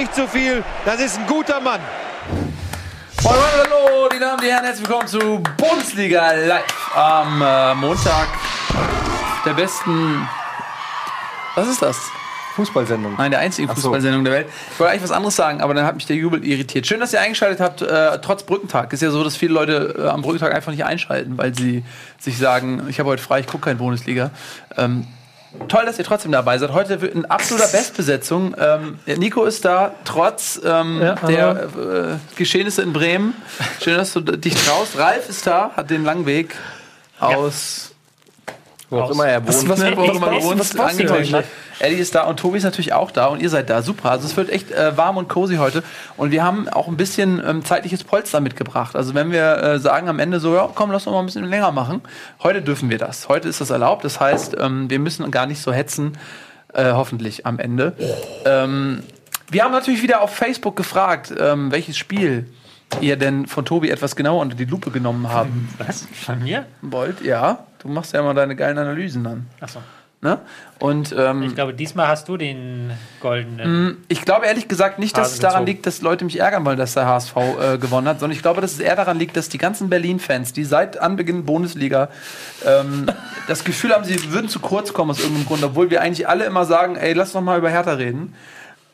nicht zu viel. Das ist ein guter Mann. Moin, moin, hallo, die Damen und Herren, herzlich willkommen zu Bundesliga Live am äh, Montag der besten. Was ist das? Fußballsendung. Nein, der einzigen so. Fußballsendung der Welt. Ich wollte eigentlich was anderes sagen, aber dann hat mich der Jubel irritiert. Schön, dass ihr eingeschaltet habt, äh, trotz Brückentag. Ist ja so, dass viele Leute äh, am Brückentag einfach nicht einschalten, weil sie sich sagen, ich habe heute frei, ich gucke kein Bundesliga. Ähm, toll, dass ihr trotzdem dabei seid. Heute wird in absoluter Bestbesetzung. Ähm, Nico ist da, trotz ähm, Ja, der äh, Geschehnisse in Bremen. Schön, dass du dich traust. Ralf ist da, hat den langen Weg aus Wo auch immer er Was- wohnt. was- ne, wo was auch immer du- wohnst, was heute? hat. Eddie ist da und Tobi ist natürlich auch da und ihr seid da. Super. Also es wird echt äh, warm und cozy heute. Und wir haben auch ein bisschen ähm, zeitliches Polster mitgebracht. Also wenn wir äh, sagen am Ende so, ja, komm, lass uns mal ein bisschen länger machen. Heute dürfen wir das. Heute ist das erlaubt. Das heißt, ähm, wir müssen gar nicht so hetzen, äh, hoffentlich am Ende. Ähm, wir haben natürlich wieder auf Facebook gefragt, ähm, welches Spiel ihr denn von Tobi etwas genauer unter die Lupe genommen haben Was? Von mir? wollt. Ja, du machst ja immer deine geilen Analysen dann. Achso. Ne? Und ähm, Ich glaube, diesmal hast du den goldenen. ich glaube ehrlich gesagt nicht, dass Hase es daran gezogen. liegt, dass Leute mich ärgern wollen, dass der HSV äh, gewonnen hat, sondern ich glaube, dass es eher daran liegt, dass die ganzen Berlin-Fans, die seit Anbeginn Bundesliga ähm, das Gefühl haben, sie würden zu kurz kommen aus irgendeinem Grund, obwohl wir eigentlich alle immer sagen, ey, lass doch mal über Hertha reden.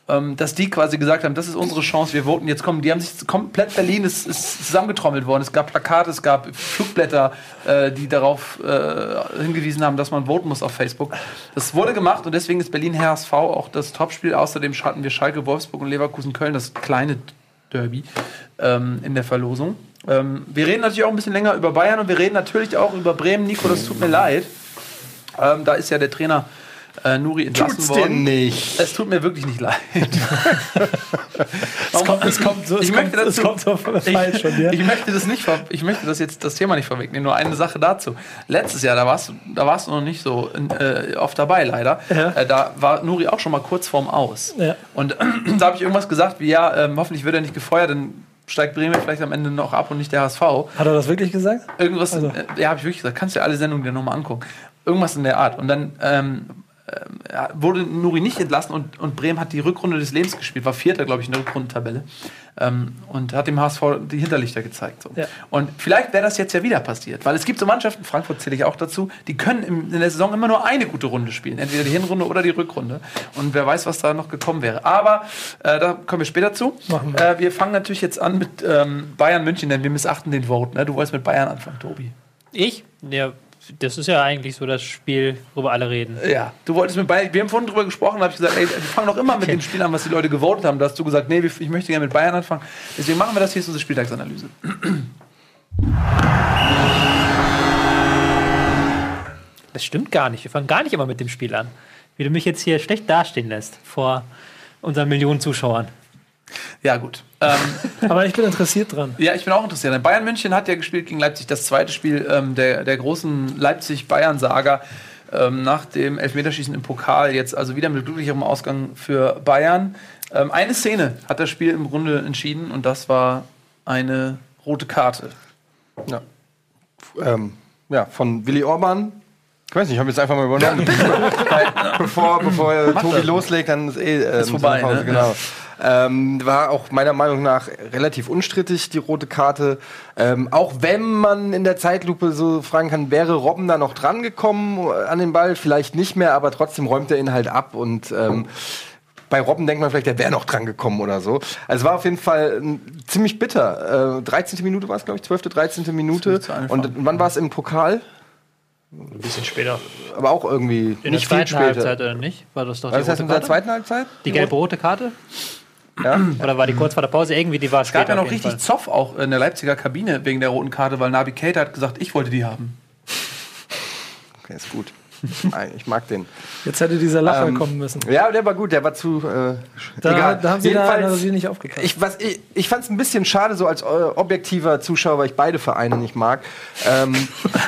Ähm, dass die quasi gesagt haben, das ist unsere Chance, wir voten jetzt kommen. Die haben sich komplett Berlin ist, ist zusammengetrommelt worden. Es gab Plakate, es gab Flugblätter, äh, die darauf äh, hingewiesen haben, dass man voten muss auf Facebook. Das wurde gemacht und deswegen ist Berlin HSV auch das Topspiel. Außerdem hatten wir Schalke, Wolfsburg und Leverkusen Köln, das kleine Derby ähm, in der Verlosung. Ähm, wir reden natürlich auch ein bisschen länger über Bayern und wir reden natürlich auch über Bremen. Nico, das tut mir leid. Ähm, da ist ja der Trainer äh, Nuri entlassen Tut's worden. dir nicht. Es tut mir wirklich nicht leid. Es kommt, es kommt so, es Ich kommt, möchte es dazu- kommt so falsch von dir. Ich möchte das nicht, ich möchte das jetzt das Thema nicht vorwegnehmen. Nur eine Sache dazu. Letztes Jahr, da warst du, da warst du noch nicht so äh, oft dabei, leider. Ja. Äh, da war Nuri auch schon mal kurz vorm Aus. Ja. Und da habe ich irgendwas gesagt, wie ja, ähm, hoffentlich wird er nicht gefeuert, dann steigt Bremen vielleicht am Ende noch ab und nicht der HSV. Hat er das wirklich gesagt? Irgendwas, Also- äh, ja, habe ich wirklich gesagt. Kannst du dir alle Sendungen dir nochmal angucken. Irgendwas in der Art. Und dann ähm, wurde Nuri nicht entlassen und, und Bremen hat die Rückrunde des Lebens gespielt, war Vierter, glaube ich, in der Rückrundentabelle. Ähm, und hat dem HSV die Hinterlichter gezeigt. So. Ja. Und vielleicht wäre das jetzt ja wieder passiert, weil es gibt so Mannschaften, Frankfurt zähle ich auch dazu, die können im, in der Saison immer nur eine gute Runde spielen. Entweder die Hinrunde oder die Rückrunde. Und wer weiß, was da noch gekommen wäre. Aber äh, da kommen wir später zu. Wir. Äh, wir fangen natürlich jetzt an mit ähm, Bayern München, denn wir missachten den Vote. Ne? Du wolltest mit Bayern anfangen, Tobi. Ich? Ja, das ist ja eigentlich so das Spiel, worüber alle reden. Ja, du wolltest mit Bayern, wir haben vorhin drüber gesprochen, da habe ich gesagt, ey, wir fangen doch immer mit dem Spiel an, was die Leute gewotet haben. Da hast du gesagt, nee, ich möchte gerne mit Bayern anfangen. Deswegen machen wir das hier, ist unsere Spieltagsanalyse. Das stimmt gar nicht. Wir fangen gar nicht immer mit dem Spiel an. Wie du mich jetzt hier schlecht dastehen lässt vor unseren Millionen Zuschauern. Ja, gut. Ähm, Aber ich bin interessiert dran. ja, ich bin auch interessiert. Denn Bayern München hat ja gespielt gegen Leipzig, das zweite Spiel ähm, der, der großen Leipzig-Bayern-Saga ähm, nach dem Elfmeterschießen im Pokal. Jetzt also wieder mit glücklicherem Ausgang für Bayern. Ähm, eine Szene hat das Spiel im Grunde entschieden und das war eine rote Karte. Ja. Ähm, ja, von Willy Orban. Ich weiß nicht, ich habe jetzt einfach mal übernommen. bevor bevor äh, Tobi loslegt, dann ist eh ähm, Ist vorbei, Sommerpause, ne? Genau. Ähm, war auch meiner Meinung nach relativ unstrittig, die rote Karte. Ähm, auch wenn man in der Zeitlupe so fragen kann, wäre Robben da noch dran gekommen an den Ball? Vielleicht nicht mehr, aber trotzdem räumt er ihn halt ab und ähm, bei Robben denkt man vielleicht, der wäre noch dran gekommen oder so. Also es war auf jeden Fall ähm, ziemlich bitter. Äh, 13. Minute war es, glaube ich, 12., 13. Minute. Und wann war es im Pokal? Ein bisschen später. Aber auch irgendwie In nicht der viel zweiten Halbzeit oder nicht? War das doch die War das rote in der zweiten Halbzeit? Die gelbe-rote Karte? Ja. Oder war die kurz vor der Pause? Irgendwie, die war Es gab ja noch richtig Fall. Zoff auch in der Leipziger Kabine wegen der roten Karte, weil Nabi Keita hat gesagt, ich wollte die haben. Okay, ist gut. Nein, ich mag den. Jetzt hätte dieser Lacher Ähm, kommen müssen. Ja, der war gut, der war zu. Äh, Da, egal. da haben sie da Jedenfalls- Analyse nicht aufgepasst. Ich, was, ich, ich fand es ein bisschen schade, so als äh, objektiver Zuschauer, weil ich beide Vereine nicht mag. Ähm,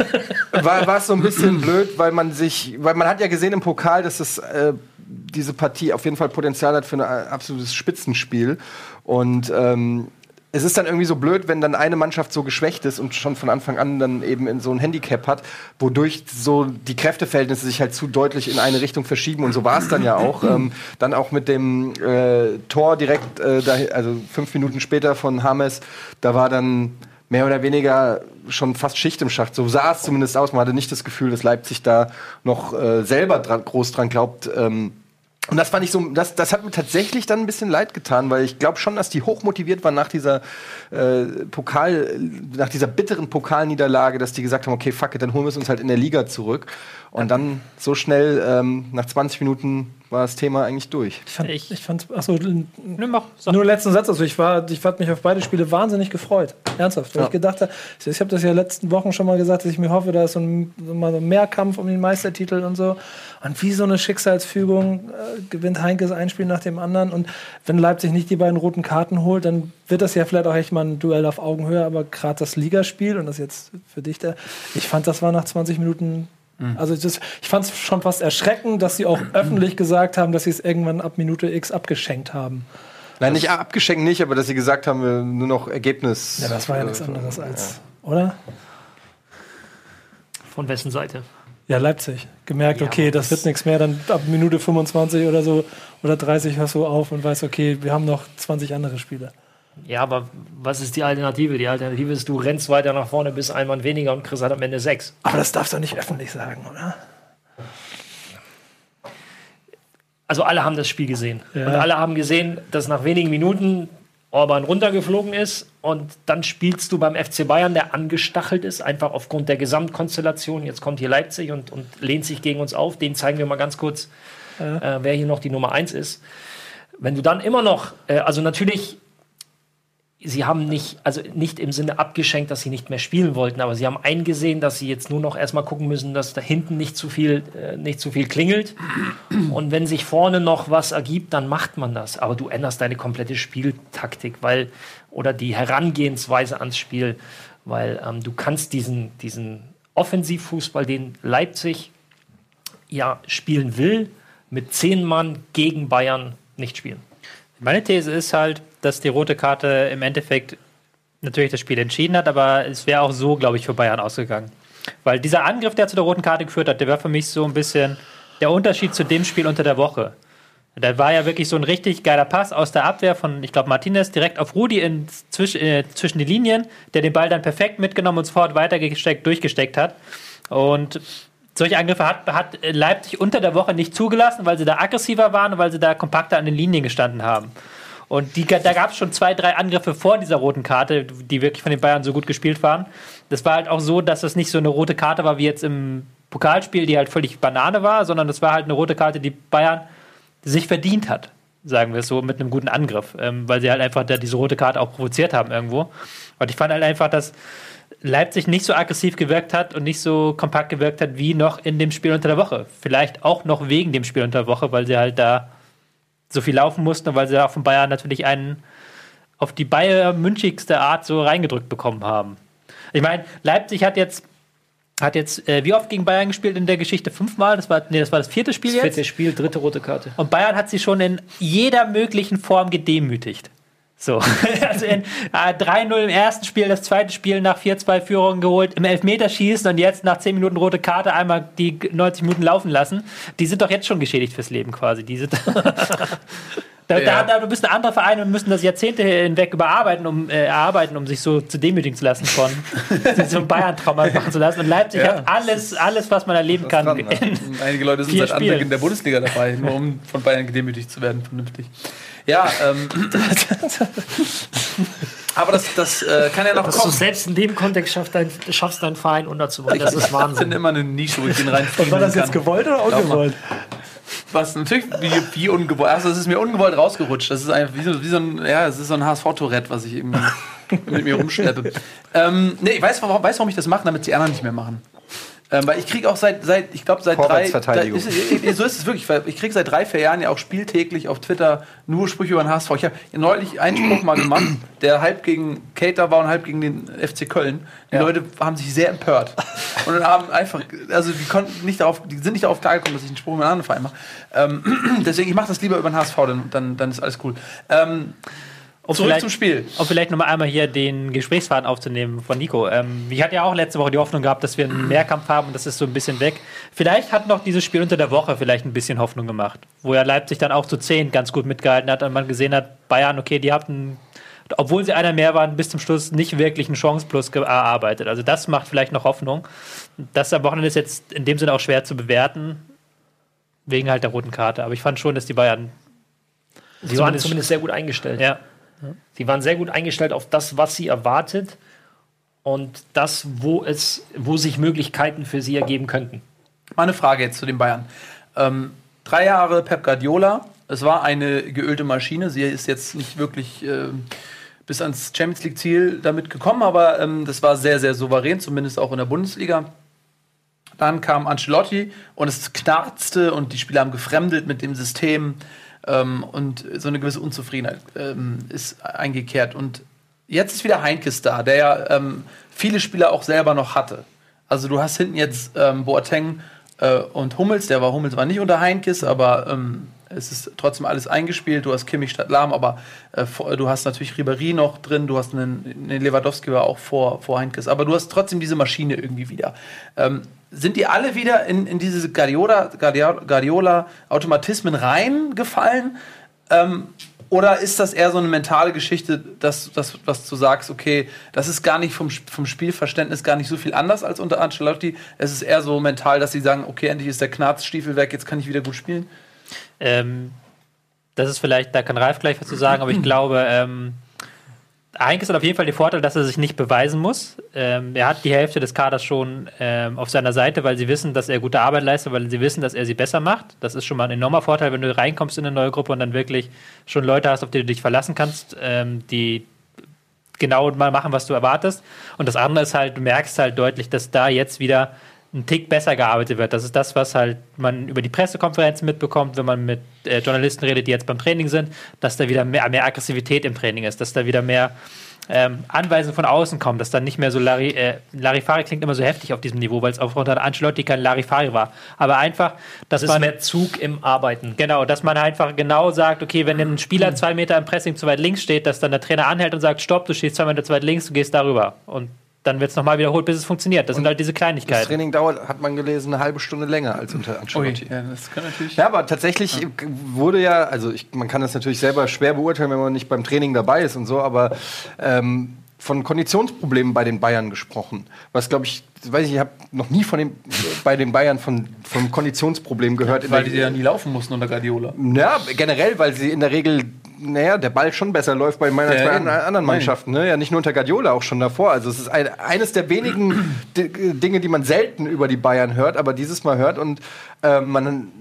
war war es so ein bisschen blöd, weil man sich, weil man hat ja gesehen im Pokal, dass es äh, diese Partie auf jeden Fall Potenzial hat für ein absolutes Spitzenspiel. Und ähm, es ist dann irgendwie so blöd, wenn dann eine Mannschaft so geschwächt ist und schon von Anfang an dann eben in so ein Handicap hat, wodurch so die Kräfteverhältnisse sich halt zu deutlich in eine Richtung verschieben. Und so war es dann ja auch. ähm, dann auch mit dem äh, Tor direkt, äh, da, also fünf Minuten später von Hames, da war dann mehr oder weniger schon fast Schicht im Schacht. So sah es zumindest aus. Man hatte nicht das Gefühl, dass Leipzig da noch äh, selber dran, groß dran glaubt. Ähm, und das fand ich so, das, das hat mir tatsächlich dann ein bisschen leid getan, weil ich glaube schon, dass die hochmotiviert waren nach dieser äh, Pokal, nach dieser bitteren Pokalniederlage, dass die gesagt haben, okay, fuck it, dann holen wir es uns halt in der Liga zurück. Und dann so schnell, ähm, nach 20 Minuten war das Thema eigentlich durch. Ich fand, Ich- ich, fand achso, Nimm mach, sag. nur letzten Satz. Also ich war, ich fand mich auf beide Spiele wahnsinnig gefreut. Ernsthaft. Weil Ja. ich gedacht habe, ich habe das ja letzten Wochen schon mal gesagt, dass ich mir hoffe, da ist so ein, so mal so ein Mehrkampf um den Meistertitel und so. Und wie so eine Schicksalsfügung äh, gewinnt Heinkes ein Spiel nach dem anderen. Und wenn Leipzig nicht die beiden roten Karten holt, dann wird das ja vielleicht auch echt mal ein Duell auf Augenhöhe. Aber gerade das Ligaspiel und das jetzt für dich da, ich fand, das war nach 20 Minuten also das, ich fand es schon fast erschreckend, dass sie auch öffentlich gesagt haben, dass sie es irgendwann ab Minute X abgeschenkt haben. Nein, nicht abgeschenkt nicht, aber dass sie gesagt haben, wir nur noch Ergebnis. Ja, das war ja äh, nichts anderes als, oder? Von wessen Seite? Ja, Leipzig. Gemerkt, Ja, okay, das das- wird nichts mehr. Dann ab Minute 25 oder so oder 30 hörst du auf und weißt, okay, wir haben noch 20 andere Spiele. Ja, aber was ist die Alternative? Die Alternative ist, du rennst weiter nach vorne bis ein Mann weniger und Chris hat am Ende sechs. Aber das darfst du nicht öffentlich sagen, oder? Also alle haben das Spiel gesehen. Ja. Und alle haben gesehen, dass nach wenigen Minuten Orban runtergeflogen ist und dann spielst du beim FC Bayern, der angestachelt ist, einfach aufgrund der Gesamtkonstellation. Jetzt kommt hier Leipzig und, und lehnt sich gegen uns auf. Den zeigen wir mal ganz kurz, äh, wer hier noch die Nummer eins ist. Wenn du dann immer noch, äh, also natürlich, sie haben nicht, also nicht im Sinne abgeschenkt, dass sie nicht mehr spielen wollten, aber sie haben eingesehen, dass sie jetzt nur noch erstmal gucken müssen, dass da hinten nicht zu viel, äh, nicht zu viel klingelt. Und wenn sich vorne noch was ergibt, dann macht man das. Aber du änderst deine komplette Spieltaktik, weil, oder die Herangehensweise ans Spiel, weil ähm, du kannst diesen, diesen Offensivfußball, den Leipzig ja spielen will, mit zehn Mann gegen Bayern nicht spielen. Meine These ist halt, dass die rote Karte im Endeffekt natürlich das Spiel entschieden hat, aber es wäre auch so, glaube ich, für Bayern ausgegangen. Weil dieser Angriff, der zu der roten Karte geführt hat, der war für mich so ein bisschen der Unterschied zu dem Spiel unter der Woche. Da war ja wirklich so ein richtig geiler Pass aus der Abwehr von, ich glaube, Martinez direkt auf Rudi in, zwisch, äh, zwischen die Linien, der den Ball dann perfekt mitgenommen und sofort weitergesteckt, durchgesteckt hat. Und solche Angriffe hat, hat Leipzig unter der Woche nicht zugelassen, weil sie da aggressiver waren und weil sie da kompakter an den Linien gestanden haben. Und die, da gab es schon zwei, drei Angriffe vor dieser roten Karte, die wirklich von den Bayern so gut gespielt waren. Das war halt auch so, dass es nicht so eine rote Karte war wie jetzt im Pokalspiel, die halt völlig Banane war, sondern das war halt eine rote Karte, die Bayern sich verdient hat, sagen wir es so, mit einem guten Angriff, ähm, weil sie halt einfach da diese rote Karte auch provoziert haben irgendwo. Und ich fand halt einfach, dass Leipzig nicht so aggressiv gewirkt hat und nicht so kompakt gewirkt hat wie noch in dem Spiel unter der Woche. Vielleicht auch noch wegen dem Spiel unter der Woche, weil sie halt da so viel laufen mussten und weil sie auch von Bayern natürlich einen auf die Bayern-münchigste Art so reingedrückt bekommen haben. Ich meine, Leipzig hat jetzt hat jetzt äh, wie oft gegen Bayern gespielt in der Geschichte? Fünfmal? Das war, nee, das war das vierte Spiel Das jetzt. vierte Spiel, dritte rote Karte. Und Bayern hat sie schon in jeder möglichen Form gedemütigt. So, also in äh, 3-0 im ersten Spiel, das zweite Spiel nach 4-2 Führung geholt, im Elfmeterschießen und jetzt nach 10 Minuten rote Karte einmal die 90 Minuten laufen lassen. Die sind doch jetzt schon geschädigt fürs Leben quasi. Die sind da, Ja. da, da, du bist ein anderer Verein und müssen das Jahrzehnte hinweg überarbeiten, um äh, erarbeiten, um sich so zu demütigen zu lassen von sich so ein Bayern-Trauma machen zu lassen. Und Leipzig Ja. hat alles, alles, was man erleben kann. dran, ne? in- Einige Leute sind seit Anbeginn der Bundesliga dabei, nur um von Bayern gedemütigt zu werden, vernünftig. Ja, ähm, aber das, das äh, kann ja noch Dass du kommen. selbst in dem Kontext schaffst, dein, schaffst deinen Verein unterzubringen. Das ist Ich finde Wahnsinn. immer eine Nische, wo ich den rein War das jetzt gewollt oder ungewollt? Was natürlich wie, wie ungewollt. Also es ist mir ungewollt rausgerutscht. Das ist einfach wie so, wie so ein, ja, es ist so ein HSV-Tourette, was ich eben mit mir rumschleppe. ähm, nee, ich weiß, warum, weiß, warum ich das mache, damit die anderen nicht mehr machen. Ähm, weil ich kriege auch seit, seit ich glaube, seit drei. Da ist, so ist es wirklich. Weil ich kriege seit drei, vier Jahren ja auch spieltäglich auf Twitter nur Sprüche über den HSV. Ich habe neulich einen Spruch mal gemacht, der halb gegen Cater war und halb gegen den FC Köln. Die Leute haben sich sehr empört. Und dann haben einfach, also die konnten nicht darauf, die sind nicht darauf klargekommen, dass ich einen Spruch über einen anderen Verein mache. Ähm, deswegen, ich mache das lieber über den HSV, dann, dann, dann ist alles cool. Ähm, Um Zurück vielleicht- zum Spiel. Um vielleicht nochmal einmal hier den Gesprächsfaden aufzunehmen von Nico. Ähm, ich hatte ja auch letzte Woche die Hoffnung gehabt, dass wir einen Mehrkampf haben und das ist so ein bisschen weg. Vielleicht hat noch dieses Spiel unter der Woche vielleicht ein bisschen Hoffnung gemacht, wo ja Leipzig dann auch zu 10 ganz gut mitgehalten hat und man gesehen hat, Bayern, okay, die hatten, obwohl sie einer mehr waren, bis zum Schluss nicht wirklich einen Chanceplus erarbeitet. Also das macht vielleicht noch Hoffnung. Das am Wochenende ist jetzt in dem Sinne auch schwer zu bewerten, wegen halt der roten Karte. Aber ich fand schon, dass die Bayern Sie waren zumindest sehr gut eingestellt. ja, Sie waren sehr gut eingestellt auf das, was sie erwartet und das, wo es, wo sich Möglichkeiten für sie ergeben könnten. Mal eine Frage jetzt zu den Bayern. Ähm, drei Jahre Pep Guardiola. Es war eine geölte Maschine. Sie ist jetzt nicht wirklich ähm, bis ans Champions League-Ziel damit gekommen, aber ähm, das war sehr, sehr souverän, zumindest auch in der Bundesliga. Dann kam Ancelotti und es knarzte und die Spieler haben gefremdet mit dem System ähm, und so eine gewisse Unzufriedenheit ähm, ist eingekehrt. Und jetzt ist wieder Heinkes da, der ja ähm, viele Spieler auch selber noch hatte. Also du hast hinten jetzt ähm, Boateng äh, und Hummels, der war Hummels war nicht unter Heinkes, aber ähm, es ist trotzdem alles eingespielt. Du hast Kimmich statt Lahm, aber äh, du hast natürlich Ribéry noch drin, du hast einen, einen Lewandowski war auch vor, vor Heinkes, aber du hast trotzdem diese Maschine irgendwie wieder. Ähm, sind die alle wieder in, in diese Guardiola, Guardiola, Guardiola Automatismen reingefallen? Ähm, oder ist das eher so eine mentale Geschichte, dass, dass, was du sagst, okay, das ist gar nicht vom, vom Spielverständnis gar nicht so viel anders als unter Ancelotti. Es ist eher so mental, dass sie sagen, okay, endlich ist der Knarzstiefel weg, jetzt kann ich wieder gut spielen. Ähm, das ist vielleicht, da kann Ralf gleich was zu sagen, aber ich glaube, ähm, Heinkes hat auf jeden Fall den Vorteil, dass er sich nicht beweisen muss. Ähm, er hat die Hälfte des Kaders schon ähm, auf seiner Seite, weil sie wissen, dass er gute Arbeit leistet, weil sie wissen, dass er sie besser macht. Das ist schon mal ein enormer Vorteil, wenn du reinkommst in eine neue Gruppe und dann wirklich schon Leute hast, auf die du dich verlassen kannst, ähm, die genau mal machen, was du erwartest. Und das andere ist halt, du merkst halt deutlich, dass da jetzt wieder ein Tick besser gearbeitet wird. Das ist das, was halt man über die Pressekonferenzen mitbekommt, wenn man mit äh, Journalisten redet, die jetzt beim Training sind, dass da wieder mehr, mehr Aggressivität im Training ist, dass da wieder mehr ähm, Anweisungen von außen kommen, dass dann nicht mehr so Larry, äh, Larifari klingt immer so heftig auf diesem Niveau, weil es auch unter Ancelotti kein Larifari war. Aber einfach, dass Das ist man mehr Zug im Arbeiten. Genau, dass man einfach genau sagt, okay, wenn ein Spieler zwei Meter im Pressing zu weit links steht, dass dann der Trainer anhält und sagt, stopp, du stehst zwei Meter zu weit links, du gehst darüber. Und dann wird es nochmal wiederholt, bis es funktioniert. Das sind halt diese Das Kleinigkeiten. Training dauert, hat man gelesen, eine halbe Stunde länger als unter Ancelotti. ja, das kann natürlich. Ja, aber tatsächlich wurde ja, also ich, man kann das natürlich selber schwer beurteilen, wenn man nicht beim Training dabei ist und so, aber ähm, von Konditionsproblemen bei den Bayern gesprochen. Was glaube ich, weiß ich, ich habe noch nie von dem, bei den Bayern von, von Konditionsproblemen gehört. in Weil der- die ja nie laufen mussten unter Guardiola. ja, generell, weil sie in der Regel, naja, der Ball schon besser läuft bei meiner Ja, an- anderen. Mannschaften. Ne? Ja, nicht nur unter Guardiola, auch schon davor. Also es ist ein, eines der wenigen Dinge, die man selten über die Bayern hört, aber dieses Mal hört und äh, man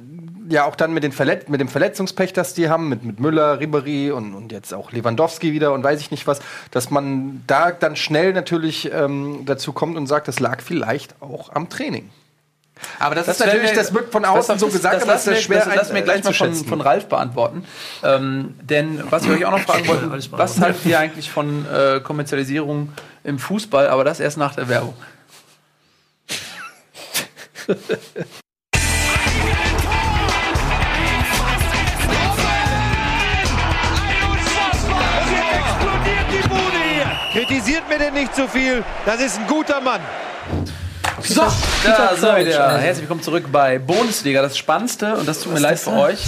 ja auch dann mit, den Verlet mit dem Verletzungspech, das die haben, mit, mit Müller, Ribery und, und jetzt auch Lewandowski wieder und weiß ich nicht was, dass man da dann schnell natürlich ähm, dazu kommt und sagt, das lag vielleicht auch am Training. Aber das, ist natürlich, das wird von außen so gesagt, aber das das ist lass schwer mir, das, lass mir gleich mal von, von Ralf beantworten. Ähm, denn was ich euch auch noch fragen wollte, Alles was haltet ihr eigentlich von äh, Kommerzialisierung im Fußball, aber das erst nach der Werbung? Kritisiert mir denn nicht zu viel. Das ist ein guter Mann. So, da sind wir wieder. Herzlich willkommen zurück bei Bundesliga. Das Spannendste, und das tut mir leid für euch.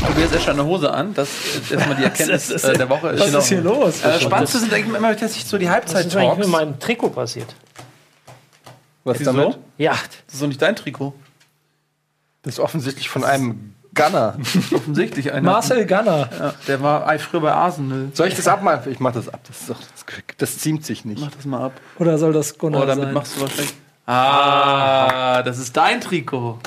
Du hast erst eine Hose an. Das ist erstmal die Erkenntnis ist- äh, der Woche. Was ist hier los? Äh, Spannendste sind eigentlich immer tatsächlich so die Was ist eigentlich mit Halbzeit-Talks. meinem Trikot passiert? Was Wieso? damit? Ja, Das ist doch nicht dein Trikot. Das ist offensichtlich von einem Gunner. Offensichtlich einer. Marcel Ganner. Ja, der war ei, früher bei Arsenal. Soll ich das abmachen? Ich mach das ab. Das, ist doch, das, das ziemt sich nicht. Mach das mal ab. Oder soll das Gunnar Oh, damit sein? machst du wahrscheinlich. Ah, das ist dein Trikot.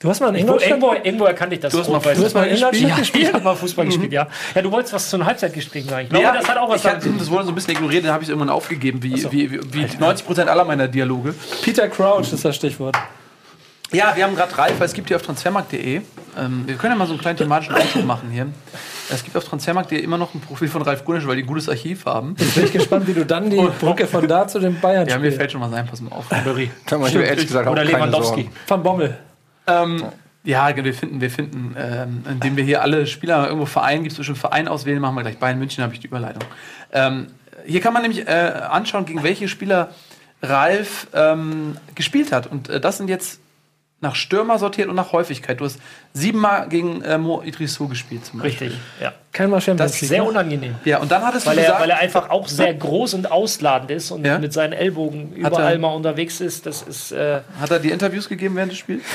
Du hast mal in Ingolstadt irgendwo, irgendwo erkannte ich das. Du hast mal. Fußball hast mal in gespielt? Ja, ich habe mal Fußball gespielt, ja. Ja, du wolltest was zu einem Halbzeitgespräch sagen. Ich glaube, das hat auch was ich tun. Das wurde so ein bisschen ignoriert, dann habe ich es irgendwann aufgegeben, wie, wie, wie, wie 90% aller meiner Dialoge. Peter Crouch ist das Stichwort. Ja, wir haben gerade Ralf, weil es gibt hier auf transfermarkt.de, ähm, wir können ja mal so einen kleinen thematischen Einschub machen hier. Es gibt auf transfermarkt.de immer noch ein Profil von Ralf Gunisch, weil die ein gutes Archiv haben. Bin ich gespannt, wie du dann die Brücke von da zu den Bayern Ja, mir fällt schon was ein, pass mal auf. Kann man ehrlich gesagt auch Oder Lewandowski. Sorgen. Van Bommel. Ähm, Ja, wir finden, wir finden, ähm, indem wir hier alle Spieler irgendwo Verein, gibt es bestimmt Verein auswählen, machen wir gleich. Bayern München habe ich die Überleitung. Ähm, hier kann man nämlich äh, anschauen, gegen welche Spieler Ralf ähm, gespielt hat. Und äh, das sind jetzt nach Stürmer sortiert und nach Häufigkeit. Du hast siebenmal gegen äh, Mo Idrissou gespielt zum Beispiel. Richtig, ja. Kein Champions Das ist sehr ne? unangenehm. Ja, und dann hattest Weil du er, gesagt, weil er einfach auch sehr groß und ausladend ist und Ja. mit seinen Ellbogen Hat überall er- mal unterwegs ist. Das ist äh, hat er die Interviews gegeben während des Spiels?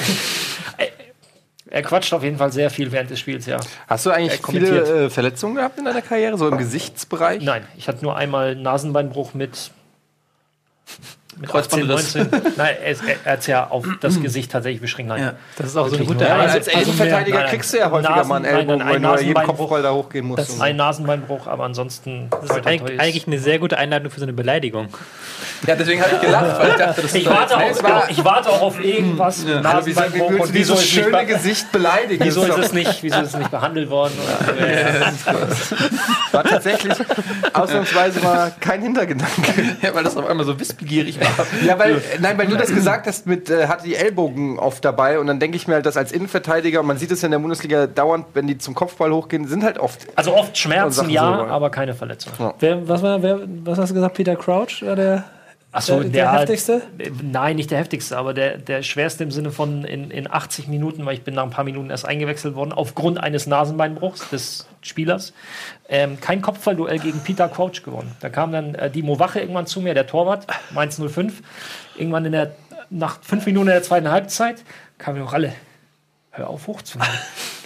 er quatscht auf jeden Fall sehr viel während des Spiels, ja. Hast du eigentlich viele äh, Verletzungen gehabt in deiner Karriere, so im Gesichtsbereich? Nein, ich hatte nur einmal einen Nasenbeinbruch mit, mit 18, Kreuzbandriss. 19. Nein, er, er hat es ja auf das Gesicht tatsächlich beschränkt. Nein. Ja. Das ist auch so eine Wirklich gute nur. Ja, Also- als also Innenverteidiger nein, kriegst du ja häufiger Nasen- mal einen Ellbogen, nein, ein wenn du jeden Nasenbeinbruch. Kopfball da hochgehen musst. Das so. Ein Nasenbeinbruch, aber ansonsten Das ist eigentlich, eigentlich eine sehr gute Einladung für so eine Beleidigung. Ja, deswegen habe ich gelacht, weil ich dachte, das ich ist doch warte, auch, genau, ich warte auch auf irgendwas. Hallo, wie, Nasenbeinbruch wie, wieso dieses schöne Gesicht beleidigen. wieso ist es nicht, wieso ist es nicht behandelt worden? Oder, ja. war tatsächlich ausnahmsweise mal kein Hintergedanke. Ja, weil das auf einmal so wissbegierig war. Ja, weil, nein, weil du das gesagt hast, mit äh, hatte die Ellbogen oft dabei und dann denke ich mir halt, dass als Innenverteidiger, und man sieht es ja in der Bundesliga dauernd, wenn die zum Kopfball hochgehen, sind halt oft. Also oft Schmerzen, ja, so, ja. aber keine Verletzung. Wer, was, war, wer, was hast du gesagt? Peter Crouch? War der, Achso, der, der heftigste? Nein, nicht der heftigste, aber der, der schwerste im Sinne von in, in 80 Minuten, weil ich bin nach ein paar Minuten erst eingewechselt worden, aufgrund eines Nasenbeinbruchs des Spielers. Ähm, kein Kopfballduell gegen Peter Crouch gewonnen. Da kam dann äh, Dimo Wache irgendwann zu mir, der Torwart, Mainz 05. Irgendwann in der, nach fünf Minuten in der zweiten Halbzeit kam mir noch alle. Hör auf hochzunehmen.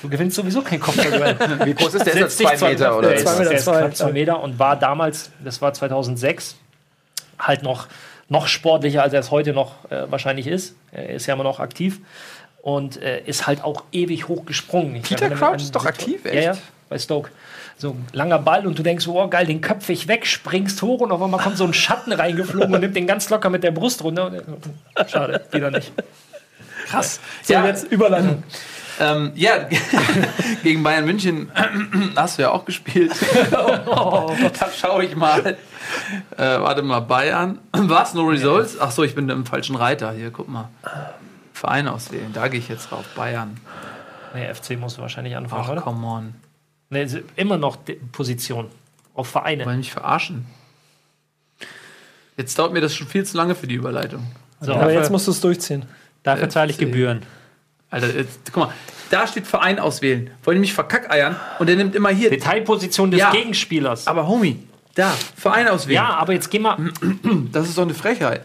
Du gewinnst sowieso kein Kopfballduell. Wie groß ist der? Ist Setz das dich zwei Meter oder? Der ist, Zwei Meter der ist zwei, knapp zwei. Meter und war damals, das war 2006, halt noch, noch sportlicher, als er es heute noch äh, wahrscheinlich ist. Er ist ja immer noch aktiv und äh, ist halt auch ewig hoch gesprungen. Ich Peter Crouch ist doch aktiv, Ja, echt? ja, bei Stoke. So ein langer Ball und du denkst, oh geil, den köpfe ich weg, springst hoch und auf einmal kommt so ein Schatten reingeflogen und nimmt den ganz locker mit der Brust runter. Schade, wieder nicht. Krass. So, Ja, jetzt Überleitung. Ähm, ja gegen Bayern München hast du ja auch gespielt. da schaue ich mal. Äh, warte mal, Bayern. Was? No Results? Ach so, ich bin im falschen Reiter. Hier, guck mal. Verein auswählen. Da gehe ich jetzt drauf. Bayern. Nee, FC musst du wahrscheinlich anfangen, Ach, oder? come on. Nee, immer noch Position. Auf Vereine. Wollen mich verarschen? Jetzt dauert mir das schon viel zu lange für die Überleitung. So, Aber jetzt musst du es durchziehen. Dafür zahle ich FC. Gebühren. Alter, jetzt, guck mal, da steht Verein auswählen. Wollen die mich verkackeiern? Und der nimmt immer hier. Detailposition des Ja. Gegenspielers. Aber Homie, da, Verein auswählen. ja, aber jetzt geh mal. Das ist doch eine Frechheit.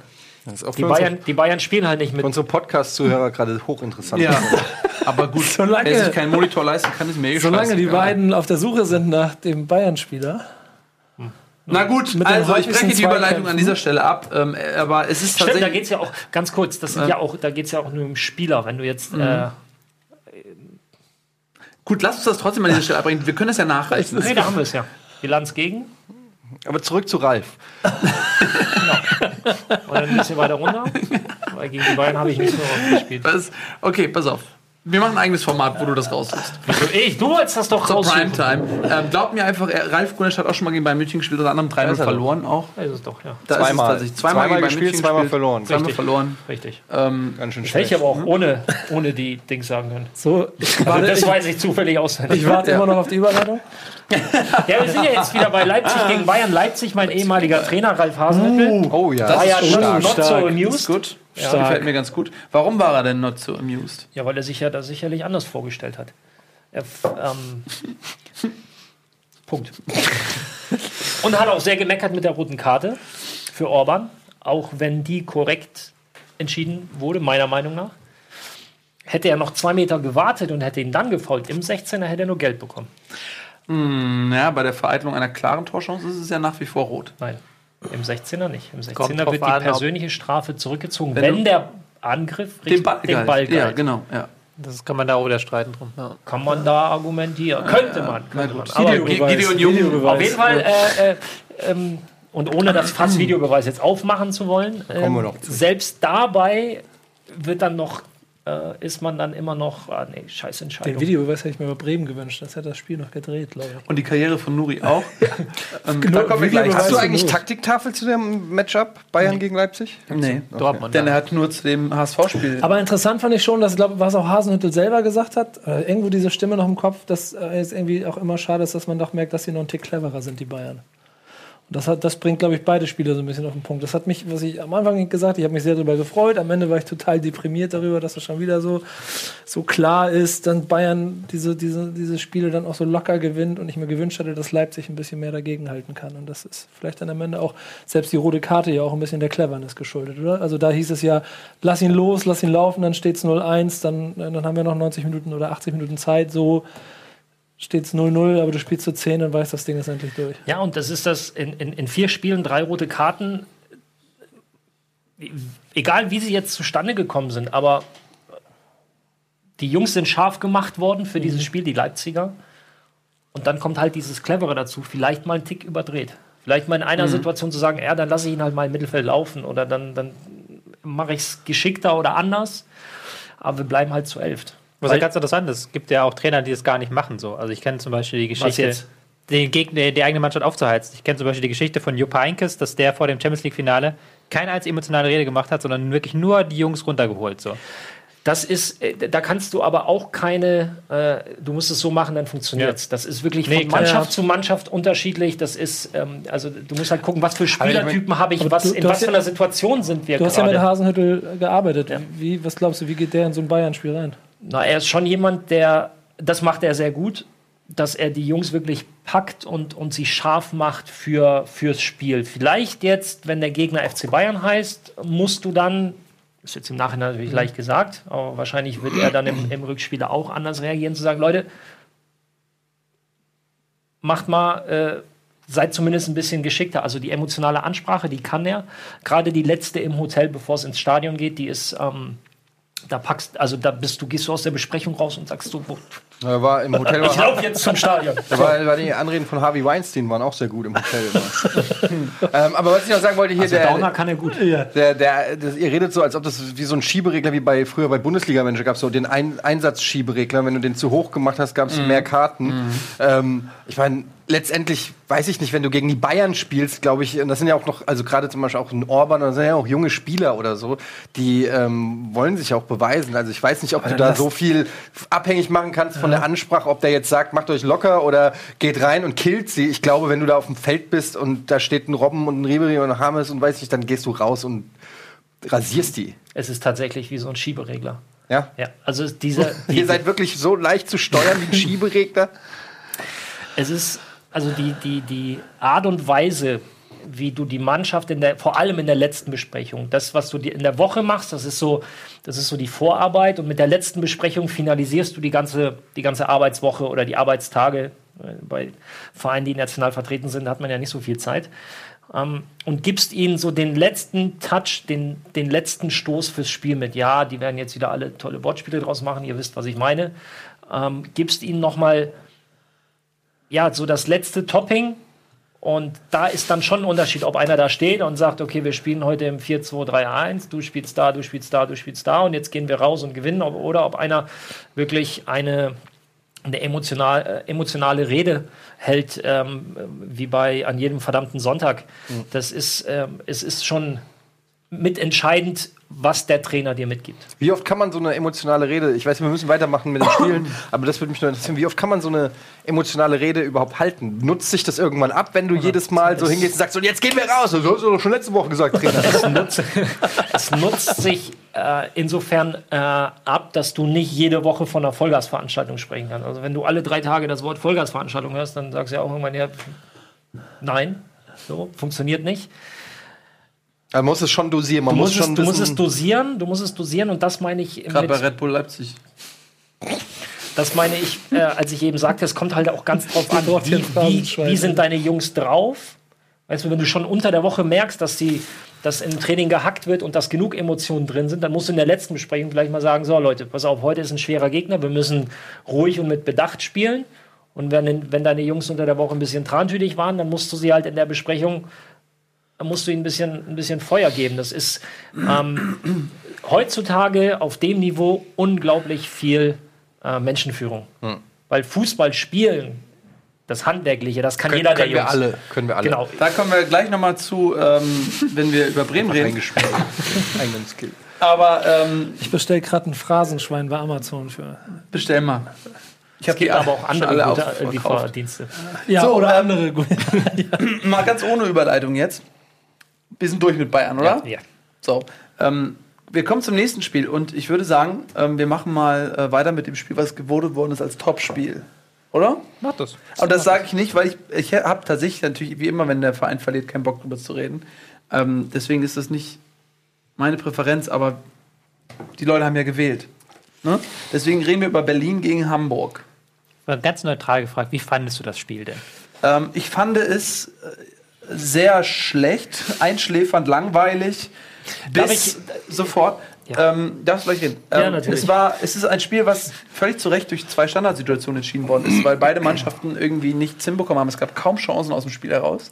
Das ist auch Die Bayern, die Bayern spielen halt nicht mit. unsere, Podcast-Zuhörer gerade hochinteressant. Ja. Aber gut, Solange- wer sich keinen Monitor leisten kann, ist mir eh Solange die beiden auf der Suche sind nach dem Bayern-Spieler. Na gut, also ich breche die Überleitung an dieser Stelle ab. Ähm, aber es ist Stimmt, da tatsächlich. geht es ja auch, ganz kurz, das sind ja auch, da geht es ja auch nur um Spieler. Wenn du jetzt. Äh, Gut, lass uns das trotzdem an dieser Stelle abbringen. Wir können das ja nachreichen. nee, da haben wir es ja. Bilanz gegen. Aber zurück zu Ralf. Und dann ein bisschen weiter runter. Weil gegen die Bayern habe ich nicht so oft gespielt. Was? Okay, pass auf. Wir machen ein eigenes Format, wo du das raussuchst. Also, ich, du wolltest das doch raussuchen. Primetime. Ähm, glaub mir einfach, er- Ralf Gunesch hat auch schon mal gegen Bayern München gespielt, unter anderem 3-0 ist er verloren auch. Ja, ist es doch, ja. Da Zweimal. Ist es. Zweimal, Zweimal gegen Bayern gespielt, München zweimal gespielt, verloren. Zweimal Richtig. verloren. Richtig. Ähm, Ganz schön Das hätte ich schlecht. aber auch ohne, ohne die Dings sagen können. So, ich Also das ich, weiß ich zufällig auswendig. ich warte immer noch auf die Überleitung. Ja, wir sind ja jetzt wieder bei Leipzig gegen Bayern. Leipzig, mein ehemaliger Trainer Ralf Hasenhüttl. Oh ja. war ja stark. not so amused. gut. Ja, Stark. gefällt mir ganz gut. Warum war er denn not so amused? Ja, weil er sich ja da sicherlich anders vorgestellt hat. Er, ähm, Punkt. Und hat auch sehr gemeckert mit der roten Karte für Orban, auch wenn die korrekt entschieden wurde, meiner Meinung nach. Hätte er noch zwei Meter gewartet und hätte ihn dann gefolgt, im 16er hätte er nur Geld bekommen. Ja, bei der Vereitelung einer klaren Torchance ist es ja nach wie vor rot. Nein, im 16er nicht. Im 16er Kommt drauf wird die an, persönliche Strafe zurückgezogen, Wenn wenn, der Angriff Den Ball, den Ball Ja, genau. Ja. Das kann man da oder streiten drum. Ja. Kann man da argumentieren? Könnte man. Könnte man. Video-. Gideon Jung. Auf jeden Fall, äh, äh, ähm, und ohne das Fass Videobeweis jetzt aufmachen zu wollen, ähm, Kommen wir noch zu. selbst dabei wird dann noch äh, ist man dann immer noch, ah, nee, scheiß Den Entscheidung. Videobeweis hätte ich mir bei Bremen gewünscht. Das hätte das Spiel noch gedreht, glaube ich. Und die Karriere von Nuri auch. ähm, Genau, da kommen wir gleich. Hast du eigentlich? Taktiktafel zu dem Matchup Bayern gegen Leipzig? Nee. Dortmund. Denn er hat nur zu dem HSV-Spiel. Aber interessant fand ich schon, dass, glaube was auch Hasenhüttel selber gesagt hat, äh, irgendwo diese Stimme noch im Kopf, dass äh, es irgendwie auch immer schade ist, dass man doch merkt, dass sie noch ein Tick cleverer sind, die Bayern. Und das, hat, das bringt, glaube ich, beide Spiele so ein bisschen auf den Punkt. Das hat mich, was ich am Anfang gesagt, ich habe mich sehr darüber gefreut. Am Ende war ich total deprimiert darüber, dass es schon wieder so, so klar ist, dann Bayern diese, diese, diese Spiele dann auch so locker gewinnt und ich mir gewünscht hatte, dass Leipzig ein bisschen mehr dagegenhalten kann. Und das ist vielleicht dann am Ende auch selbst die rote Karte ja auch ein bisschen der Cleverness geschuldet, oder? Also da hieß es ja, lass ihn los, lass ihn laufen, dann steht es 0-1, dann, dann haben wir noch 90 Minuten oder 80 Minuten Zeit, so steht es 0-0, aber du spielst zu 10 und weißt, das Ding ist endlich durch. Ja, und das ist das in, in, in vier Spielen drei rote Karten. Egal wie sie jetzt zustande gekommen sind, aber die Jungs sind scharf gemacht worden für dieses Spiel, die Leipziger. Und dann kommt halt dieses Clevere dazu, vielleicht mal einen Tick überdreht. Vielleicht mal in einer Situation zu sagen, ja, dann lasse ich ihn halt mal im Mittelfeld laufen oder dann, dann mache ich es geschickter oder anders. Aber wir bleiben halt zu elft. Was halt ganz interessant ist, es gibt ja auch Trainer, die das gar nicht machen. So. Also ich kenne zum Beispiel die Geschichte, den Gegner, die eigene Mannschaft aufzuheizen. Ich kenne zum Beispiel die Geschichte von Jupp Heynckes, dass der vor dem Champions League-Finale keine einzige emotionale Rede gemacht hat, sondern wirklich nur die Jungs runtergeholt. So. Das ist, äh, da kannst du aber auch keine, äh, du musst es so machen, dann funktioniert es. Das ist wirklich von Nee, klar. Mannschaft Ja. zu Mannschaft unterschiedlich. Das ist, ähm, also du musst halt gucken, was für Spielertypen habe ich, Aber was, du- in du was hast ja- für einer Situation sind wir Du hast ja mit gerade. Hasenhüttel gearbeitet. Ja. Wie, was glaubst du, wie geht der in so ein Bayern-Spiel rein? Na, er ist schon jemand, der, das macht er sehr gut, dass er die Jungs wirklich packt und, und sie scharf macht für, fürs Spiel. Vielleicht jetzt, wenn der Gegner FC Bayern heißt, musst du dann, ist jetzt im Nachhinein natürlich leicht gesagt, aber wahrscheinlich wird er dann im, im Rückspiel auch anders reagieren, zu sagen, Leute, macht mal, äh, seid zumindest ein bisschen geschickter. Also die emotionale Ansprache, die kann er. Gerade die letzte im Hotel, bevor es ins Stadion geht, die ist, ähm, da packst, also da bist du, gehst du aus der Besprechung raus und sagst du, wo- Da war im Hotel ich war, laufe jetzt zum Stadion. da war, war die Anreden von Harvey Weinstein waren auch sehr gut im Hotel. immer. ähm, aber was ich noch sagen wollte hier, Also der, Downer kann er gut. Der, der, das, ihr redet so, als ob das wie so ein Schieberegler wie bei früher bei Bundesliga-Manager gab es so den ein Einsatzschieberegler. Wenn du den zu hoch gemacht hast, gab es mehr Karten. Ähm, ich meine, letztendlich weiß ich nicht, wenn du gegen die Bayern spielst, glaube ich, und das sind ja auch noch, also gerade zum Beispiel auch ein Orban, das sind ja auch junge Spieler oder so, die ähm, wollen sich auch beweisen. Also ich weiß nicht, ob du da so viel abhängig machen kannst von der Ansprache, ob der jetzt sagt, macht euch locker oder geht rein und killt sie. Ich glaube, wenn du da auf dem Feld bist und da steht ein Robben und ein Ribery und ein Hames und weiß nicht, dann gehst du raus und rasierst die. Es ist tatsächlich wie so ein Schieberegler. Ja? Ja, also diese, Ihr seid wirklich so leicht zu steuern wie ein Schieberegler. es ist, also die, die, die Art und Weise, wie du die Mannschaft in der, vor allem in der letzten Besprechung, das, was du in der Woche machst, das ist so, das ist so die Vorarbeit und mit der letzten Besprechung finalisierst du die ganze, die ganze Arbeitswoche oder die Arbeitstage. Äh, Bei Vereinen, die national vertreten sind, hat man ja nicht so viel Zeit. Ähm, und gibst ihnen so den letzten Touch, den, den letzten Stoß fürs Spiel mit. Ja, die werden jetzt wieder alle tolle Wortspiele draus machen, ihr wisst, was ich meine. Ähm, gibst ihnen nochmal ja, so das letzte Topping. Und da ist dann schon ein Unterschied, ob einer da steht und sagt, okay, wir spielen heute im 4-2-3-1, du spielst da, du spielst da, du spielst da und jetzt gehen wir raus und gewinnen. Oder ob einer wirklich eine, eine emotional, äh, emotionale Rede hält, ähm, wie bei an jedem verdammten Sonntag. Das ist, ähm, es ist schon mitentscheidend, was der Trainer dir mitgibt. Wie oft kann man so eine emotionale Rede, ich weiß, wir müssen weitermachen mit den Spielen, aber das würde mich nur interessieren, wie oft kann man so eine emotionale Rede überhaupt halten? Nutzt sich das irgendwann ab, wenn du jedes Mal so hingehst und sagst, und jetzt gehen wir raus? Das hast du doch schon letzte Woche gesagt, Trainer. es nutzt, es nutzt sich äh, insofern äh, ab, dass du nicht jede Woche von einer Vollgasveranstaltung sprechen kannst. Also wenn du alle drei Tage das Wort Vollgasveranstaltung hörst, dann sagst du ja auch irgendwann, ja, nein, so, funktioniert nicht. Man muss es schon dosieren, man Du muss musst, es, schon du musst es dosieren, du musst es dosieren und das meine ich Gerade bei mit, Red Bull Leipzig. das meine ich, äh, als ich eben sagte, es kommt halt auch ganz drauf an, wie, wie, wie sind deine Jungs drauf? Weißt du, wenn du schon unter der Woche merkst, dass die dass im Training gehackt wird und dass genug Emotionen drin sind, dann musst du in der letzten Besprechung vielleicht mal sagen, so Leute, pass auf, heute ist ein schwerer Gegner, wir müssen ruhig und mit Bedacht spielen. Und wenn, wenn deine Jungs unter der Woche ein bisschen trantütig waren, dann musst du sie halt in der Besprechung musst du ihnen ein bisschen, ein bisschen Feuer geben. Das ist ähm, heutzutage auf dem Niveau unglaublich viel äh, Menschenführung. Weil Fußball spielen, das Handwerkliche, das kann Können, jeder können der wir Jungs. alle. Können wir alle. Genau. Da kommen wir gleich nochmal zu, ähm, wenn wir über Bremen reden. Eigenen Skill. Aber ähm, Ich bestelle gerade ein Phrasenschwein bei Amazon für. bestell mal. Ich habe Es gibt aber auch andere alle gute auf- äh, Lieferdienste. Ja, So, oder ähm, andere. gute- Mal ganz ohne Überleitung jetzt. Wir sind durch mit Bayern, oder? Ja. So. Ähm, wir kommen zum nächsten Spiel und ich würde sagen, ähm, wir machen mal äh, weiter mit dem Spiel, was gewotet worden ist als Topspiel. Oder? Mach das. Aber das sage ich nicht, weil ich, ich habe tatsächlich natürlich, wie immer, wenn der Verein verliert, keinen Bock drüber zu reden. Ähm, deswegen ist das nicht meine Präferenz, aber die Leute haben ja gewählt. Ne? Deswegen reden wir über Berlin gegen Hamburg. Ganz neutral gefragt, wie fandest du das Spiel denn? Ähm, ich fand es äh, sehr schlecht, einschläfernd, langweilig. Bis sofort. Ja. Ähm, darfst du gleich reden? Ja, Ähm, natürlich. Es, war, es ist ein Spiel, was völlig zu Recht durch zwei Standardsituationen entschieden worden ist, weil beide Mannschaften irgendwie nichts hinbekommen haben. Es gab kaum Chancen aus dem Spiel heraus.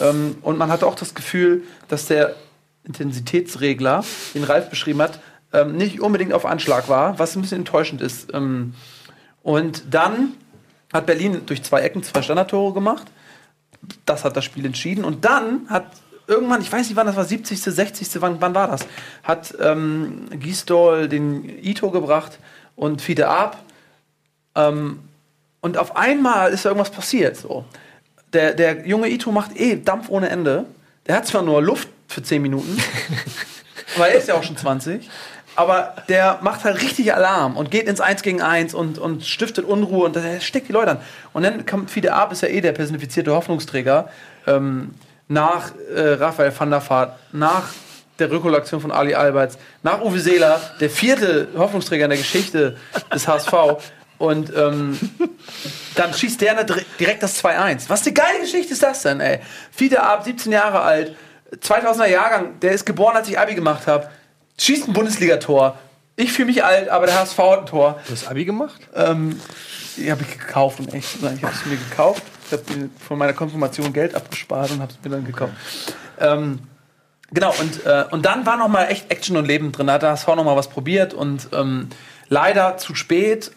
Ähm, und man hatte auch das Gefühl, dass der Intensitätsregler, den Ralf beschrieben hat, ähm, nicht unbedingt auf Anschlag war, was ein bisschen enttäuschend ist. Ähm, und dann hat Berlin durch zwei Ecken zwei Standardtore gemacht. Das hat das Spiel entschieden. Und dann hat irgendwann, ich weiß nicht wann das war, 70., 60., wann, wann war das? Hat ähm, Gisdol den Ito gebracht und Fiete ab. Ähm, und auf einmal ist da irgendwas passiert. So. Der, der junge Ito macht eh Dampf ohne Ende. Der hat zwar nur Luft für 10 Minuten, aber er ist ja auch schon 20. Aber der macht halt richtig Alarm und geht ins 1 gegen 1 und, und stiftet Unruhe und der steckt die Leute an. Und dann kommt Fide Ab, ist ja eh der personifizierte Hoffnungsträger, ähm, nach äh, Raphael van der Vaart, nach der Rückholaktion von Ali Alberts, nach Uwe Seeler, der vierte Hoffnungsträger in der Geschichte des HSV. Und ähm, dann schießt der dir- direkt das 2-1. Was eine geile Geschichte ist das denn, ey? Fiete Ab, 17 Jahre alt, 2000er Jahrgang, der ist geboren, als ich Abi gemacht habe, schießt ein Bundesligator. Ich fühle mich alt, aber der HSV hat ein Tor. Du hast Abi gemacht? Ähm, die habe ich gekauft, um echt zu sein. Ich habe es mir gekauft. Ich habe mir von meiner Konfirmation Geld abgespart und habe es mir dann gekauft. Ähm, genau, und, äh, und dann war noch mal echt Action und Leben drin. Da hat der HSV noch mal was probiert und ähm, leider zu spät.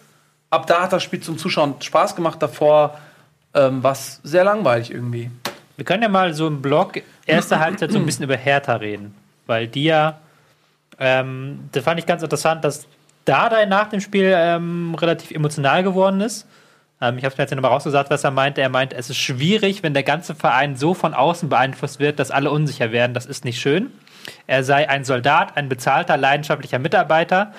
Ab da hat das Spiel zum Zuschauen Spaß gemacht. Davor ähm, war es sehr langweilig irgendwie. Wir können ja mal so im Blog erste Halbzeit so ein bisschen über Hertha reden, weil die ja, ähm, das fand ich ganz interessant, dass Dardai nach dem Spiel ähm, relativ emotional geworden ist. Ähm, ich habe mir jetzt nochmal rausgesagt, was er meinte. Er meint, es ist schwierig, wenn der ganze Verein so von außen beeinflusst wird, dass alle unsicher werden. Das ist nicht schön. Er sei ein Soldat, ein bezahlter, leidenschaftlicher Mitarbeiter.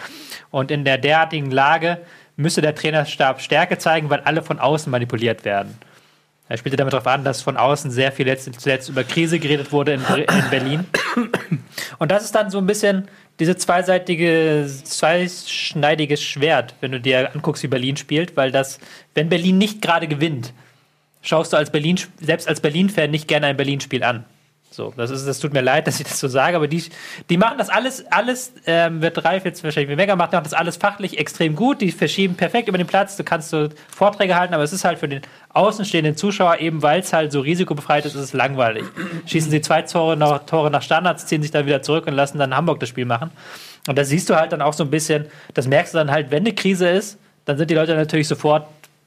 Und in der derartigen Lage müsse der Trainerstab Stärke zeigen, weil alle von außen manipuliert werden. Er spielte damit darauf an, dass von außen sehr viel letzt, zuletzt über Krise geredet wurde in, in Berlin. Und das ist dann so ein bisschen diese zweiseitige, zweischneidiges Schwert, wenn du dir anguckst, wie Berlin spielt, weil das, wenn Berlin nicht gerade gewinnt, schaust du als Berlin, selbst als Berlin-Fan nicht gerne ein Berlin-Spiel an. So, das ist, das tut mir leid, dass ich das so sage, aber die, die machen das alles, alles ähm, wird Ralf jetzt wahrscheinlich Mega macht, machen das alles fachlich extrem gut, die verschieben perfekt über den Platz, du kannst so Vorträge halten, aber es ist halt für den außenstehenden Zuschauer, eben weil es halt so risikobefreit ist, ist es langweilig. Schießen sie zwei Tore nach, Tore nach Standards, ziehen sich dann wieder zurück und lassen dann Hamburg das Spiel machen. Und da siehst du halt dann auch so ein bisschen, das merkst du dann halt, wenn eine Krise ist, dann sind die Leute natürlich sofort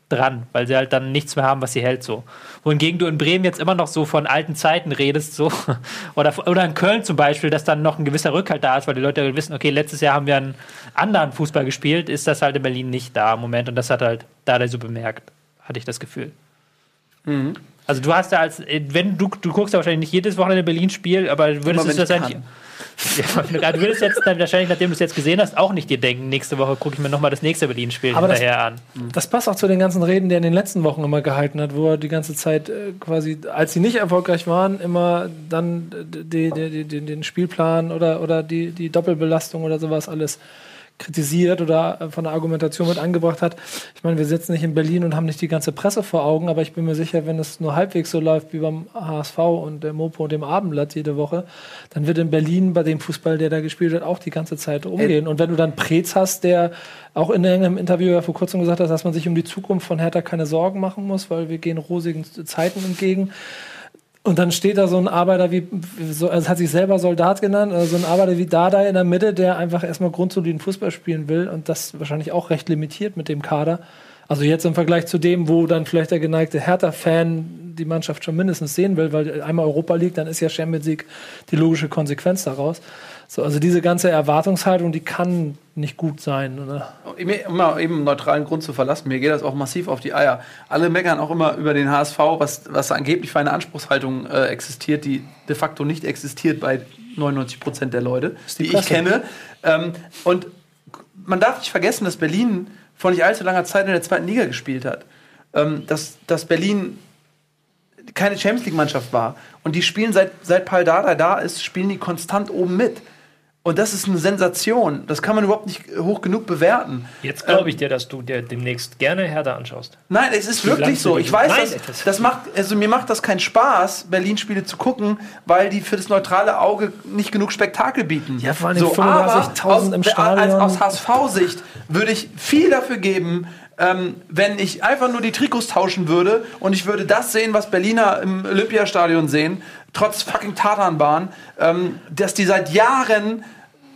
dran, weil sie halt dann nichts mehr haben, was sie hält so. Wohingegen du in Bremen jetzt immer noch so von alten Zeiten redest so oder, oder in Köln zum Beispiel, dass dann noch ein gewisser Rückhalt da ist, weil die Leute wissen, okay, letztes Jahr haben wir einen anderen Fußball gespielt, ist das halt in Berlin nicht da im Moment und das hat halt da so bemerkt, hatte ich das Gefühl. Also du hast ja als, wenn du, du guckst ja wahrscheinlich nicht jedes Wochenende Berlin-Spiel, aber würdest Immer, du das ich eigentlich, ja, du würdest jetzt dann wahrscheinlich, nachdem du es jetzt gesehen hast, auch nicht dir denken, nächste Woche gucke ich mir nochmal das nächste Berlin-Spiel hinterher an. Das passt auch zu den ganzen Reden, die er in den letzten Wochen immer gehalten hat, wo er die ganze Zeit äh, quasi, als sie nicht erfolgreich waren, immer dann die, die, die, den Spielplan oder, oder die, die Doppelbelastung oder sowas alles kritisiert oder äh, von der Argumentation mit angebracht hat. Ich meine, wir sitzen nicht in Berlin und haben nicht die ganze Presse vor Augen, aber ich bin mir sicher, wenn es nur halbwegs so läuft wie beim HSV und der Mopo und dem Abendblatt jede Woche, dann wird in Berlin bei dem Fußball, der da gespielt wird, auch die ganze Zeit umgehen. Und wenn du dann Preetz hast, der auch in einem Interview ja vor kurzem gesagt hat, dass man sich um die Zukunft von Hertha keine Sorgen machen muss, weil wir gehen rosigen Zeiten entgegen. Und dann steht da so ein Arbeiter wie, so, also hat sich selber Soldat genannt, also so ein Arbeiter wie Dada in der Mitte, der einfach erstmal grundsoliden Fußball spielen will und das wahrscheinlich auch recht limitiert mit dem Kader. Also jetzt im Vergleich zu dem, wo dann vielleicht der geneigte Hertha-Fan die Mannschaft schon mindestens sehen will, weil einmal Europa League, dann ist ja Champions League die logische Konsequenz daraus. So, also diese ganze Erwartungshaltung, die kann nicht gut sein. Oder? Mir immer eben einen neutralen Grund zu verlassen. Mir geht das auch massiv auf die Eier. Alle meckern auch immer über den HSV, was, was angeblich für eine Anspruchshaltung äh, existiert, die de facto nicht existiert bei 99 Prozent der Leute, die, die ich kenne. Ähm, und man darf nicht vergessen, dass Berlin vor nicht allzu langer Zeit in der zweiten Liga gespielt hat. Ähm, dass, dass Berlin keine Champions League-Mannschaft war. Und die spielen seit, seit Paul Dardai da ist, spielen die konstant oben mit. Und das ist eine Sensation. Das kann man überhaupt nicht hoch genug bewerten. Jetzt glaube ich dir, dass du dir demnächst gerne Hertha anschaust. Nein, es ist wirklich langst du so. die- Ich weiß, Nein, dass, das- das macht, also mir macht das keinen Spaß, Berlin-Spiele zu gucken, weil die für das neutrale Auge nicht genug Spektakel bieten. Ja, vor allem so, 35.000 aber im aus, Stadion. Als, aus HSV-Sicht würde ich viel dafür geben, ähm, wenn ich einfach nur die Trikots tauschen würde und ich würde das sehen, was Berliner im Olympiastadion sehen, trotz fucking Tatanbahn, ähm, dass die seit Jahren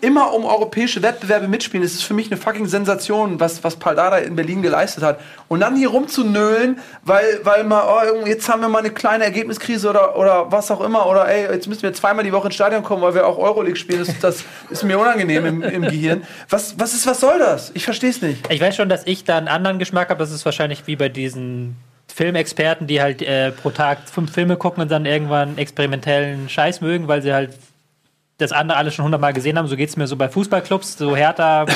immer um europäische Wettbewerbe mitspielen. Das ist für mich eine fucking Sensation, was, was Paldada in Berlin geleistet hat. Und dann hier rumzunölen, weil, weil mal, oh, jetzt haben wir mal eine kleine Ergebniskrise oder, oder was auch immer. Oder ey, jetzt müssen wir zweimal die Woche ins Stadion kommen, weil wir auch Euroleague spielen. Das, das ist mir unangenehm im, im Gehirn. Was, was ist, was soll das? Ich verstehe es nicht. Ich weiß schon, dass ich da einen anderen Geschmack habe. Das ist wahrscheinlich wie bei diesen Filmexperten, die halt äh, pro Tag fünf Filme gucken und dann irgendwann experimentellen Scheiß mögen, weil sie halt das andere alles schon hundertmal gesehen haben. So geht es mir so bei Fußballclubs, so Hertha.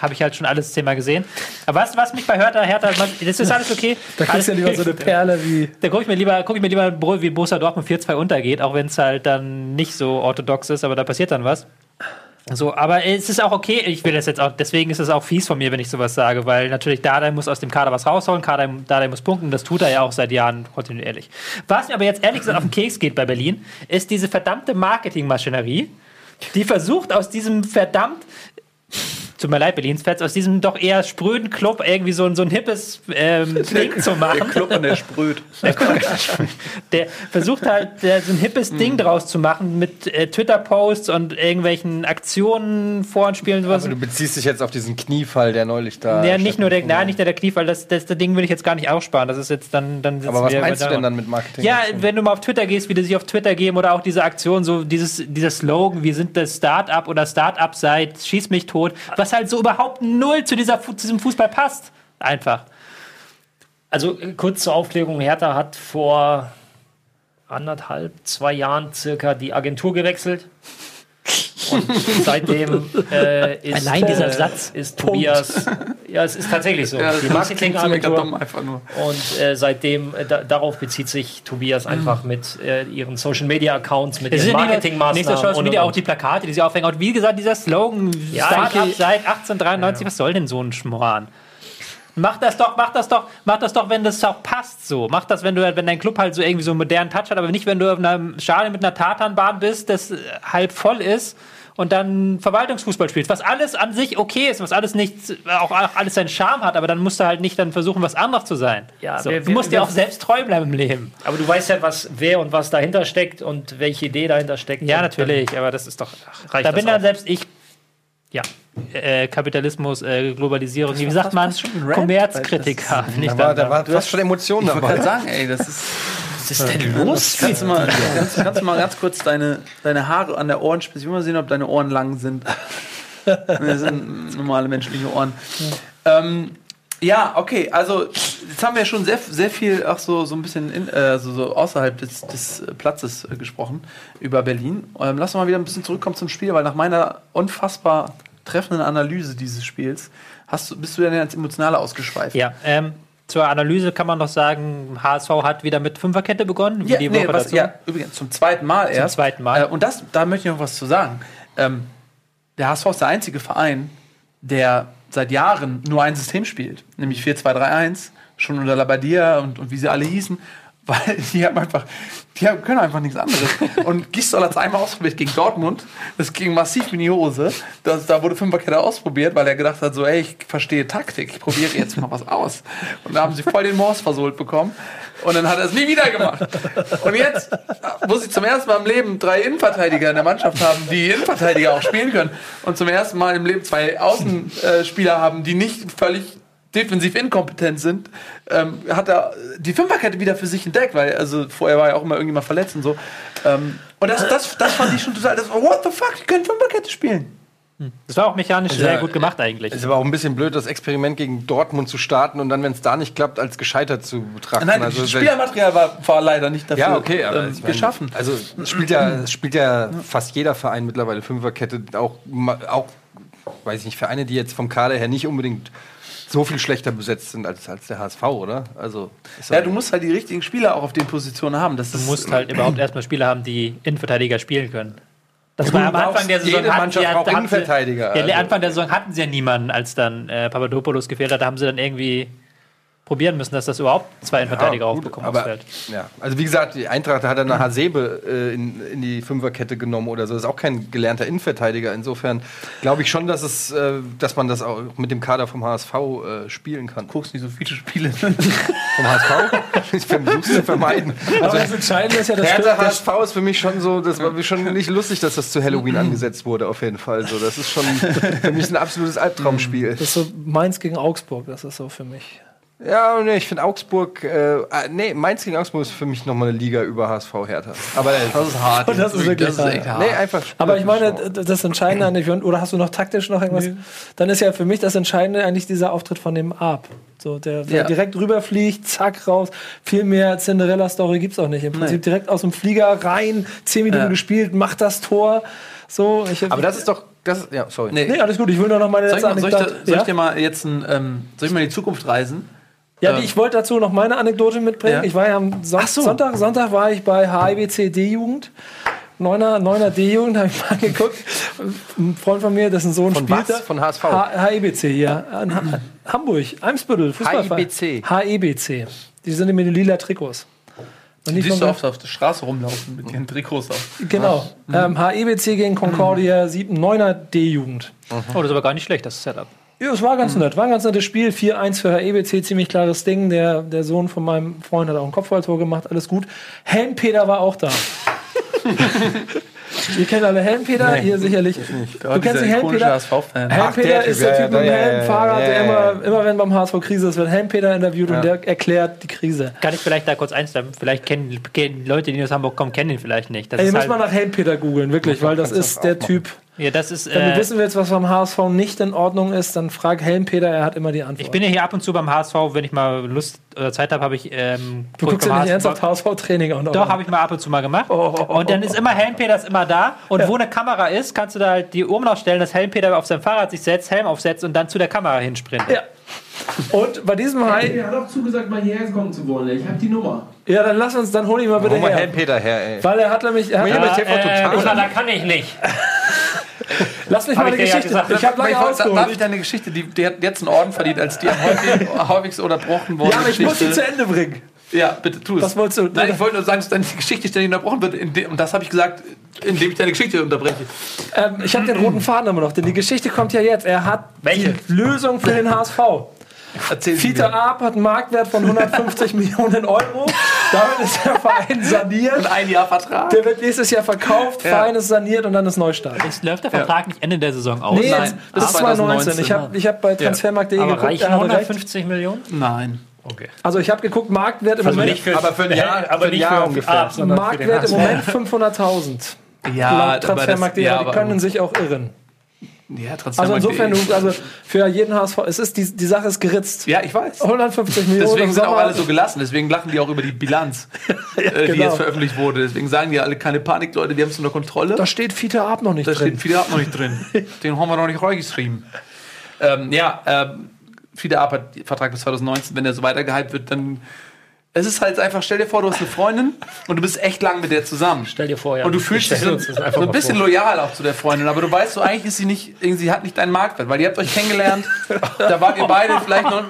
Habe ich halt schon alles zehnmal gesehen. Aber was, was mich bei Hertha, Hertha, das ist alles okay. Da kriegst du ja lieber so eine Perle wie. Da gucke ich mir lieber, guck ich mir lieber, wie Borussia Dortmund 4-2 untergeht, auch wenn es halt dann nicht so orthodox ist, aber da passiert dann was. So, aber es ist auch okay, ich will das jetzt auch, deswegen ist es auch fies von mir, wenn ich sowas sage, weil natürlich Dardai muss aus dem Kader was rausholen, Dardai, Dardai muss punkten, das tut er ja auch seit Jahren kontinuierlich. Was mir aber jetzt ehrlich gesagt auf den Keks geht bei Berlin, ist diese verdammte Marketingmaschinerie, die versucht aus diesem verdammt Tut mir leid, Berlins Fans, aus diesem doch eher spröden Club irgendwie so, ein- so ein hippes ähm, Ding zu machen. Der Club und der sprüht. Der versucht halt, der, so ein hippes Hm. Ding draus zu machen mit äh, Twitter-Posts und irgendwelchen Aktionen vorspielen. Also du beziehst dich jetzt auf diesen Kniefall, der neulich da. ja, nicht nur der, nein, nicht nur der Kniefall, das, das, das Ding will ich jetzt gar nicht aussparen. Das ist jetzt dann. dann. Aber was meinst du denn dann mit Marketing? Ja, wenn du mal auf Twitter gehst, wie die sich auf Twitter geben oder auch diese Aktion, so dieses, dieser Slogan, wir sind das Start-up oder Start-up seit Schieß mich tot, was halt so überhaupt null zu, dieser, zu diesem Fußball passt. Einfach. Also äh, kurz zur Aufklärung, Hertha hat vor anderthalb, zwei Jahren circa die Agentur gewechselt. Und seitdem äh, ist, Allein dieser äh, Satz. ist Tobias. Ja, es ist tatsächlich so. Ja, die Marketingagentur. dumm einfach nur. Und äh, seitdem, äh, da, darauf bezieht sich Tobias einfach mit äh, ihren Social Media Accounts, mit ihren ja nur, Marketingmaßnahmen. nicht nur Social und, Media, auch die Plakate, die sie aufhängen. Und wie gesagt, dieser Slogan, Ja, Startup seit 1893, was soll denn so ein Schmoran? Mach das doch, mach das doch, mach das doch, wenn das auch passt so. Mach das, wenn du, wenn dein Club halt so irgendwie so einen modernen Touch hat, aber nicht, wenn du auf einem Stadion mit einer Tatanbahn bist, das äh, halb voll ist und dann Verwaltungsfußball spielst. Was alles an sich okay ist, was alles nicht, auch, auch alles seinen Charme hat, aber dann musst du halt nicht dann versuchen, was anderes zu sein. Ja, so, wir- du musst wir- dir auch selbst treu bleiben im Leben. aber du weißt ja, was, wer und was dahinter steckt und welche Idee dahinter steckt. Ja, natürlich, aber das ist doch. reicht da das bin dann auch. selbst ich. Ja. Äh, Kapitalismus, äh, Globalisierung, wie sagt man? Kommerzkritiker. ich Da war, da war fast schon Emotionen Ich dabei. gerade sagen, ey, das ist. Was ist denn los? Kannst du mal, kannst, kannst du mal ganz kurz deine, deine Haare an der Ohrenspitze, ich will mal sehen, ob deine Ohren lang sind. Das sind normale menschliche Ohren. Ähm, ja, okay, also jetzt haben wir schon sehr, sehr viel auch so, so ein bisschen in, äh, so, so außerhalb des, des Platzes äh, gesprochen über Berlin. Ähm, lass uns mal wieder ein bisschen zurückkommen zum Spiel, weil nach meiner unfassbar treffenden Analyse dieses Spiels hast bist du dann ins Emotionale ausgeschweift. Ja, ähm, zur Analyse kann man noch sagen, HSV hat wieder mit Fünferkette begonnen. Ja, die nee, Woche was, dazu. ja, übrigens zum zweiten Mal erst. zweiten Mal. Äh, und das, da möchte ich noch was zu sagen. Ähm, der HSV ist der einzige Verein, der seit Jahren nur ein System spielt, nämlich 4-2-3-1, schon unter Labadia und, und wie sie alle hießen. Weil die haben einfach, die haben, können einfach nichts anderes. Und Gisdol hat es einmal ausprobiert gegen Dortmund. Das ging massiv in die Hose. Das, da wurde Fünferkette ausprobiert, weil er gedacht hat, so, ey, ich verstehe Taktik, ich probiere jetzt mal was aus. Und da haben sie voll den Morse versohlt bekommen. Und dann hat er es nie wieder gemacht. Und jetzt muss ich zum ersten Mal im Leben drei Innenverteidiger in der Mannschaft haben, die Innenverteidiger auch spielen können. Und zum ersten Mal im Leben zwei Außenspieler haben, die nicht völlig defensiv inkompetent sind, ähm, hat er die Fünferkette wieder für sich entdeckt, weil also vorher war ja auch immer irgendjemand verletzt und so. Ähm, und das, das, das fand ich schon total. Das, what the fuck, die können Fünferkette spielen. Das war auch mechanisch Also, sehr gut gemacht eigentlich. Es war auch ein bisschen blöd, das Experiment gegen Dortmund zu starten und dann, wenn es da nicht klappt, als gescheitert zu betrachten. Nein, also, das Spielermaterial war, war leider nicht dafür ja, okay, aber ähm, ich mein, geschaffen. Also spielt ja, spielt ja fast jeder Verein mittlerweile Fünferkette, auch, auch, weiß ich nicht, Vereine, die jetzt vom Kader her nicht unbedingt so viel schlechter besetzt sind als, als der HSV, oder? Also Ja, du musst halt die richtigen Spieler auch auf den Positionen haben. Das Du musst halt überhaupt erstmal Spieler haben, die Innenverteidiger spielen können. Das war am Anfang der Saison. jede hatten Mannschaft sie- braucht hatten sie- Innenverteidiger, Ja, also. Anfang der Saison hatten sie ja niemanden, als dann äh, Papadopoulos gefehlt hat. Da haben sie dann irgendwie probieren müssen, dass das überhaupt zwei Innenverteidiger Ja, aufbekommen aufs aber, Feld. ja. Also wie gesagt, die Eintracht hat dann eine Hasebe äh, in, in die Fünferkette genommen oder so. Ist auch kein gelernter Innenverteidiger. Insofern glaube ich schon, dass es, äh, dass man das auch mit dem Kader vom HSV äh, spielen kann. guckst nicht so viele Spiele. Vom HSV? ich versuche es zu vermeiden. Aber das Entscheidende ist ja, das Hertha der, HSV ist für mich schon so, das war mir schon nicht lustig, dass das zu Halloween angesetzt wurde, auf jeden Fall. So, das ist schon für mich ein absolutes Albtraumspiel. das ist so Mainz gegen Augsburg, das ist so für mich. Ja, nee, ich finde Augsburg, äh, ah, nee, Mainz gegen Augsburg ist für mich nochmal eine Liga über HSV Hertha. Aber äh, Das ist hart. Und das ist wirklich das ist echt hart. hart. nee, einfach. Aber ich meine, das Entscheidende an dem, oder hast du noch taktisch noch irgendwas? Dann ist ja für mich das Entscheidende eigentlich dieser Auftritt von dem Arp. So, der, der Ja. direkt rüberfliegt, zack, raus. Viel mehr Cinderella-Story gibt's auch nicht. Im Prinzip direkt aus dem Flieger rein, zehn Minuten Ja. gespielt, macht das Tor. So, ich, Aber das ist doch, das, ja, sorry. Nee. Nee, alles gut, ich will nur noch meine Soll ich, letzte mal, soll, ich, dir- soll ich dir mal jetzt ein, ähm, soll ich mal in die Zukunft reisen? Ja, Ähm, ich wollte dazu noch meine Anekdote mitbringen. Ja. Ich war ja am Son so. Sonntag, Sonntag war ich bei HIBC D-Jugend. Neuner, Neuner D-Jugend, habe ich mal geguckt. Ein Freund von mir, dessen Sohn Von spielt was? da. Von HSV? H HIBC hier. In ha Hamburg, Eimsbüttel, Fußballverein. HIBC. HIBC. Die sind mit den lila Trikots. Und nicht Siehst du oft auf der Straße rumlaufen mit ihren Trikots auf. Genau. Ähm, HIBC gegen Concordia, 7, 9er D-Jugend. Oh, das ist aber gar nicht schlecht, das Setup. Ja, es war ganz nett. War ein ganz nettes Spiel. 4-1 für HEBC, ziemlich klares Ding. Der, der Sohn von meinem Freund hat auch ein Kopfballtor gemacht, alles gut. Helmpeter war auch da. Ihr kennt alle Helmpeter, ihr sicherlich. Du kennst den Helmpeter? Helmpeter ist der ja, Typ ja, mit dem ja, Helm, ja, Fahrrad, ja, der ja, ja. immer, immer wenn beim HSV Krise ist, wird Helmpeter interviewt und der erklärt die Krise. Kann ich vielleicht da kurz einsteigen? Vielleicht kennen, kennen Leute, die aus Hamburg kommen, kennen ihn vielleicht nicht. Das Ey, ihr ist müsst halt, mal nach Helmpeter googeln, wirklich, weil das ist der Typ. Ja, das ist, Wenn du äh, wissen willst, was beim HSV nicht in Ordnung ist, dann frag Helmpeter, er hat immer die Antwort. ich bin ja hier ab und zu beim HSV, wenn ich mal Lust oder Zeit habe, habe ich. Ähm, du guckst ja nicht ernsthaft HSV-Training an. Doch, habe ich mal ab und zu mal gemacht. Oh, Und dann ist immer Helmpeters immer da. Und wo eine Kamera ist, kannst du da halt die Ohren aufstellen, dass Helmpeter auf sein Fahrrad sich setzt, Helm aufsetzt und dann zu der Kamera hinsprintet. Ja. Und bei diesem Hai, Er hat auch zugesagt, mal hierher kommen zu wollen. Ich habe die Nummer. ja, dann lass uns, dann hol ihn mal bitte Hol mal her. Helmpeter her, ey. Weil er hat nämlich, er hat, TV Äh, Total. Gunnar, da kann ich nicht. lass mich hab mal eine ja Geschichte. gesagt. ich habe lange Darf ich ausgeholt. deine Geschichte, die, die hat jetzt einen Orden verdient, als die am häufig, häufigst unterbrochen worden Ja, aber ich muss sie Geschichte. zu Ende bringen. Ja, bitte tu es. Was wolltest du? Nein, ich wollte nur sagen, dass deine Geschichte ständig unterbrochen wird. Und das habe ich gesagt, indem ich deine Geschichte unterbreche. Ähm, ich habe den roten Faden immer noch, denn die Geschichte kommt ja jetzt. Er hat Welche? die Lösung für den HSV. Erzähl Fiete. Arp hat einen Marktwert von 150 Millionen Euro. Damit ist der Verein saniert. Ein Jahr Vertrag. Der wird nächstes Jahr verkauft, Ja. Verein ist saniert und dann ist Neustart. Es läuft der Vertrag nicht Ende der Saison aus. Nee, nein, jetzt, das ist ist 2019. Ich 2019. habe ich hab bei transfermarkt.de Aber geguckt, reichen er hatte recht. 150 Millionen? Nein. Okay. Also ich habe geguckt, Marktwert im Also Moment, nicht für, aber für ein Jahr- aber für ein nicht Jahr für ungefähr. Den Marktwert im. Moment 500.000. Ja, Laut Transfermarkt.de, ja, die aber- können sich auch irren. Ja, Also Transfermarkt.de. insofern, du, also für jeden HSV, es ist die, die Sache ist geritzt. Ja, ich weiß. 150 Millionen Deswegen sind auch alle so gelassen. Deswegen lachen die auch über die Bilanz, äh, die genau. jetzt veröffentlicht wurde. Deswegen sagen die alle keine Panik, Leute, wir haben es unter Kontrolle. da steht Fiete Arp noch nicht Da drin. steht Fide Ab noch nicht drin. Den haben wir noch nicht reingeschrieben. Ähm, ja, ähm, Fide Ab hat Vertrag bis 2019. Wenn er so weiter gehypt wird, dann Es ist halt einfach, stell dir vor, du hast eine Freundin und du bist echt lang mit der zusammen. Stell dir vor, ja. Und du fühlst dich so, so ein bisschen vor. loyal auch zu der Freundin, aber du weißt so, eigentlich ist sie nicht, sie hat nicht deinen Marktwert, weil ihr habt euch kennengelernt, da wart ihr beide vielleicht noch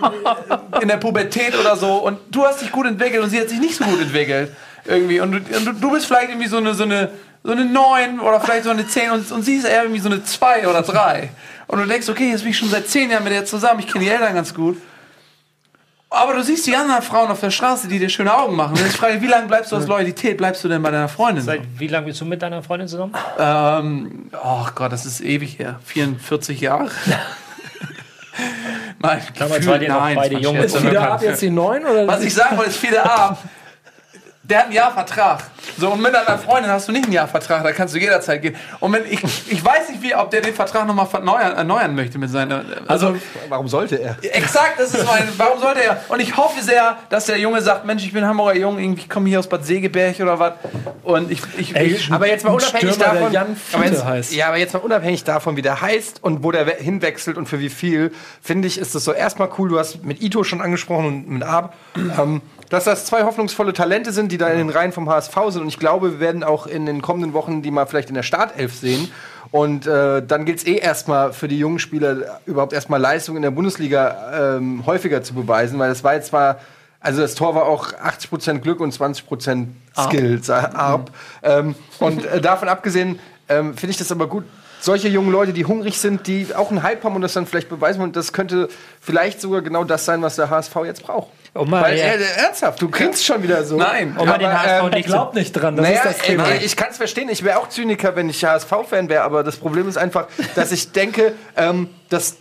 in der Pubertät oder so und du hast dich gut entwickelt und sie hat sich nicht so gut entwickelt irgendwie und du, und du bist vielleicht irgendwie so eine, so eine, so eine 9 oder vielleicht so eine 10 und, und sie ist eher irgendwie so eine 2 oder 3 und du denkst, okay, jetzt bin ich schon seit 10 Jahren mit der zusammen, ich kenne die Eltern ganz gut aber du siehst die anderen Frauen auf der Straße, die dir schöne Augen machen. Und jetzt frage ich, wie lange bleibst du aus Loyalität? Bleibst du denn bei deiner Freundin? Seit wie lange bist du mit deiner Freundin zusammen? Ähm, oh Gott, das ist ewig her. 44 Jahre. Nein, Damals noch nein, beide jung. Ist wieder ab jetzt die neun oder? Was ich sagen wollte, ist viele A. Der hat ein Jahr Vertrag. So, und mit einer Freundin hast du nicht einen Jahr Vertrag, da kannst du jederzeit gehen. Und wenn ich, ich weiß nicht, wie, ob der den Vertrag nochmal erneuern, erneuern möchte mit seiner. Also, Warum sollte er? exakt, das ist mein. Warum sollte er? Und ich hoffe sehr, dass der Junge sagt: Mensch, ich bin Hamburger Jung, irgendwie ich komme hier aus Bad Segeberg oder was. Und ich. ich, Ey, ich Aber jetzt mal unabhängig Stürmer, davon, Jan aber jetzt, heißt. ja, aber jetzt mal unabhängig davon, wie der heißt und wo der we- hinwechselt und für wie viel, finde ich, ist das so erstmal cool. Du hast mit Ito schon angesprochen und mit Ab, ähm, dass das zwei hoffnungsvolle Talente sind, die da in den Reihen vom HSV sind. Und ich glaube, wir werden auch in den kommenden Wochen die mal vielleicht in der Startelf sehen. Und äh, dann gilt es eh erstmal für die jungen Spieler überhaupt erstmal Leistung in der Bundesliga ähm, häufiger zu beweisen, weil das war jetzt zwar also das Tor war auch 80% Glück und 20% Skill, sa- Arp. Ähm, und äh, davon abgesehen ähm, finde ich das aber gut. Solche jungen Leute, die hungrig sind, die auch einen Hype haben und das dann vielleicht beweisen. Und das könnte vielleicht sogar genau das sein, was der HSV jetzt braucht. Um mal, Weil, ja, äh, ernsthaft, du grinst schon wieder so. Nein. um mal den aber, HSV Ich nicht zu glaub nicht dran, das naja, ist das Thema. äh, ich kann es verstehen. Ich wäre auch Zyniker, wenn ich HSV-Fan wäre. Aber das Problem ist einfach, dass ich denke, ähm, dass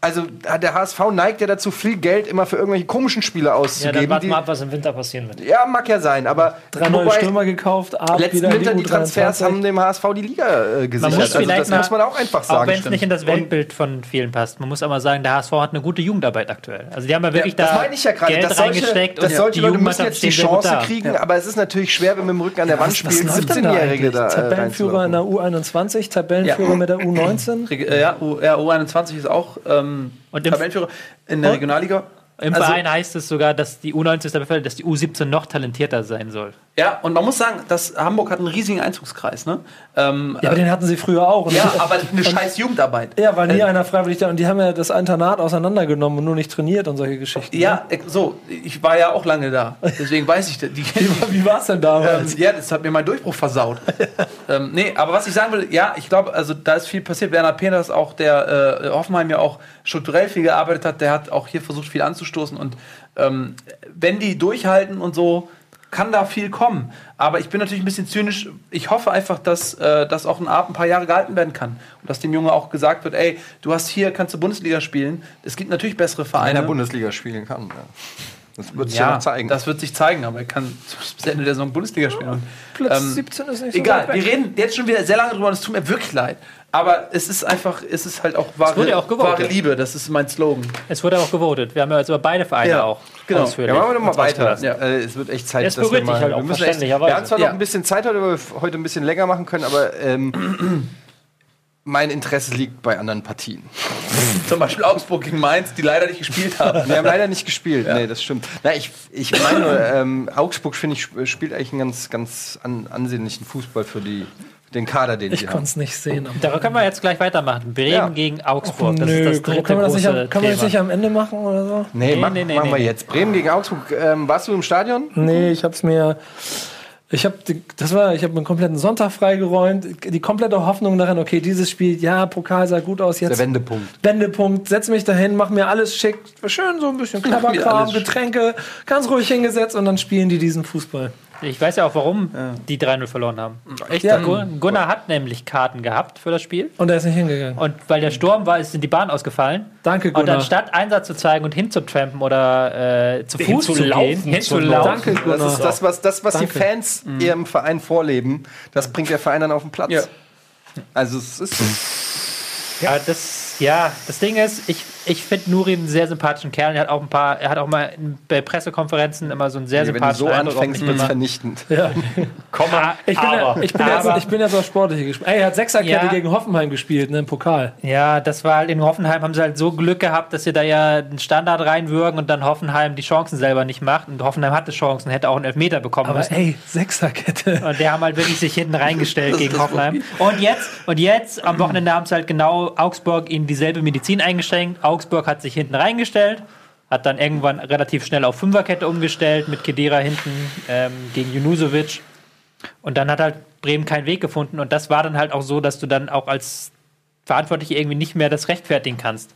also der HSV neigt ja dazu, viel Geld immer für irgendwelche komischen Spiele Ja, dann auszugeben. warten die- wir ab, was im Winter passieren wird. ja, mag ja sein, aber Drei neue Stürmer gekauft, ab letzten wieder in Winter die Transfers U23. haben dem HSV die Liga äh, gesichert. muss also das mal- muss man auch einfach Auch sagen. wenn es nicht in das Weltbild von vielen passt. Man muss aber sagen, der HSV hat eine gute Jugendarbeit aktuell. Also die haben ja wirklich das da meine ich ja gerade. Geld dass solche, reingesteckt dass solche Leute müssen jetzt die Chance kriegen, aber es ist natürlich schwer, wenn man mit dem Rücken an der Wand Was, was spielt, läuft denn da 17-Jährige eigentlich? da. äh, Tabellenführer in der U21, Tabellenführer mit der U19. Reg- äh, ja, U, ja, U21 ist auch ähm, Tabellenführer in der Regionalliga. Im Also- Verein heißt es sogar, dass die U19 ist der Befehl, dass die U17 noch talentierter sein soll. Ja, und man muss sagen, dass Hamburg hat einen riesigen Einzugskreis, ne? Ähm, Ja, aber den hatten sie früher auch. Und ja, aber eine scheiß Jugendarbeit. Ja, war nie einer freiwillig da. Und die haben ja das Internat auseinandergenommen und nur nicht trainiert und solche Geschichten. Ja, äh, so, ich war ja auch lange da. Deswegen weiß ich, die, Wie war es denn damals? Ähm, ja, das hat mir meinen Durchbruch versaut. ähm, nee, aber was ich sagen will, ja, ich glaube, also da ist viel passiert. Werner Peters, auch der äh, Hoffenheim ja auch strukturell viel gearbeitet hat, der hat auch hier versucht, viel anzustoßen. Und ähm, wenn die durchhalten und so, kann da viel kommen. Aber ich bin natürlich ein bisschen zynisch. Ich hoffe einfach, dass äh, das auch ein Abend ein paar Jahre gehalten werden kann. Und dass dem Junge auch gesagt wird, ey, du hast hier, kannst du Bundesliga spielen. Es gibt natürlich bessere in Vereine. der Bundesliga spielen kann. Ja. Das wird sich ja, ja, noch zeigen. das wird sich zeigen, aber er kann bis Ende der Saison Bundesliga spielen. Und, Platz ähm, 17 ist nicht so Egal, weit wir reden jetzt schon wieder sehr lange drüber und es tut mir wirklich leid. Aber es ist einfach, es ist halt auch wahre, wurde ja auch wahre Liebe, das ist mein Slogan. Es wurde auch gewotet. Wir haben ja jetzt über beide Vereine Ja, auch genau. ausführlich. Ja, machen wir doch mal uns weiter. Ja. Äh, es wird echt Zeit, Es dass wir berührt mal. halt auch, wir, müssen echt, wir haben zwar Ja. noch ein bisschen Zeit heute, weil wir heute ein bisschen länger machen können, aber ähm, mein Interesse liegt bei anderen Partien. Zum Beispiel Augsburg gegen Mainz, die leider nicht gespielt haben. Wir haben leider nicht gespielt. Nee, das stimmt. Na, ich, ich meine, nur, ähm, Augsburg, finde ich, sp- spielt eigentlich einen ganz, ganz an, ansehnlichen Fußball für die, den Kader, den Ich sie konnte haben. es nicht sehen. aber- Da können wir jetzt gleich weitermachen. Bremen Ja. gegen Augsburg. Das Nö, ist das dritte können wir das nicht, große kann man das nicht am Ende machen oder so? Nee, Nee, mach, nee, nee, machen wir nee. jetzt. Bremen gegen Augsburg. Ähm, warst du im Stadion? Nee, ich hab's mir. Ich habe das war, ich habe einen kompletten Sonntag freigeräumt. Die komplette Hoffnung daran, okay, dieses Spiel, ja, Pokal sah gut aus, Der jetzt Wendepunkt. Wendepunkt, setz mich dahin, mach mir alles schick, schön so ein bisschen Knabberkram. Getränke, ganz ruhig hingesetzt und dann spielen die diesen Fußball. Ich weiß ja auch, warum die 3-0 verloren haben. Echt? Ja. Gun- Gunnar hat nämlich Karten gehabt für das Spiel. Und er ist nicht hingegangen. Und weil der Sturm war, ist in die Bahn ausgefallen. Danke, Und Gunnar. anstatt Einsatz zu zeigen und hinzutrampen oder äh, zu Fuß zu Hinzulaufen, gehen, zu hinzulaufen. Danke, Gunnar. Das ist das, was, das, was die. Fans ihrem Verein vorleben, das bringt der Verein dann auf den Platz. Ja. Also es ist. Ja, das Ja, das Ding ist, ich, ich finde Nuri einen sehr sympathischen Kerl. Er hat auch ein paar, er hat auch mal in, bei Pressekonferenzen immer so einen sehr Wenn du sympathischen so Eindruck auf anfängst, wird es vernichtend. Komma, Ich bin, ja, aber. ich, bin jetzt, ich bin jetzt auf Sportliche gespannt. Ey, er hat Sechserkette Ja. gegen Hoffenheim gespielt, ne, im Pokal. Ja, das war halt in Hoffenheim, haben sie halt so Glück gehabt, dass sie da ja einen Standard reinwürgen und dann Hoffenheim die Chancen selber nicht macht. Und Hoffenheim hatte Chancen, hätte auch einen Elfmeter bekommen Aber müssen. ey, Sechserkette. Und der haben halt wirklich sich hinten reingestellt gegen Hoffenheim. Und jetzt, und jetzt, am Wochenende haben sie halt genau Augsburg ihnen dieselbe Medizin eingeschränkt. Augsburg hat sich hinten reingestellt, hat dann irgendwann relativ schnell auf Fünferkette umgestellt, mit Kedira hinten ähm, gegen Junusovic. Und dann hat halt Bremen keinen Weg gefunden. Und das war dann halt auch so, dass du dann auch als Verantwortlicher irgendwie nicht mehr das rechtfertigen kannst.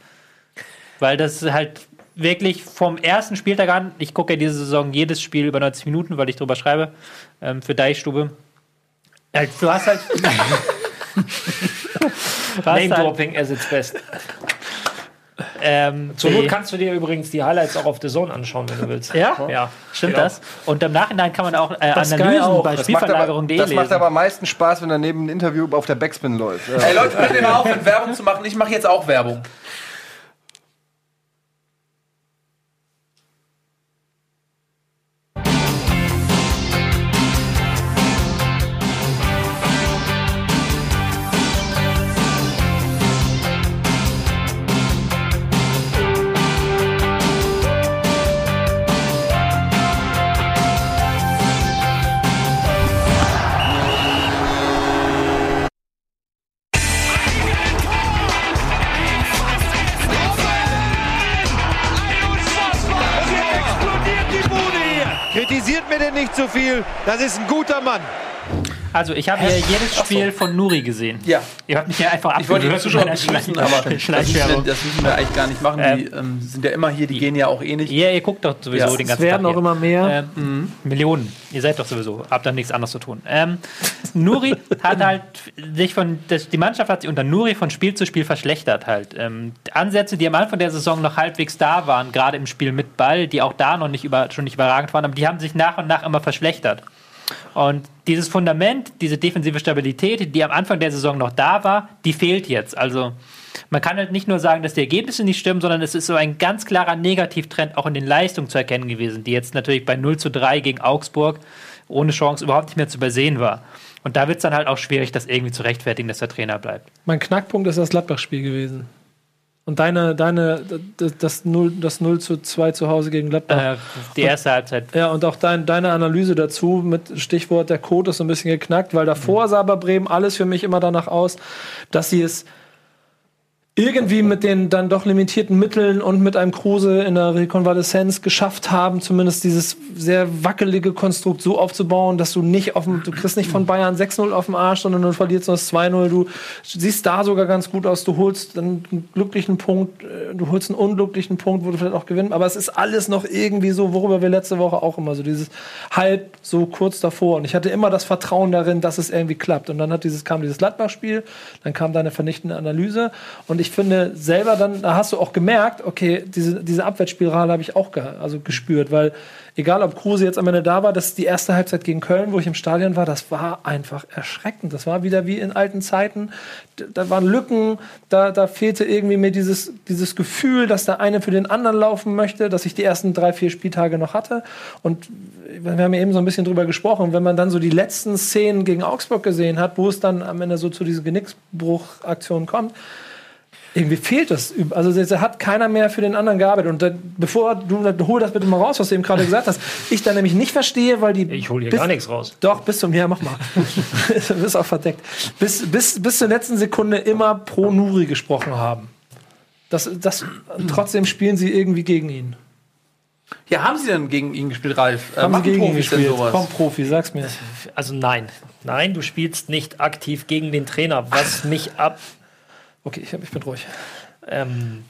Weil das halt wirklich vom ersten Spieltag an, ich gucke ja diese Saison jedes Spiel über 90 Minuten, weil ich drüber schreibe, ähm, für Deichstube. Halt, du hast halt. du hast halt Name-Dropping as its best. Ähm, Zur Not kannst du dir übrigens die Highlights auch auf The Zone anschauen, wenn du willst. Ja? Ja. Stimmt Genau. das? Und im Nachhinein kann man auch äh, Analysen auch. bei Das macht, aber, Spielverlagerung.de das macht aber am meisten Spaß, wenn daneben ein Interview auf der Backspin läuft. Ja. Ey Leute, könnt ihr mal aufhören, Werbung zu machen? Ich mache jetzt auch Werbung. Zu viel. Das ist ein guter Mann. Also, ich habe hier jedes Spiel von Nuri gesehen. Ja. Ihr habt mich ja einfach Ich wollte die Zuschauer begrüßen, aber das müssen, wir, Schleichwerbung. das müssen wir eigentlich gar nicht machen. Die ähm, sind ja immer hier, die gehen ja auch eh nicht. Ja, ihr guckt doch sowieso Ja, den Es ganzen werden Tag auch hier. immer mehr. Ähm, Millionen. Ihr seid doch sowieso. Habt dann nichts anderes zu tun. Ähm, Nuri hat halt sich von, das, die Mannschaft hat sich unter Nuri von Spiel zu Spiel verschlechtert halt. Ähm, Ansätze, die am Anfang der Saison noch halbwegs da waren, gerade im Spiel mit Ball, die auch da noch nicht über, schon nicht überragend waren, aber die haben sich nach und nach immer verschlechtert. Und dieses Fundament, diese defensive Stabilität, die am Anfang der Saison noch da war, die fehlt jetzt. Also man kann halt nicht nur sagen, dass die Ergebnisse nicht stimmen, sondern es ist so ein ganz klarer Negativtrend auch in den Leistungen zu erkennen gewesen, die jetzt natürlich bei 0 zu 3 gegen Augsburg ohne Chance überhaupt nicht mehr zu übersehen war. Und da wird es dann halt auch schwierig, das irgendwie zu rechtfertigen, dass der Trainer bleibt. Mein Knackpunkt ist das Gladbach-Spiel gewesen. Und deine, deine, das, das, 0, das 0 zu 2 zu Hause gegen Gladbach. Äh, die erste Halbzeit. Ja, und auch dein, deine Analyse dazu mit Stichwort, der Code ist so ein bisschen geknackt, weil davor sah bei Bremen alles für mich immer danach aus, dass sie es irgendwie mit den dann doch limitierten Mitteln und mit einem Kruse in der Rekonvaleszenz geschafft haben, zumindest dieses sehr wackelige Konstrukt so aufzubauen, dass du nicht auf dem, du kriegst nicht von Bayern 6-0 auf dem Arsch, sondern du verlierst nur das 2-0. Du siehst da sogar ganz gut aus. Du holst einen glücklichen Punkt, äh, du holst einen unglücklichen Punkt, wo du vielleicht auch gewinnst. Aber es ist alles noch irgendwie so, worüber wir letzte Woche auch immer so dieses halb so kurz davor. Und ich hatte immer das Vertrauen darin, dass es irgendwie klappt. Und dann hat dieses, kam dieses Gladbach-Spiel, dann kam deine vernichtende Analyse. Und ich finde selber dann, da hast du auch gemerkt, okay, diese, diese Abwärtsspirale habe ich auch ge also gespürt, weil egal ob Kruse jetzt am Ende da war, das ist die erste Halbzeit gegen Köln, wo ich im Stadion war, das war einfach erschreckend. Das war wieder wie in alten Zeiten. Da waren Lücken, da, da fehlte irgendwie mir dieses, dieses Gefühl, dass der eine für den anderen laufen möchte, dass ich die ersten drei, vier Spieltage noch hatte. Und wir haben ja eben so ein bisschen drüber gesprochen, wenn man dann so die letzten Szenen gegen Augsburg gesehen hat, wo es dann am Ende so zu diesen Genicksbruchaktionen kommt, irgendwie fehlt das. Also da hat keiner mehr für den anderen gearbeitet. Und dann, bevor du, hol das bitte mal raus, was du eben gerade gesagt hast. Ich dann nämlich nicht verstehe, weil die. Ich hole hier bis- gar nichts raus. Doch, bis zum, ja, mach mal. du bist auch verdeckt. Bis, bis, bis zur letzten Sekunde immer pro Nuri gesprochen haben. Das, das, trotzdem spielen sie irgendwie gegen ihn. Ja, haben Sie denn gegen ihn gespielt, Ralf? Äh, Haben sie machen gegen ihn Profis denn gespielt? sowas? Komm, Profi, sag's mir. Also nein. Nein, du spielst nicht aktiv gegen den Trainer. Was mich ab, Okay, ich, ich bin ruhig. ähm,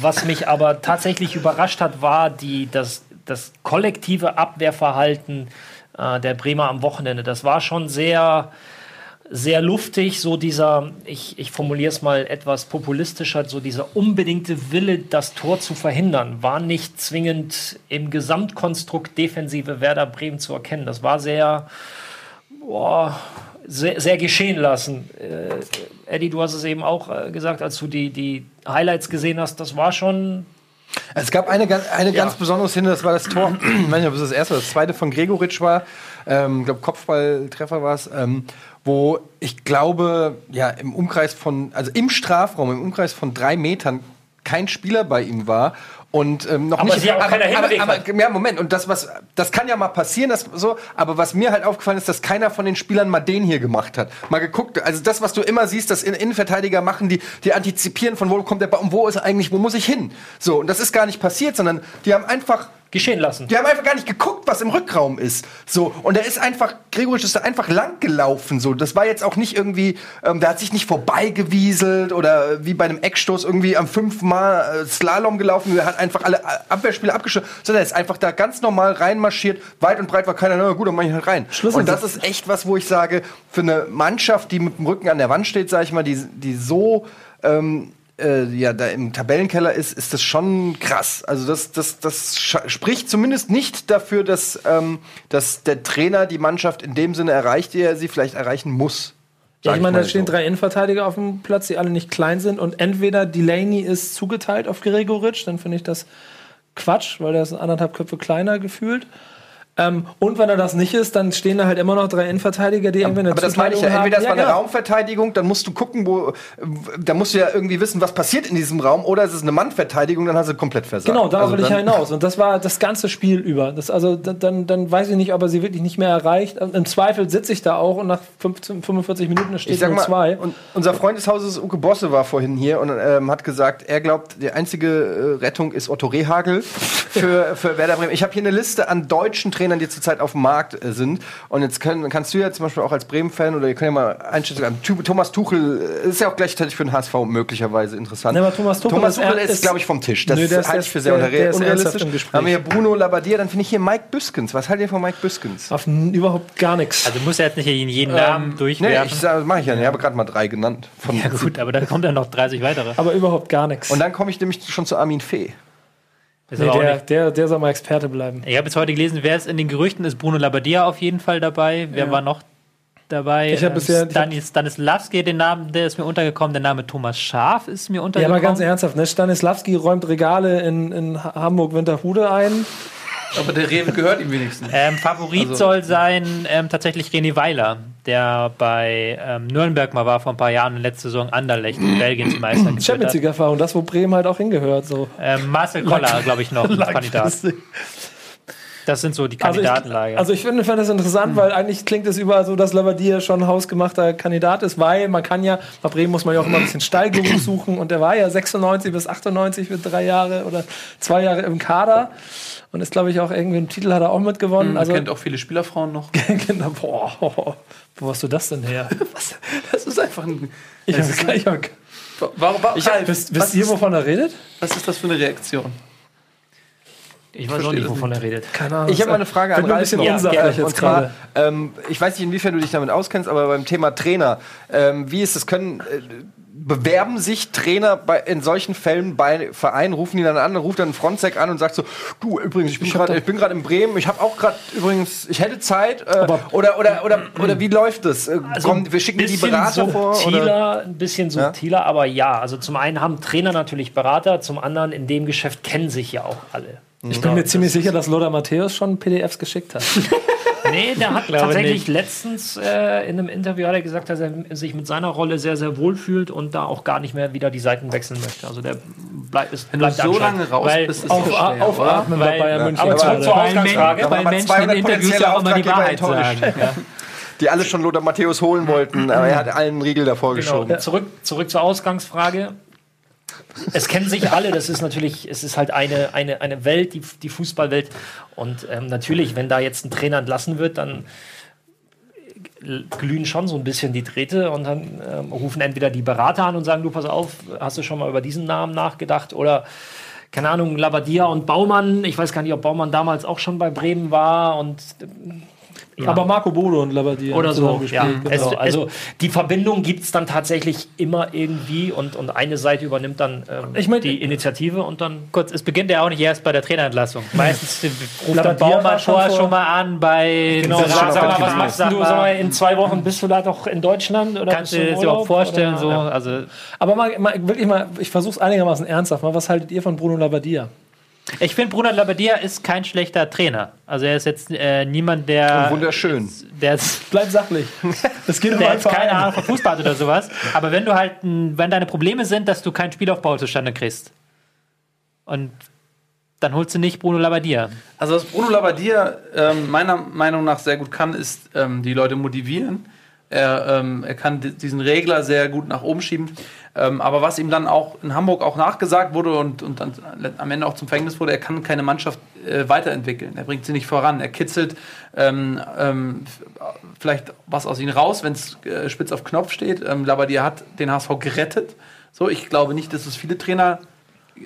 was mich aber tatsächlich überrascht hat, war die, das, das kollektive Abwehrverhalten äh, der Bremer am Wochenende. Das war schon sehr, sehr luftig, so dieser, ich, ich formuliere es mal etwas populistischer, so dieser unbedingte Wille, das Tor zu verhindern, war nicht zwingend im Gesamtkonstrukt defensive Werder Bremen zu erkennen. Das war sehr, boah, sehr, sehr geschehen lassen. Äh, Eddie, du hast es eben auch äh, gesagt, als du die, die Highlights gesehen hast, das war schon Es gab eine, ganz- eine ganz besondere Szene, das war das Tor, ich weiß nicht, ob es das erste oder das zweite von Gregoritsch war, ähm, ich glaube Kopfballtreffer war es, ähm, wo ich glaube, ja, im Umkreis von, also im Strafraum, im Umkreis von drei Metern kein Spieler bei ihm war und ähm, noch Aber nicht. sie auch keiner aber, aber, hat. ja, Moment. Und das, was, das kann ja mal passieren, das so. Aber was mir halt aufgefallen ist, dass keiner von den Spielern mal den hier gemacht hat. Mal geguckt. Also das, was du immer siehst, das In- Innenverteidiger machen, die, die antizipieren von wo kommt der Ball und wo ist eigentlich, wo muss ich hin? So. Und das ist gar nicht passiert, sondern die haben einfach geschehen lassen. die haben einfach gar nicht geguckt, was im Rückraum ist. So, und er ist einfach, Gregoritsch ist da einfach lang gelaufen. So, das war jetzt auch nicht irgendwie, ähm, der hat sich nicht vorbeigewieselt oder wie bei einem Eckstoß irgendwie am fünfmal äh, Slalom gelaufen. Der hat einfach alle äh, Abwehrspieler abgeschlossen, sondern er ist einfach da ganz normal reinmarschiert. Weit und breit war keiner, na gut, dann mach ich halt rein. und das ist echt was, wo ich sage, für eine Mannschaft, die mit dem Rücken an der Wand steht, sag ich mal, die, die so ähm, äh, ja, da im Tabellenkeller ist, ist das schon krass. Also das, das, das spricht zumindest nicht dafür, dass, ähm, dass der Trainer die Mannschaft in dem Sinne erreicht, die er sie vielleicht erreichen muss. Ja, ich meine, da stehen so. drei Innenverteidiger auf dem Platz, die alle nicht klein sind. Und entweder Delaney ist zugeteilt auf Gregoritsch, dann finde ich das Quatsch, weil der ist anderthalb Köpfe kleiner gefühlt. Ähm, und wenn er das nicht ist, dann stehen da halt immer noch drei Innenverteidiger, die irgendwie eine Aber das meine ich ja. Entweder das haben. war eine genau. Raumverteidigung, dann musst du gucken, wo. Da musst du ja irgendwie wissen, was passiert in diesem Raum. Oder es ist eine Mannverteidigung, dann hast du komplett versagt. Genau, darauf Also will ich ja hinaus. Und das war das ganze Spiel über. Das, also da- dann, dann weiß ich nicht, ob er sie wirklich nicht mehr erreicht. Im Zweifel sitze ich da auch und nach 15, 45 Minuten steht Ich sag nur mal, zwei. und unser Freund des Hauses, Uke Bosse, war vorhin hier und ähm, hat gesagt, er glaubt, die einzige äh, Rettung ist Otto Rehagel für, für Werder Bremen. Ich habe hier eine Liste an deutschen Trainern, die zurzeit auf dem Markt äh, sind. Und jetzt können, kannst du ja zum Beispiel auch als Bremen-Fan oder ihr könnt ja mal Einschätzung haben. Tu- Thomas Tuchel äh, ist ja auch gleichzeitig für den HSV möglicherweise interessant. Nee, aber Thomas Tuchel Thomas ist- Tuchel ist, ist- glaube ich, vom Tisch. Das Nö, der ist- halte der ich für sehr der- der unrealistisch. Gespräch. Haben wir hier Bruno Labbadia, dann finde ich hier Mike Büskens. Was haltet ihr von Mike Büskens? Auf überhaupt gar nichts. Also muss er jetzt nicht jeden Namen Nee, durchwerfen. ich sag, das mache ich ja nicht. Ich habe gerade mal drei genannt. Von ja gut, aber dann kommt ja noch 30 weitere. aber überhaupt gar nichts. Und dann komme ich nämlich schon zu Armin Fee. Nee, der, der, der soll mal Experte bleiben. Ich habe jetzt heute gelesen, wer ist in den Gerüchten, ist Bruno Labbadia auf jeden Fall dabei. Wer war noch dabei? Ich hab Ähm, bisher- Stanis, Stanislavski, den Namen, der ist mir untergekommen. Der Name Thomas Schaf ist mir Ja, untergekommen. aber ganz ernsthaft, ne? Stanislavski räumt Regale in, in Ha- Hamburg-Winterhude ein. Aber der Rewe gehört ihm wenigstens. Ähm, Favorit Also- soll sein ähm, tatsächlich René Weiler, der bei ähm, Nürnberg mal war vor ein paar Jahren und letzte Saison Anderlecht in Belgien zum Meister geführt Champions hat. League-Erfahrung, das, wo Bremen halt auch hingehört. So. Ähm, Marcel Koller, glaube ich, noch Kandidat. Das sind so die Also ich, Kandidatenlage. also ich finde, finde das interessant, weil eigentlich klingt es überall so, dass Lavadier schon ein hausgemachter Kandidat ist, weil man kann ja, bei Bremen muss man ja auch immer ein bisschen Steigerung suchen und der war ja 96 bis 98 für drei Jahre oder zwei Jahre im Kader und ist, glaube ich, auch irgendwie einen Titel hat er auch mitgewonnen. Also, Also, kennt auch viele Spielerfrauen noch. genau, boah, wo hast du das denn her? Was? Das ist einfach ein. Ich Das hab, ist- ich hab, Warum, warum, Ralf, wisst, was, wisst ihr, wovon er redet? was ist das für eine Reaktion? Ich weiß auch nicht, das wovon er redet. Keine Ahnung. Ich habe mal eine Frage an Bin nur ein Ralf. bisschen unsachlich und jetzt zwar, gerade. ähm, ich weiß nicht, inwiefern du dich damit auskennst, aber beim Thema Trainer, ähm, wie ist es, können, äh, bewerben sich Trainer bei, in solchen Fällen bei Vereinen, rufen die dann an, ruft dann ein Frontsec an und sagt so, du, übrigens, ich bin gerade ich bin gerade in Bremen, ich habe auch gerade übrigens, ich hätte Zeit, äh, oder, oder, oder, oder wie läuft das? Äh, kommen, wir schicken die Berater vor? Oder? subtiler, ein bisschen subtiler, aber ja, also zum einen haben Trainer natürlich Berater, zum anderen in dem Geschäft kennen sich ja auch alle. Ich bin mir ziemlich sicher, dass Lothar Matthäus schon PDFs geschickt hat. Nee, der hat Glaube tatsächlich nicht. letztens äh, in einem Interview hat er gesagt, dass er sich mit seiner Rolle sehr, sehr wohl fühlt und da auch gar nicht mehr wieder die Seiten wechseln möchte. Also der bleibt, ist, Wenn du bleibt so lange raus Weil bist, ist Auf, schwer, aufatmen bei Weil- Bayern München. aber zurück zur Ausgangsfrage. Weil Menschen 200 in Interviews ja auch immer die Wahrheit sagen. Ja. Die alle schon Lothar Matthäus holen wollten, aber er hat allen Riegel davor Genau. geschoben. Zurück, zurück zur Ausgangsfrage. Es kennen sich alle, das ist natürlich, es ist halt eine, eine, eine Welt, die, die Fußballwelt. Und ähm, natürlich, wenn da jetzt ein Trainer entlassen wird, dann glühen schon so ein bisschen die Drähte und dann ähm, rufen entweder die Berater an und sagen, du pass auf, hast du schon mal über diesen Namen nachgedacht oder keine Ahnung, Labadia und Baumann, ich weiß gar nicht, ob Baumann damals auch schon bei Bremen war und ähm, Aber Marco Bodo und Labadia oder so. Ja. gespielt, Es, genau. also die Verbindung gibt es dann tatsächlich immer irgendwie und, und eine Seite übernimmt dann ähm, Ich mein- die Initiative und dann Kurz, es beginnt ja auch nicht erst bei der Trainerentlassung. Meistens ruft dann Labadia Baumann schon vor- schon mal an bei Genau, sag, sag mal, was machst du? mal, Sag mal, in zwei Wochen bist du da doch in Deutschland oder Kannst du im dir auch Urlaub, vorstellen, oder? so, Ja. also Aber mal, mal wirklich mal, ich versuche es einigermaßen ernsthaft. Mal, was haltet ihr von Bruno Labbadia? Ich finde, Bruno Labbadia ist kein schlechter Trainer. Also er ist jetzt äh, niemand, der, Wunderschön. der jetzt Bleib sachlich. Es geht um der jetzt keine. Ahnung von Fußball hat oder sowas. Aber wenn du halt, wenn deine Probleme sind, dass du keinen Spielaufbau zustande kriegst, und dann holst du nicht Bruno Labbadia. Also was Bruno Labbadia ähm, meiner Meinung nach sehr gut kann, ist ähm, die Leute motivieren. Er, ähm, er kann di- diesen Regler sehr gut nach oben schieben. Ähm, aber was ihm dann auch in Hamburg auch nachgesagt wurde und, und dann am Ende auch zum Verhängnis wurde, er kann keine Mannschaft äh, weiterentwickeln. Er bringt sie nicht voran. Er kitzelt ähm, ähm, vielleicht was aus ihnen raus, wenn es äh, spitz auf Knopf steht. Ähm, Labbadia hat den HSV gerettet. So, ich glaube nicht, dass es viele Trainer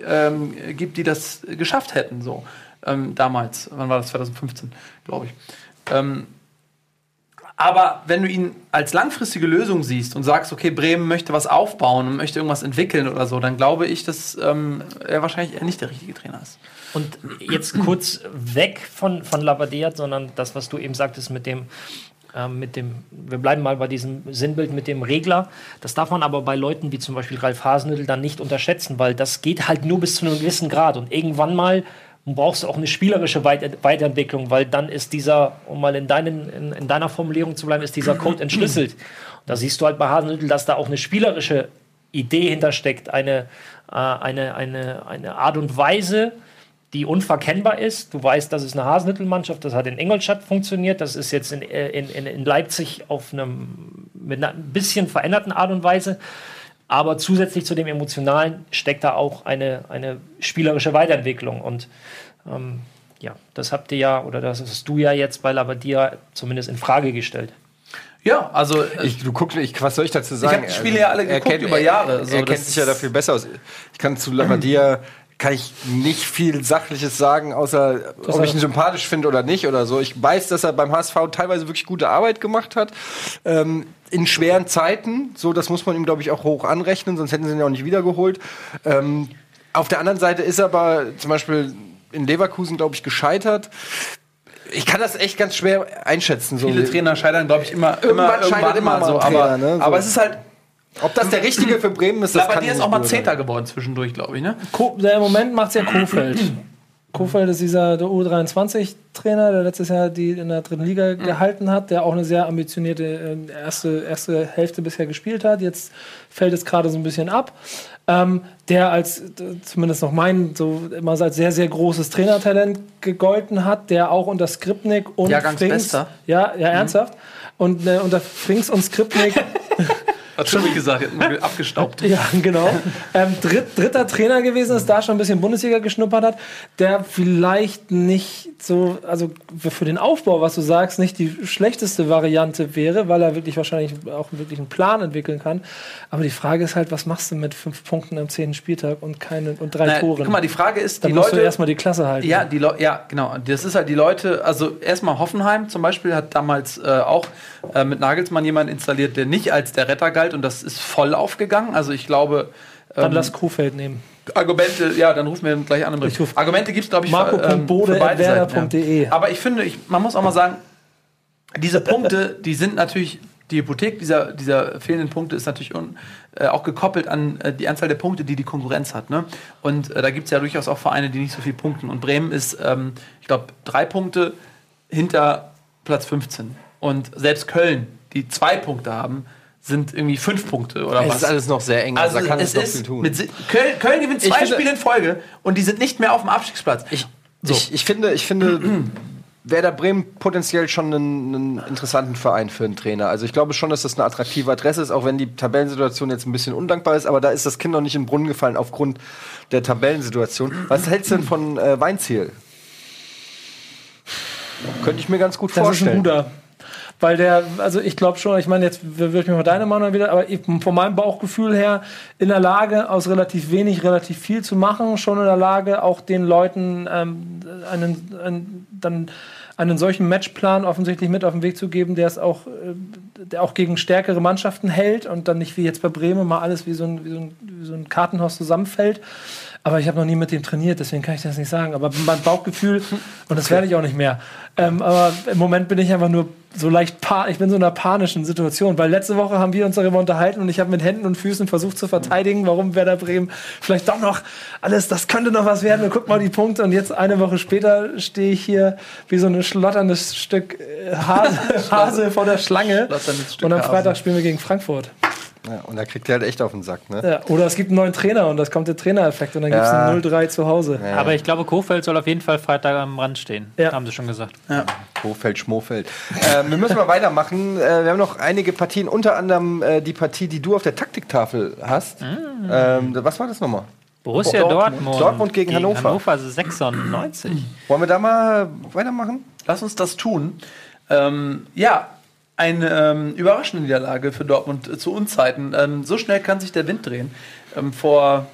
ähm, gibt, die das geschafft hätten. So ähm, damals, wann war das? 2015, glaube ich. Ähm, aber wenn du ihn als langfristige Lösung siehst und sagst, okay, Bremen möchte was aufbauen und möchte irgendwas entwickeln oder so, dann glaube ich, dass ähm, er wahrscheinlich nicht der richtige Trainer ist. Und jetzt kurz weg von, von Labadia, sondern das, was du eben sagtest mit dem, ähm, mit dem, wir bleiben mal bei diesem Sinnbild mit dem Regler. Das darf man aber bei Leuten wie zum Beispiel Ralf Hasenhüttl dann nicht unterschätzen, weil das geht halt nur bis zu einem gewissen Grad. Und irgendwann mal brauchst du auch eine spielerische Weit Weiterentwicklung, weil dann ist dieser, um mal in, deinen, in, in deiner Formulierung zu bleiben, ist dieser Code entschlüsselt. Und da siehst du halt bei Hasenhüttl, dass da auch eine spielerische Idee hintersteckt, eine, äh, eine, eine, eine Art und Weise, die unverkennbar ist. Du weißt, das ist eine Hasenhüttel-Mannschaft, das hat in Ingolstadt funktioniert, das ist jetzt in, äh, in, in, in Leipzig auf einem, mit einer ein bisschen veränderten Art und Weise. Aber zusätzlich zu dem Emotionalen steckt da auch eine, eine spielerische Weiterentwicklung. Und ähm, ja, das habt ihr ja, oder das hast du ja jetzt bei Labadia zumindest in Frage gestellt. Ja, also äh, Ich, du guckst, ich, was soll ich dazu sagen? hab die Spiele ja alle er geguckt kennt, über Jahre, Er, so, er kennt sich ja dafür besser aus. Ich kann zu Labadia kann ich nicht viel Sachliches sagen, außer ob ich ihn sympathisch finde oder nicht oder so. Ich weiß, dass er beim HSV teilweise wirklich gute Arbeit gemacht hat. Ähm, in schweren Zeiten, so das muss man ihm, glaube ich, auch hoch anrechnen, sonst hätten sie ihn ja auch nicht wiedergeholt. Ähm, auf der anderen Seite ist er aber zum Beispiel in Leverkusen, glaube ich, gescheitert. Ich kann das echt ganz schwer einschätzen. So. viele Trainer scheitern, glaube ich, immer, Irgendwann immer scheitert immer mal so. Trainer, aber, ne, so. aber es ist halt, Ob das der richtige für Bremen ist, das kann Labbadia ich ist auch mal. Zehnter geworden zwischendurch, glaube ich, ne? Ko der Im Moment macht es ja Kofeld. Kofeld ist dieser der U23-Trainer, der letztes Jahr die in der dritten Liga gehalten hat, der auch eine sehr ambitionierte äh, erste, erste Hälfte bisher gespielt hat. Jetzt fällt es gerade so ein bisschen ab. Ähm, der als zumindest noch mein so immer als sehr sehr großes Trainertalent gegolten hat, der auch unter Skripnik und Jahrgangsbester. ja ja ernsthaft und äh, unter Frings und Skripnik Hat schon wie gesagt, abgestaubt. ja, genau. Ähm, dritt, dritter Trainer gewesen ist, da schon ein bisschen Bundesliga geschnuppert hat, der vielleicht nicht so, also für den Aufbau, was du sagst, nicht die schlechteste Variante wäre, weil er wirklich wahrscheinlich auch wirklich einen Plan entwickeln kann. Aber die Frage ist halt, was machst du mit fünf Punkten am zehnten Spieltag und keine und drei Na, Toren? guck mal, die Frage ist, Dann die musst du Leute. erstmal die Klasse halten. Ja, die ja, genau. Das ist halt die Leute, also erstmal Hoffenheim zum Beispiel hat damals äh, auch äh, mit Nagelsmann jemanden installiert, der nicht als der Retter galt und das ist voll aufgegangen. Also ich glaube, Dann ähm, lass Kofeld nehmen. Argumente, ja, dann rufen wir gleich an. Ich ruf- Argumente gibt es, glaube ich, für, Marco.bode für beide Seiten. Ja. Aber ich finde, ich, man muss auch mal sagen, diese Punkte, die sind natürlich, die Hypothek dieser, dieser fehlenden Punkte ist natürlich un, äh, auch gekoppelt an äh, die Anzahl der Punkte, die die Konkurrenz hat. Ne? Und äh, da gibt es ja durchaus auch Vereine, die nicht so viel punkten. Und Bremen ist, ähm, ich glaube, drei Punkte hinter Platz 15. Und selbst Köln, die zwei Punkte haben, sind irgendwie fünf Punkte oder Es was. ist alles noch sehr eng, Also da kann es es noch ist viel tun. mit Köln, Köln gewinnt zwei finde- Spiele in Folge und die sind nicht mehr auf dem Abstiegsplatz. Ich, ich, ich finde, ich finde Werder Bremen potenziell schon einen, einen interessanten Verein für einen Trainer. Also ich glaube schon, dass das eine attraktive Adresse ist, auch wenn die Tabellensituation jetzt ein bisschen undankbar ist, aber da ist das Kind noch nicht in den Brunnen gefallen aufgrund der Tabellensituation. Was hältst du denn von äh, Weinziel? Könnte ich mir ganz gut Das ist ein vorstellen. guter. Weil der, also ich glaube schon, ich meine, jetzt würde ich mir mal deine Meinung wieder, aber ich, von meinem Bauchgefühl her in der Lage, aus relativ wenig relativ viel zu machen, schon in der Lage, auch den Leuten ähm, einen, einen, dann einen solchen Matchplan offensichtlich mit auf den Weg zu geben, der es auch, äh, der auch gegen stärkere Mannschaften hält und dann nicht wie jetzt bei Bremen mal alles wie so ein, wie so ein, wie so ein Kartenhaus zusammenfällt. Aber ich habe noch nie mit dem trainiert, deswegen kann ich das nicht sagen. Aber mein Bauchgefühl, und das werde ich auch nicht mehr. Ähm, aber im Moment bin ich einfach nur so leicht, pa ich bin so in einer panischen Situation, weil letzte Woche haben wir uns darüber unterhalten und ich habe mit Händen und Füßen versucht zu verteidigen, warum Werder Bremen vielleicht doch noch alles, das könnte noch was werden. Und guck mal die Punkte und jetzt eine Woche später stehe ich hier wie so ein schlotterndes Stück äh, Hase, Hase vor der Schlange. Und am. Freitag spielen wir gegen Frankfurt. Ja, und da kriegt ihr halt echt auf den Sack, ne? Ja, oder es gibt einen neuen Trainer und das kommt der Trainereffekt und dann gibt es Ja. ein 0-3 zu Hause. Ja. Aber ich glaube, Kofeld soll auf jeden Fall Freitag am Rand stehen. Ja. Haben sie schon gesagt. Kofeld, Schmofeld. ähm, wir müssen mal weitermachen. Äh, wir haben noch einige Partien, unter anderem äh, die Partie, die du auf der Taktiktafel hast. Ähm, was war das nochmal? Borussia Dortmund. Dortmund. Dortmund gegen Hannover. Hannover, also 96. Wollen wir da mal weitermachen? Lass uns das tun. Ähm, ja, eine ähm, überraschende Niederlage für Dortmund äh, zu Unzeiten. Ähm, so schnell kann sich der Wind drehen. Ähm, vor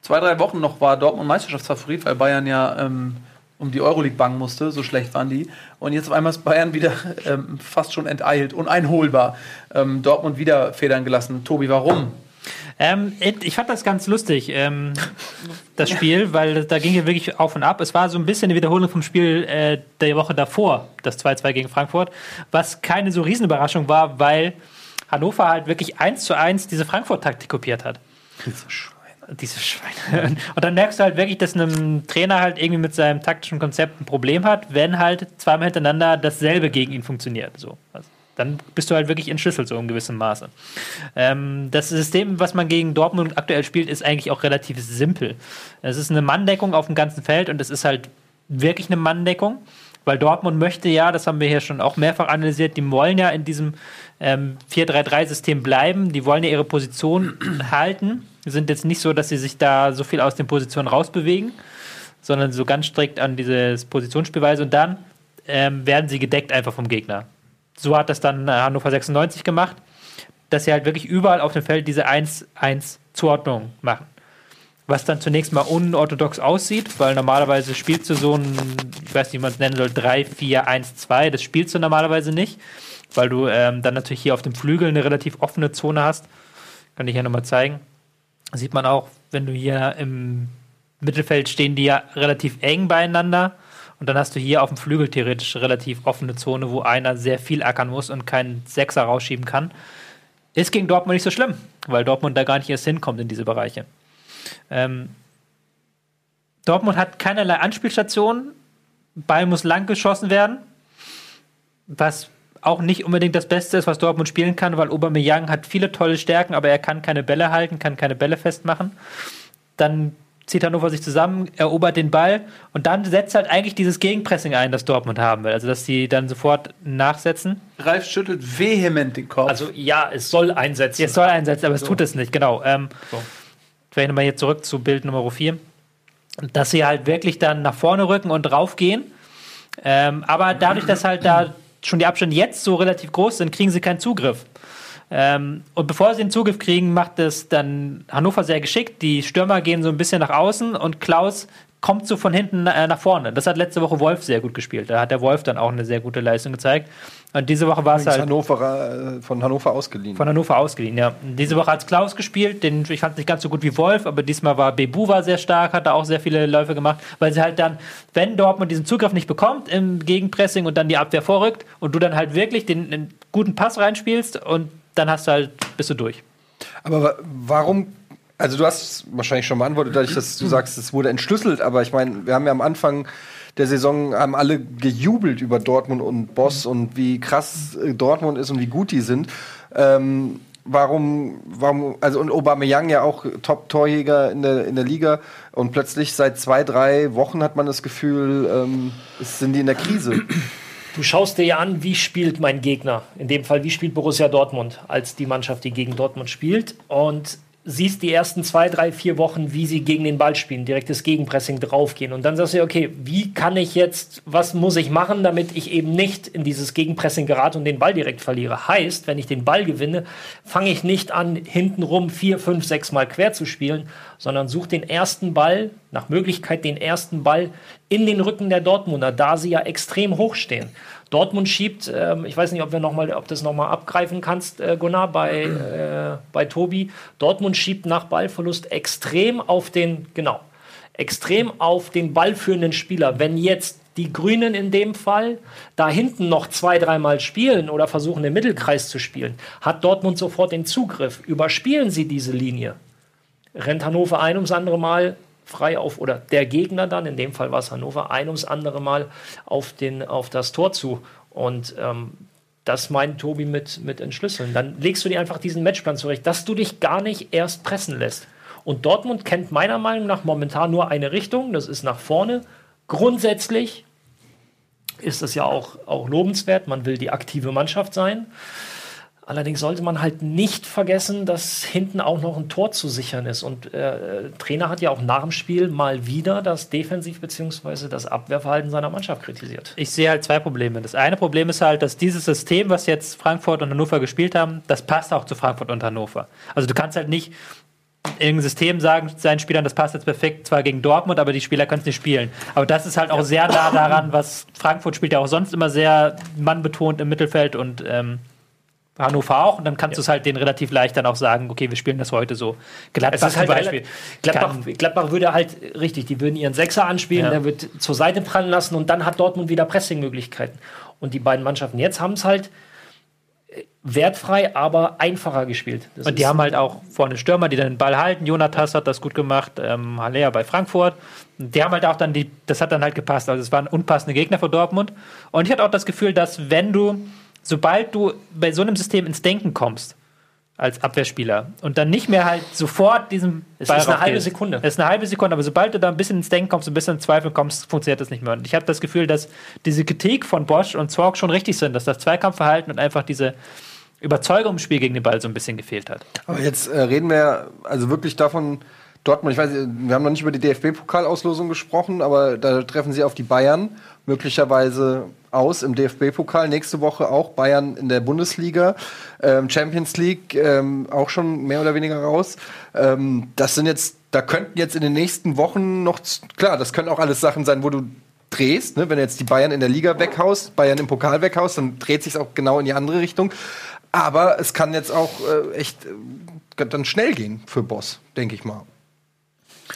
zwei, drei Wochen noch war Dortmund Meisterschaftsfavorit, weil Bayern ja ähm, um die Euroleague bangen musste. So schlecht waren die. Und jetzt auf einmal ist Bayern wieder ähm, fast schon enteilt, uneinholbar. Ähm, Dortmund wieder federn gelassen. Tobi, warum? Ähm, ich fand das ganz lustig, ähm, das Spiel, weil da ging ja wirklich auf und ab. Es war so ein bisschen eine Wiederholung vom Spiel äh, der Woche davor, das 2-2 gegen Frankfurt, was keine so Riesenüberraschung war, weil Hannover halt wirklich eins zu eins diese Frankfurt-Taktik kopiert hat. Diese Schweine. Und dann merkst du halt wirklich, dass ein Trainer halt irgendwie mit seinem taktischen Konzept ein Problem hat, wenn halt zweimal hintereinander dasselbe gegen ihn funktioniert. So. Also, dann bist du halt wirklich entschlüsselt, so in gewissem Maße. Ähm, das System, was man gegen Dortmund aktuell spielt, ist eigentlich auch relativ simpel. Es ist eine Manndeckung auf dem ganzen Feld und es ist halt wirklich eine Manndeckung, weil Dortmund möchte ja, das haben wir hier schon auch mehrfach analysiert, die wollen ja in diesem ähm, 4-3-3-System bleiben, die wollen ja ihre Position halten, sind jetzt nicht so, dass sie sich da so viel aus den Positionen rausbewegen, sondern so ganz strikt an dieses Positionsspielweise und dann ähm, werden sie gedeckt einfach vom Gegner. So hat das dann äh, Hannover 96 gemacht, dass sie halt wirklich überall auf dem Feld diese 1-1-Zuordnung machen. Was dann zunächst mal unorthodox aussieht, weil normalerweise spielst du so ein, ich weiß nicht, wie man es nennen soll, 3-4-1-2, das spielst du normalerweise nicht, weil du ähm, dann natürlich hier auf dem Flügel eine relativ offene Zone hast. Kann ich ja nochmal zeigen. Sieht man auch, wenn du hier im Mittelfeld stehen die ja relativ eng beieinander. Und dann hast du hier auf dem Flügel theoretisch relativ offene Zone, wo einer sehr viel ackern muss und keinen Sechser rausschieben kann. Ist gegen Dortmund nicht so schlimm, weil Dortmund da gar nicht erst hinkommt in diese Bereiche. Ähm, Dortmund hat keinerlei Anspielstationen. Ball muss lang geschossen werden. Was auch nicht unbedingt das Beste ist, was Dortmund spielen kann, weil Aubameyang hat viele tolle Stärken, aber er kann keine Bälle halten, kann keine Bälle festmachen. Dann zieht Hannover sich zusammen, erobert den Ball und dann setzt halt eigentlich dieses Gegenpressing ein, das Dortmund haben will. Also, dass die dann sofort nachsetzen. Ralf schüttelt vehement den Kopf. Also ja, es soll einsetzen. Es soll einsetzen, aber es tut es nicht, genau. Ähm, Vielleicht nochmal hier zurück zu Bild Nummer 4. Dass sie halt wirklich dann nach vorne rücken und draufgehen. Ähm, aber dadurch, dass halt da schon die Abstände jetzt so relativ groß sind, kriegen sie keinen Zugriff. Ähm, und bevor sie den Zugriff kriegen, macht es dann Hannover sehr geschickt. Die Stürmer gehen so ein bisschen nach außen und Klaus kommt so von hinten äh, nach vorne. Das hat letzte Woche Wolf sehr gut gespielt. Da hat der Wolf dann auch eine sehr gute Leistung gezeigt. Und diese Woche war es halt Hannover, äh, von Hannover ausgeliehen. von Hannover ausgeliehen, ja. Diese Woche hat Klaus gespielt, den ich fand nicht ganz so gut wie Wolf, aber diesmal war Bebu war sehr stark, hat da auch sehr viele Läufe gemacht, weil sie halt dann, wenn Dortmund diesen Zugriff nicht bekommt im Gegenpressing und dann die Abwehr vorrückt und du dann halt wirklich den, den guten Pass reinspielst und dann hast du halt, bist du durch. Aber wa- warum? Also du hast es wahrscheinlich schon beantwortet, dadurch, dass du sagst, es wurde entschlüsselt. Aber ich meine, wir haben ja am Anfang der Saison haben alle gejubelt über Dortmund und Boss und wie krass äh, Dortmund ist und wie gut die sind. Ähm, warum, warum, also und Aubameyang ja auch Top-Torjäger in der, in der Liga und plötzlich seit zwei, drei Wochen hat man das Gefühl, ähm, es sind die in der Krise. Du schaust dir ja an, wie spielt mein Gegner. In dem Fall, wie spielt Borussia Dortmund als die Mannschaft, die gegen Dortmund spielt. Und siehst die ersten zwei, drei, vier Wochen, wie sie gegen den Ball spielen, direktes Gegenpressing draufgehen. Und dann sagst du, okay, wie kann ich jetzt, was muss ich machen, damit ich eben nicht in dieses Gegenpressing gerate und den Ball direkt verliere? Heißt, wenn ich den Ball gewinne, fange ich nicht an, hintenrum vier, fünf, sechs Mal quer zu spielen, sondern suche den ersten Ball, nach Möglichkeit den ersten Ball in den Rücken der Dortmunder, da sie ja extrem hoch stehen. Dortmund schiebt, ähm, ich weiß nicht, ob wir noch mal, ob das nochmal abgreifen kannst, äh, Gunnar, bei, äh, bei Tobi. Dortmund schiebt nach Ballverlust extrem auf den, genau, extrem auf den ballführenden Spieler. Wenn jetzt die Grünen in dem Fall da hinten noch zwei, dreimal spielen oder versuchen, den Mittelkreis zu spielen, hat Dortmund sofort den Zugriff. Überspielen sie diese Linie, rennt Hannover ein ums andere Mal frei auf, oder der Gegner dann, in dem Fall war es Hannover, ein ums andere Mal auf, den, auf das Tor zu. Und ähm, das meint Tobi mit, mit entschlüsseln. Dann legst du dir einfach diesen Matchplan zurecht, dass du dich gar nicht erst pressen lässt. Und Dortmund kennt meiner Meinung nach momentan nur eine Richtung, das ist nach vorne. Grundsätzlich ist es ja auch, auch lobenswert, man will die aktive Mannschaft sein. Allerdings sollte man halt nicht vergessen, dass hinten auch noch ein Tor zu sichern ist. Und äh, Trainer hat ja auch nach dem Spiel mal wieder das Defensiv- bzw. das Abwehrverhalten seiner Mannschaft kritisiert. Ich sehe halt zwei Probleme. Das eine Problem ist halt, dass dieses System, was jetzt Frankfurt und Hannover gespielt haben, das passt auch zu Frankfurt und Hannover. Also du kannst halt nicht irgendein System sagen seinen Spielern, das passt jetzt perfekt zwar gegen Dortmund, aber die Spieler können es nicht spielen. Aber das ist halt auch sehr nah daran, was Frankfurt spielt ja auch sonst immer sehr mannbetont im Mittelfeld und ähm, Hannover auch und dann kannst du es halt denen relativ leicht dann auch sagen, okay, wir spielen das heute so. Gladbach halt zum Beispiel. Gladbach, Gladbach würde halt, richtig, die würden ihren Sechser anspielen, Ja. der wird zur Seite prallen lassen und dann hat Dortmund wieder Pressingmöglichkeiten. Und die beiden Mannschaften jetzt haben es halt äh, wertfrei, aber einfacher gespielt. Das Und die haben halt auch vorne Stürmer, die dann den Ball halten. Jonathas hat das gut gemacht, ähm, Haller bei Frankfurt. Und die haben halt auch dann die, das hat dann halt gepasst. Also es waren unpassende Gegner für Dortmund. Und ich hatte auch das Gefühl, dass wenn du, sobald du bei so einem System ins Denken kommst, als Abwehrspieler und dann nicht mehr halt sofort diesen Es ist eine halbe. Sekunde. Es ist eine halbe Sekunde, aber sobald du da ein bisschen ins Denken kommst, ein bisschen in Zweifel kommst, funktioniert das nicht mehr. Und ich habe das Gefühl, dass diese Kritik von Bosch und Zorg schon richtig sind, dass das Zweikampfverhalten und einfach diese Überzeugung im Spiel gegen den Ball so ein bisschen gefehlt hat. Aber jetzt äh, reden wir also wirklich davon, Dortmund, ich weiß, wir haben noch nicht über die DFB-Pokalauslosung gesprochen, aber da treffen sie auf die Bayern möglicherweise aus im DFB-Pokal. Nächste Woche auch Bayern in der Bundesliga, ähm, Champions League ähm, auch schon mehr oder weniger raus. Ähm, das sind jetzt, da könnten jetzt in den nächsten Wochen noch, klar, das können auch alles Sachen sein, wo du drehst, ne? wenn du jetzt die Bayern in der Liga weghaust, Bayern im Pokal weghaust, dann dreht sich auch genau in die andere Richtung. Aber es kann jetzt auch äh, echt äh, dann schnell gehen für Boss, denke ich mal.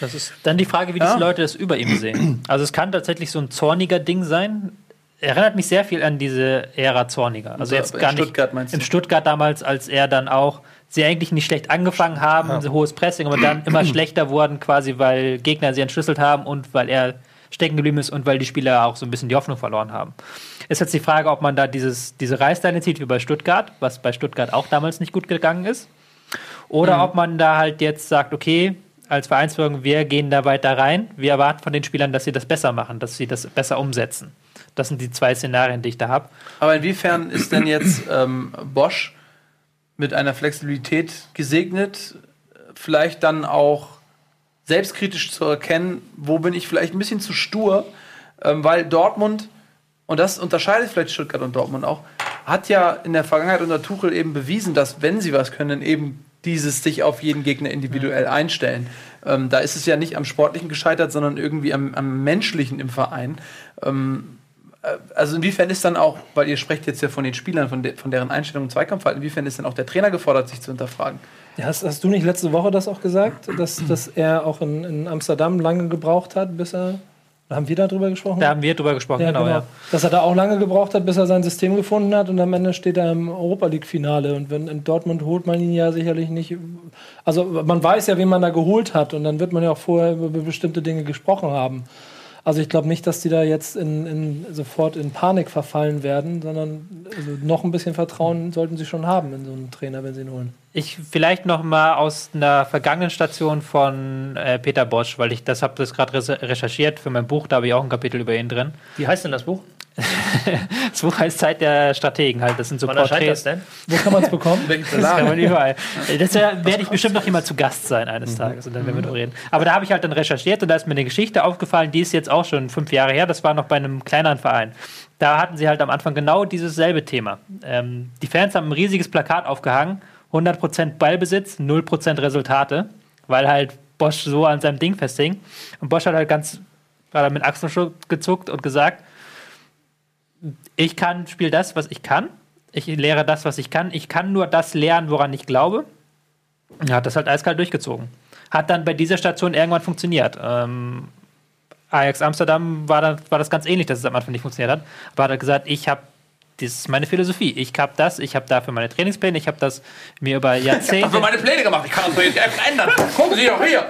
Das ist dann die Frage, wie diese Leute das über ihm sehen. Also es kann tatsächlich so ein zorniger Ding sein. Erinnert mich sehr viel an diese Ära Zorniger. Also jetzt in gar nicht Stuttgart meinst du? in Stuttgart damals, als er dann auch sie eigentlich nicht schlecht angefangen haben, so hohes Pressing, aber dann immer schlechter wurden, quasi weil Gegner sie entschlüsselt haben und weil er stecken geblieben ist und weil die Spieler auch so ein bisschen die Hoffnung verloren haben. Ist jetzt die Frage, ob man da dieses, diese Reißleine zieht wie bei Stuttgart, was bei Stuttgart auch damals nicht gut gegangen ist. Oder ob man da halt jetzt sagt, okay, als Vereinsführung, wir gehen da weiter rein. Wir erwarten von den Spielern, dass sie das besser machen, dass sie das besser umsetzen. Das sind die zwei Szenarien, die ich da habe. Aber inwiefern ist denn jetzt ähm, Bosch mit einer Flexibilität gesegnet, vielleicht dann auch selbstkritisch zu erkennen, wo bin ich vielleicht ein bisschen zu stur, ähm, weil Dortmund, und das unterscheidet vielleicht Stuttgart und Dortmund auch, hat ja in der Vergangenheit unter Tuchel eben bewiesen, dass wenn sie was können, eben dieses sich auf jeden Gegner individuell einstellen. Ähm, da ist es ja nicht am Sportlichen gescheitert, sondern irgendwie am, am Menschlichen im Verein. Ähm, also inwiefern ist dann auch, weil ihr sprecht jetzt ja von den Spielern, von, de von deren Einstellung im Zweikampfverhalten, inwiefern ist dann auch der Trainer gefordert, sich zu hinterfragen? Ja, hast, hast du nicht letzte Woche das auch gesagt, dass, dass er auch in, in Amsterdam lange gebraucht hat, bis er. Haben wir darüber gesprochen? Da haben wir drüber gesprochen, ja, genau, genau. ja. Dass er da auch lange gebraucht hat, bis er sein System gefunden hat und am Ende steht er im Europa League-Finale. Und wenn in Dortmund holt man ihn ja sicherlich nicht. Also man weiß ja, wen man da geholt hat und dann wird man ja auch vorher über bestimmte Dinge gesprochen haben. Also ich glaube nicht, dass die da jetzt in, in, sofort in Panik verfallen werden, sondern also noch ein bisschen Vertrauen sollten sie schon haben in so einen Trainer, wenn sie ihn holen. Ich vielleicht noch mal aus einer vergangenen Station von äh, Peter Bosch, weil ich das habe das gerade recherchiert für mein Buch, da habe ich auch ein Kapitel über ihn drin. Wie heißt denn das Buch? Das Buch heißt Zeit der Strategen halt. Das sind so Wann das Porträts. denn? Wo kann man es bekommen? Das kann man überall. Das werde ich bestimmt noch jemand zu Gast sein eines Mhm. Tages und dann werden wir darüber reden. Aber da habe ich halt dann recherchiert und da ist mir eine Geschichte aufgefallen, die ist jetzt auch schon fünf Jahre her. Das war noch bei einem kleineren Verein. Da hatten sie halt am Anfang genau dieses selbe Thema. Ähm, die Fans haben ein riesiges Plakat aufgehangen: 100% Ballbesitz, 0% Resultate, weil halt Bosch so an seinem Ding festhing. Und Bosch hat halt ganz war da mit Achseln gezuckt und gesagt, ich kann, spiele das, was ich kann. Ich lehre das, was ich kann. Ich kann nur das lernen, woran ich glaube. Er hat das halt eiskalt durchgezogen. Hat dann bei dieser Station irgendwann funktioniert. Ähm, Ajax Amsterdam war, dann, war das ganz ähnlich, dass es am Anfang nicht funktioniert hat. Aber hat er gesagt, ich habe, das ist meine Philosophie. Ich habe das, ich habe dafür meine Trainingspläne, ich habe das mir über Jahrzehnte. dafür meine Pläne gemacht. Ich kann das doch jetzt einfach ändern. Gucken Sie doch hier.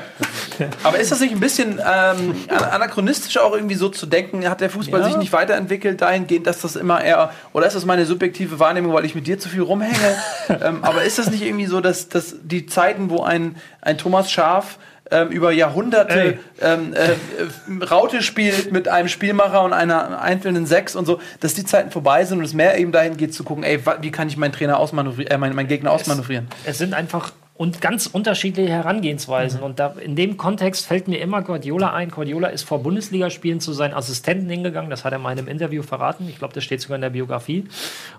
Aber ist das nicht ein bisschen ähm, an- anachronistisch auch irgendwie so zu denken? Hat der Fußball Ja. sich nicht weiterentwickelt dahingehend, dass das immer eher oder ist das meine subjektive Wahrnehmung, weil ich mit dir zu viel rumhänge? ähm, aber ist das nicht irgendwie so, dass, dass die Zeiten, wo ein, ein Thomas Schaf ähm, über Jahrhunderte ähm, äh, äh, Raute spielt mit einem Spielmacher und einer einzelnen Sechs und so, dass die Zeiten vorbei sind und es mehr eben dahin geht zu gucken, ey, wie kann ich meinen Trainer ausmanövrieren, äh, meinen, meinen Gegner ausmanövrieren? Es sind einfach und ganz unterschiedliche Herangehensweisen. Und da, in dem Kontext fällt mir immer Guardiola ein. Guardiola ist vor Bundesligaspielen zu seinen Assistenten hingegangen. Das hat er mal in einem Interview verraten. Ich glaube, das steht sogar in der Biografie.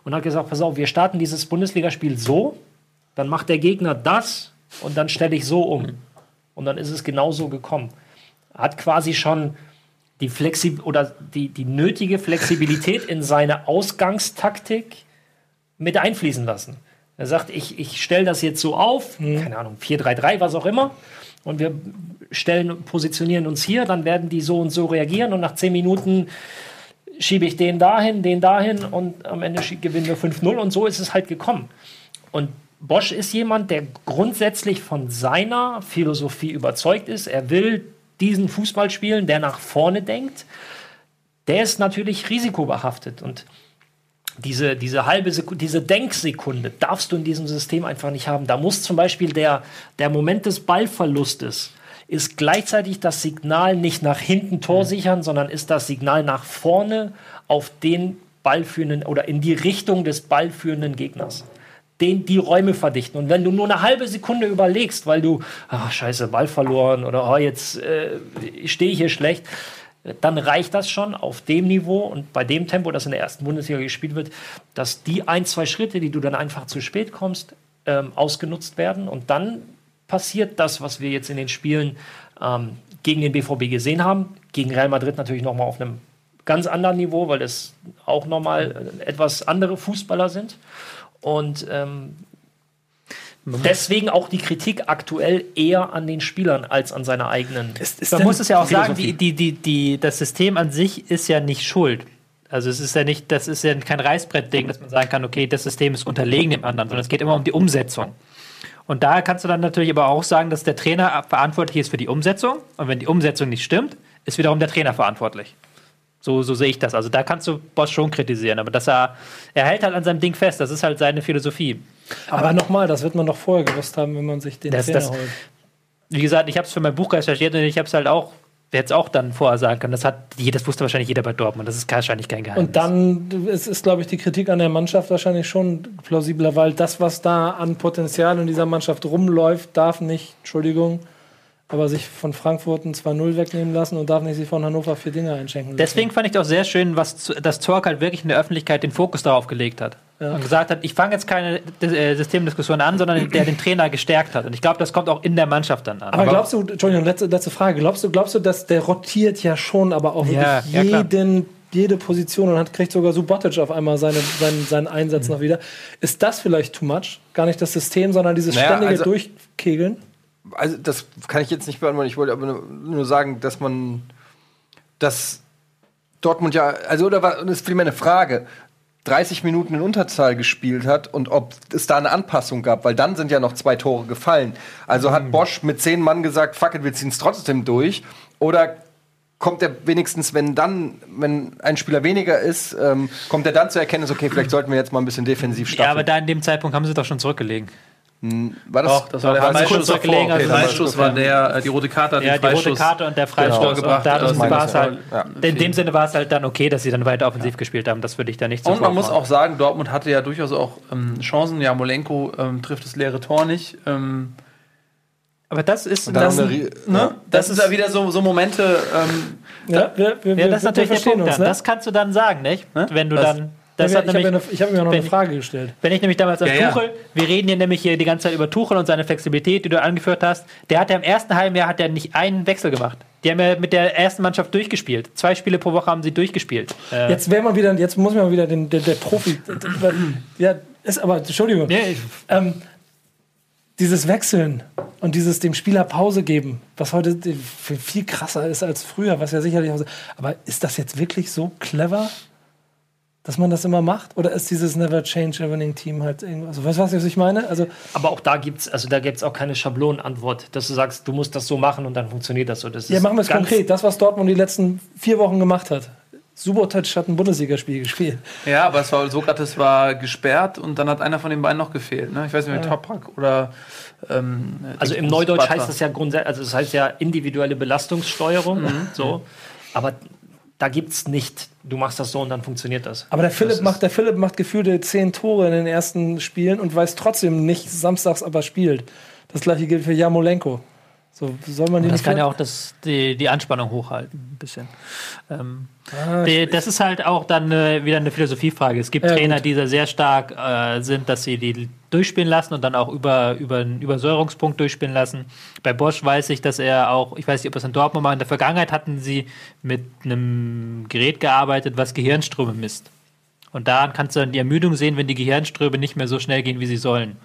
Und hat gesagt: Pass auf, wir starten dieses Bundesligaspiel so, dann macht der Gegner das und dann stelle ich so um. Und dann ist es genauso gekommen. Hat quasi schon die Flexi oder die, die nötige Flexibilität in seine Ausgangstaktik mit einfließen lassen. Er sagt, ich, ich stelle das jetzt so auf, keine Ahnung, 4-3-3, was auch immer, und wir stellen, positionieren uns hier, dann werden die so und so reagieren und nach 10 Minuten schiebe ich den dahin, den dahin und am Ende gewinnen wir 5-0 und so ist es halt gekommen. Und Bosch ist jemand, der grundsätzlich von seiner Philosophie überzeugt ist. Er will diesen Fußball spielen, der nach vorne denkt. Der ist natürlich risikobehaftet und diese, diese halbe Sekunde, diese Denksekunde darfst du in diesem System einfach nicht haben. Da muss zum Beispiel der, der Moment des Ballverlustes ist gleichzeitig das Signal nicht nach hinten Tor sichern, sondern ist das Signal nach vorne auf den ballführenden oder in die Richtung des ballführenden Gegners. Den, die Räume verdichten. Und wenn du nur eine halbe Sekunde überlegst, weil du, ach scheiße, Ball verloren oder oh, jetzt äh, stehe ich hier schlecht, dann reicht das schon auf dem Niveau und bei dem Tempo, das in der ersten Bundesliga gespielt wird, dass die ein, zwei Schritte, die du dann einfach zu spät kommst, ähm, ausgenutzt werden. Und dann passiert das, was wir jetzt in den Spielen ähm, gegen den BVB gesehen haben. Gegen Real Madrid natürlich nochmal auf einem ganz anderen Niveau, weil es auch nochmal äh, etwas andere Fußballer sind. Und ähm, deswegen auch die Kritik aktuell eher an den Spielern als an seiner eigenen. Man muss es ja auch sagen, Philosophie? die, die, die, die, das System an sich ist ja nicht schuld. Also es ist ja nicht, das ist ja kein Reißbrettding, dass man sagen kann, okay, das System ist unterlegen dem anderen, sondern es geht immer um die Umsetzung. Und da kannst du dann natürlich aber auch sagen, dass der Trainer verantwortlich ist für die Umsetzung. Und wenn die Umsetzung nicht stimmt, ist wiederum der Trainer verantwortlich. So, so sehe ich das. Also da kannst du Boss schon kritisieren, aber dass er, er hält halt an seinem Ding fest, das ist halt seine Philosophie. Aber nochmal, das wird man doch vorher gewusst haben, wenn man sich den Das- Trainer das- holt. Wie gesagt, ich habe es für mein Buch recherchiert und ich habe es halt auch, wer es auch dann vorher sagen können, das hat, das wusste wahrscheinlich jeder bei Dortmund, das ist wahrscheinlich kein Geheimnis. Und dann ist, ist glaube ich, die Kritik an der Mannschaft wahrscheinlich schon plausibler, weil das, was da an Potenzial in dieser Mannschaft rumläuft, darf nicht, Entschuldigung, aber sich von Frankfurt ein 2-0 wegnehmen lassen und darf nicht sich von Hannover vier Dinge einschenken lassen. Deswegen fand ich auch sehr schön, was dass Zorc halt wirklich in der Öffentlichkeit den Fokus darauf gelegt hat. Und gesagt hat, ich fange jetzt keine äh, Systemdiskussion an, sondern der den Trainer gestärkt hat. Und ich glaube, das kommt auch in der Mannschaft dann an. Aber glaubst du, Entschuldigung, letzte, letzte Frage, glaubst du, glaubst du, dass der rotiert ja schon, aber auch Ja, wirklich ja, jeden, jede Position und hat, kriegt sogar Subotic auf einmal seine, seinen, seinen Einsatz noch wieder. Ist das vielleicht too much? Gar nicht das System, sondern dieses Naja, ständige also- Durchkegeln? Also, das kann ich jetzt nicht beantworten. Ich wollte aber nur, sagen, dass man, dass Dortmund ja, also, oder war, das ist vielmehr eine Frage. 30 Minuten in Unterzahl gespielt hat und ob es da eine Anpassung gab, weil dann sind ja noch zwei Tore gefallen. Also hat Bosch mit zehn Mann gesagt, fuck it, wir ziehen es trotzdem durch. Oder kommt er wenigstens, wenn dann, wenn ein Spieler weniger ist, ähm, kommt er dann zur Erkenntnis, okay, vielleicht sollten wir jetzt mal ein bisschen defensiv ja, starten. aber da in dem Zeitpunkt haben sie doch schon zurückgelegen. War das, Doch, das war der davor. gelegen, also Der Freistoß war der, äh, die rote Karte hat Ja, den die rote Freistoß. Karte und der Freistoß. Genau. und gebracht, dadurch das war es halt, ja. in dem Sinne war es halt dann okay, dass sie dann weiter offensiv gespielt haben. Das würde ich da nicht so Und man muss auch sagen, Dortmund hatte ja durchaus auch ähm, Chancen. Ja, Molenko ähm, trifft das leere Tor nicht. Ähm, Aber das ist, dann das, ne? Das, ist ja wieder so, so Momente. Ähm, Ja, wir, wir, ja, wir, das ist wir natürlich der verstehen Punkt. uns, ne? Das kannst du dann sagen, nicht? Ne? Wenn du Was? dann. Das ja, hat ich habe nämlich, mir, eine- ich hab mir noch wenn eine Frage gestellt. Wenn ich nämlich damals an Ja, ja. Tuchel, wir reden hier nämlich hier die ganze Zeit über Tuchel und seine Flexibilität, die du angeführt hast. Der hat ja im ersten halben Jahr hat er nicht einen Wechsel gemacht. Die haben ja mit der ersten Mannschaft durchgespielt. Zwei Spiele pro Woche haben sie durchgespielt. Äh, Jetzt wäre mal wieder, jetzt muss man wieder den, der, der Profi. ja, ist aber, Entschuldigung. nee, ich- Ähm, dieses Wechseln und dieses dem Spieler Pause geben, was heute viel krasser ist als früher, was ja sicherlich auch so. Aber ist das jetzt wirklich so clever, dass man das immer macht? Oder ist dieses Never Change a Winning Team halt irgendwas? Also, weißt du, was ich meine? Also, Aber auch da gibt's, also da gibt's auch keine Schablonenantwort, dass du sagst, du musst das so machen und dann funktioniert das so. Das ja, ist machen wir es konkret. Das, was Dortmund die letzten vier Wochen gemacht hat. Subotic hat ein Bundesligaspiel gespielt. ja, aber es war Sokrates war gesperrt und dann hat einer von den beiden noch gefehlt. Ne? Ich weiß nicht mehr, Toprak oder. Ähm, Also im Neudeutsch Butler. heißt das ja grundsätzlich, also das heißt ja individuelle Belastungssteuerung. Mhm. So. Aber da gibt's nicht, du machst das so und dann funktioniert das. Aber der Philipp ist- macht, der Philipp macht gefühlte zehn Tore in den ersten Spielen und weiß trotzdem nicht samstags, aber spielt. Das gleiche gilt für Jamolenko. So soll man die das kann ja auch das, die, die Anspannung hochhalten, ein bisschen. Ähm, Ah, die, das ist halt auch dann äh, wieder eine Philosophiefrage. Es gibt Ja, Trainer, gut. die da sehr stark äh, sind, dass sie die durchspielen lassen und dann auch über, über einen Übersäuerungspunkt durchspielen lassen. Bei Bosch weiß ich, dass er auch, ich weiß nicht, ob es in Dortmund war, in der Vergangenheit hatten sie mit einem Gerät gearbeitet, was Gehirnströme misst. Und daran kannst du dann die Ermüdung sehen, wenn die Gehirnströme nicht mehr so schnell gehen, wie sie sollen.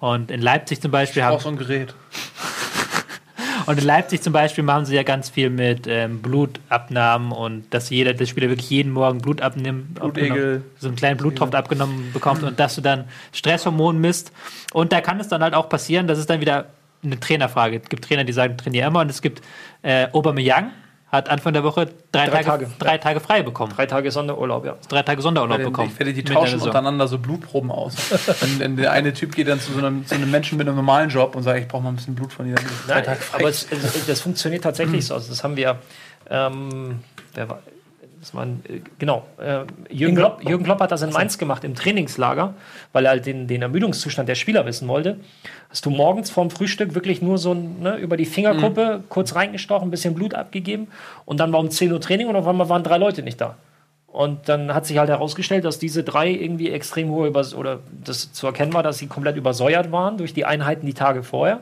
Und in Leipzig zum Beispiel haben Auch so ein Gerät. und in Leipzig zum Beispiel machen sie ja ganz viel mit ähm, Blutabnahmen und dass jeder, der Spieler wirklich jeden Morgen Blut abnimmt, so einen kleinen Bluttropfen abgenommen bekommt und dass du dann Stresshormon misst. Und da kann es dann halt auch passieren, das ist dann wieder eine Trainerfrage. Es gibt Trainer, die sagen, trainier immer und es gibt äh, Aubameyang hat Anfang der Woche drei, Drei Tage, Tage. drei Tage frei bekommen. Drei Tage Sonderurlaub, ja. Drei Tage Sonderurlaub bekommen. Ich werde die tauschen untereinander so Blutproben aus. wenn, wenn der eine Typ geht dann zu so einem, zu einem Menschen mit einem normalen Job und sagt, ich brauche mal ein bisschen Blut von dir. Nein, Tage frei. aber es, es, das funktioniert tatsächlich so. Also das haben wir, ähm, wer war, das war ein, äh, genau, äh, Jürgen, Klopp, Jürgen Klopp hat das in Mainz gemacht im Trainingslager, weil er halt den, den Ermüdungszustand der Spieler wissen wollte. Hast du morgens vorm Frühstück wirklich nur so ne, über die Fingerkuppe kurz reingestochen, ein bisschen Blut abgegeben und dann war um 10 Uhr Training und auf einmal waren drei Leute nicht da. Und dann hat sich halt herausgestellt, dass diese drei irgendwie extrem hohe Übers oder das zu erkennen war, dass sie komplett übersäuert waren durch die Einheiten die Tage vorher.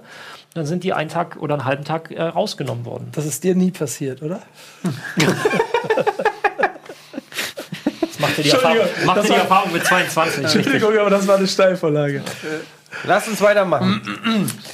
Dann sind die einen Tag oder einen halben Tag äh, rausgenommen worden. Das ist dir nie passiert, oder? Machte die Erfahrung, machte das die Erfahrung mit 22. Entschuldigung, aber das war eine Steilvorlage. Lass uns weitermachen.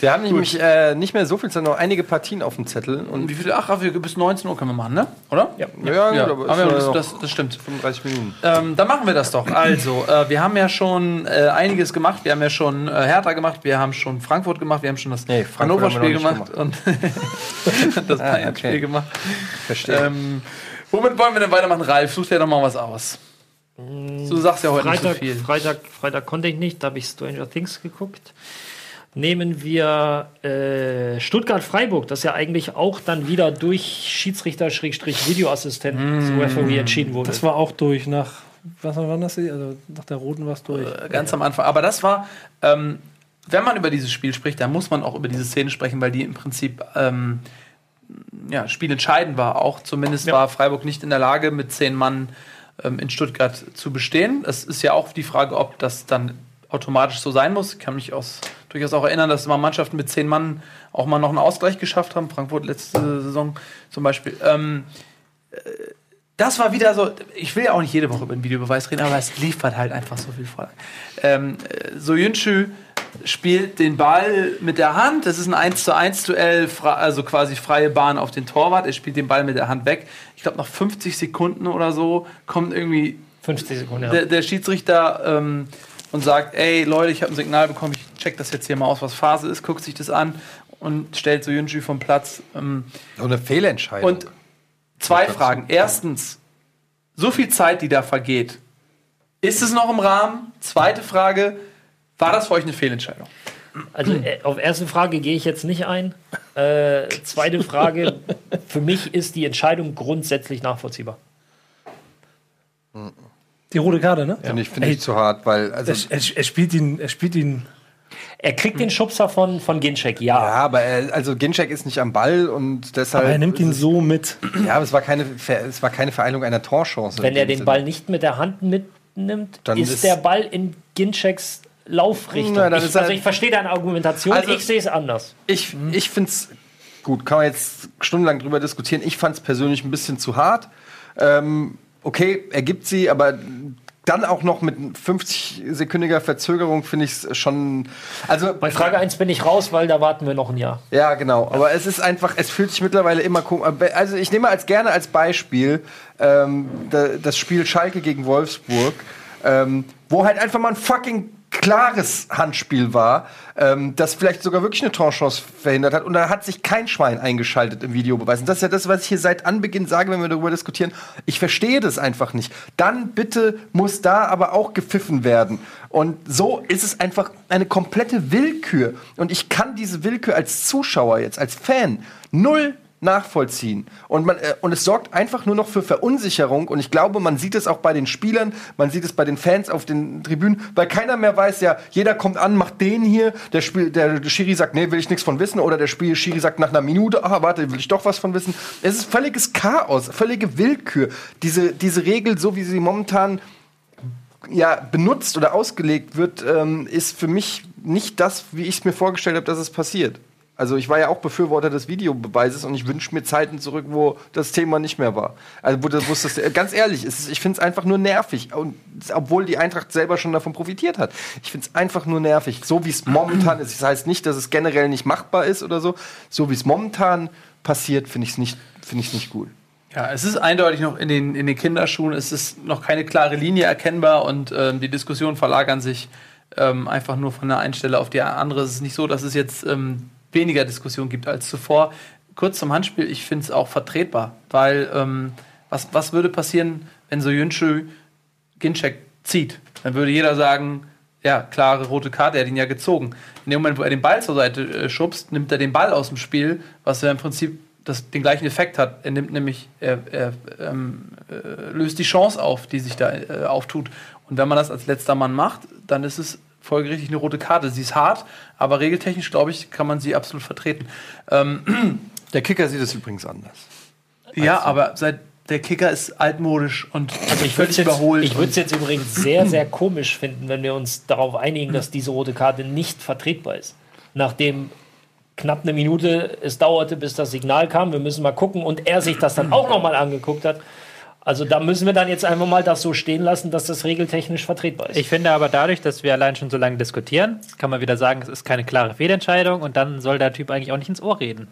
wir haben nämlich äh, nicht mehr so viel Zeit, noch einige Partien auf dem Zettel. Und wie viel? Ach, bis 19 Uhr können wir machen, ne? Oder? Ja. ja, Ja, gut, aber aber es das, das, stimmt. 35 Minuten. Ähm, dann machen wir das doch. Also, äh, wir haben ja schon äh, einiges gemacht. Wir haben ja schon äh, Hertha gemacht, wir haben schon Frankfurt gemacht, wir haben schon das Nee, Hannover-Spiel gemacht nicht und das Ah, Bayern-Spiel okay. gemacht. Verstehe. Ähm, womit wollen wir denn weitermachen, Ralf? Such dir doch mal was aus. Du sagst ja heute Freitag, nicht so viel. Freitag, Freitag konnte ich nicht, da habe ich Stranger Things geguckt. Nehmen wir äh, Stuttgart-Freiburg, das ja eigentlich auch dann wieder durch Schiedsrichter-Videoassistenten Mm. Referee entschieden wurde. Das war auch durch nach, was wann das? Also nach der roten war es durch. Äh, Ganz am Anfang. Aber das war, ähm, wenn man über dieses Spiel spricht, dann muss man auch über diese Szene sprechen, weil die im Prinzip ähm, ja, spielentscheidend war. Auch zumindest Ja. war Freiburg nicht in der Lage, mit zehn Mann ähm, in Stuttgart zu bestehen. Es ist ja auch die Frage, ob das dann automatisch so sein muss. Ich kann mich aus, durchaus auch erinnern, dass mal Mannschaften mit zehn Mann auch mal noch einen Ausgleich geschafft haben. Frankfurt letzte Saison zum Beispiel. Ähm, äh, das war wieder so, ich will ja auch nicht jede Woche über den Videobeweis reden, aber es liefert halt einfach so viel vor. Ähm, äh, Soyuncu spielt den Ball mit der Hand. Das ist ein 1 zu 1 Duell, also quasi freie Bahn auf den Torwart. Er spielt den Ball mit der Hand weg. Ich glaube, nach 50 Sekunden oder so kommt irgendwie 50 Sekunden. Ja. der, der Schiedsrichter ähm, und sagt, ey Leute, ich habe ein Signal bekommen, ich check das jetzt hier mal aus, was Phase ist, guckt sich das an und stellt Soyuncu vom Platz. Ähm, So eine Fehlentscheidung. und zwei Fragen. Erstens, so viel Zeit, die da vergeht, ist es noch im Rahmen? Zweite Frage, war das für euch eine Fehlentscheidung? Also äh, auf erste Frage gehe ich jetzt nicht ein. Äh, zweite Frage, für mich ist die Entscheidung grundsätzlich nachvollziehbar. Die rote Karte, ne? Finde ich, finde Ey, ich zu hart, weil also Er, er, er spielt ihn, er spielt ihn. Er kriegt den Schubser von, von Ginczek, ja. ja, aber er, also Ginczek ist nicht am Ball und deshalb. Aber er nimmt ihn so mit. Ja, aber es war keine, es war keine Vereinigung einer Torchance. Wenn er den. Ball nicht mit der Hand mitnimmt, Dann ist, ist- der Ball in Ginczeks Laufrichtung. Na, ich, also ich verstehe deine Argumentation, Also- ich sehe es anders. Ich, ich finde es gut, kann man jetzt stundenlang drüber diskutieren. Ich fand es persönlich ein bisschen zu hart. Ähm, okay, er gibt sie, aber dann auch noch mit 50-sekündiger Verzögerung finde ich es schon. Also, Bei Frage 1 bin ich raus, weil da warten wir noch ein Jahr. ja, genau. Aber es ist einfach, es fühlt sich mittlerweile immer komisch. Also, ich nehme als gerne als Beispiel ähm, da- das Spiel Schalke gegen Wolfsburg, ähm, wo halt einfach mal ein fucking klares Handspiel war, ähm, das vielleicht sogar wirklich eine Torchance verhindert hat. Und da hat sich kein Schwein eingeschaltet im Videobeweis. Und das ist ja das, was ich hier seit Anbeginn sage, wenn wir darüber diskutieren. Ich verstehe das einfach nicht. Dann bitte muss da aber auch gepfiffen werden. Und so ist es einfach eine komplette Willkür. Und ich kann diese Willkür als Zuschauer jetzt, als Fan, null nachvollziehen. Und, man, äh, und es sorgt einfach nur noch für Verunsicherung. Und ich glaube, man sieht es auch bei den Spielern, man sieht es bei den Fans auf den Tribünen, weil keiner mehr weiß, ja, jeder kommt an, macht den hier, der, Spiel, der Schiri sagt, nee, will ich nichts von wissen. Oder der Spiel, Schiri sagt nach einer Minute, ah, warte, will ich doch was von wissen. Es ist völliges Chaos, völlige Willkür. Diese, diese Regel, so wie sie momentan ja, benutzt oder ausgelegt wird, ähm, ist für mich nicht das, wie ich es mir vorgestellt habe, dass es passiert. Also ich war ja auch Befürworter des Videobeweises und ich wünsche mir Zeiten zurück, wo das Thema nicht mehr war. Also wo das, wo das ganz ehrlich, ist, ich finde es einfach nur nervig. Und obwohl die Eintracht selber schon davon profitiert hat. Ich finde es einfach nur nervig. So wie es momentan ist. Das heißt nicht, dass es generell nicht machbar ist oder so. So wie es momentan passiert, finde ich es nicht, finde ich nicht gut. Ja, es ist eindeutig noch in den, in den Kinderschuhen, es ist noch keine klare Linie erkennbar und ähm, die Diskussionen verlagern sich ähm, einfach nur von der einen Stelle auf die andere. Es ist nicht so, dass es jetzt ähm, weniger Diskussion gibt als zuvor. Kurz zum Handspiel, ich finde es auch vertretbar, weil ähm, was, was würde passieren, wenn so Jünschö Ginczek zieht? Dann würde jeder sagen, ja, klare rote Karte, er hat ihn ja gezogen. In dem Moment, wo er den Ball zur Seite äh, schubst, nimmt er den Ball aus dem Spiel, was ja im Prinzip das, den gleichen Effekt hat. Er nimmt nämlich, er, er ähm, äh, löst die Chance auf, die sich da äh, auftut. Und wenn man das als letzter Mann macht, dann ist es folgerichtig eine rote Karte. Sie ist hart, aber regeltechnisch, glaube ich, kann man sie absolut vertreten. Ähm, Der Kicker sieht es übrigens anders. ja, aber seit der Kicker ist altmodisch und Also ich würde völlig es jetzt, überholt. ich würd's jetzt übrigens sehr, sehr komisch finden, wenn wir uns darauf einigen, dass diese rote Karte nicht vertretbar ist. Nachdem knapp eine Minute es dauerte, bis das Signal kam, wir müssen mal gucken und er sich das dann auch nochmal angeguckt hat. Also da müssen wir dann jetzt einfach mal das so stehen lassen, dass das regeltechnisch vertretbar ist. Ich finde aber dadurch, dass wir allein schon so lange diskutieren, kann man wieder sagen, es ist keine klare Fehlentscheidung und dann soll der Typ eigentlich auch nicht ins Ohr reden.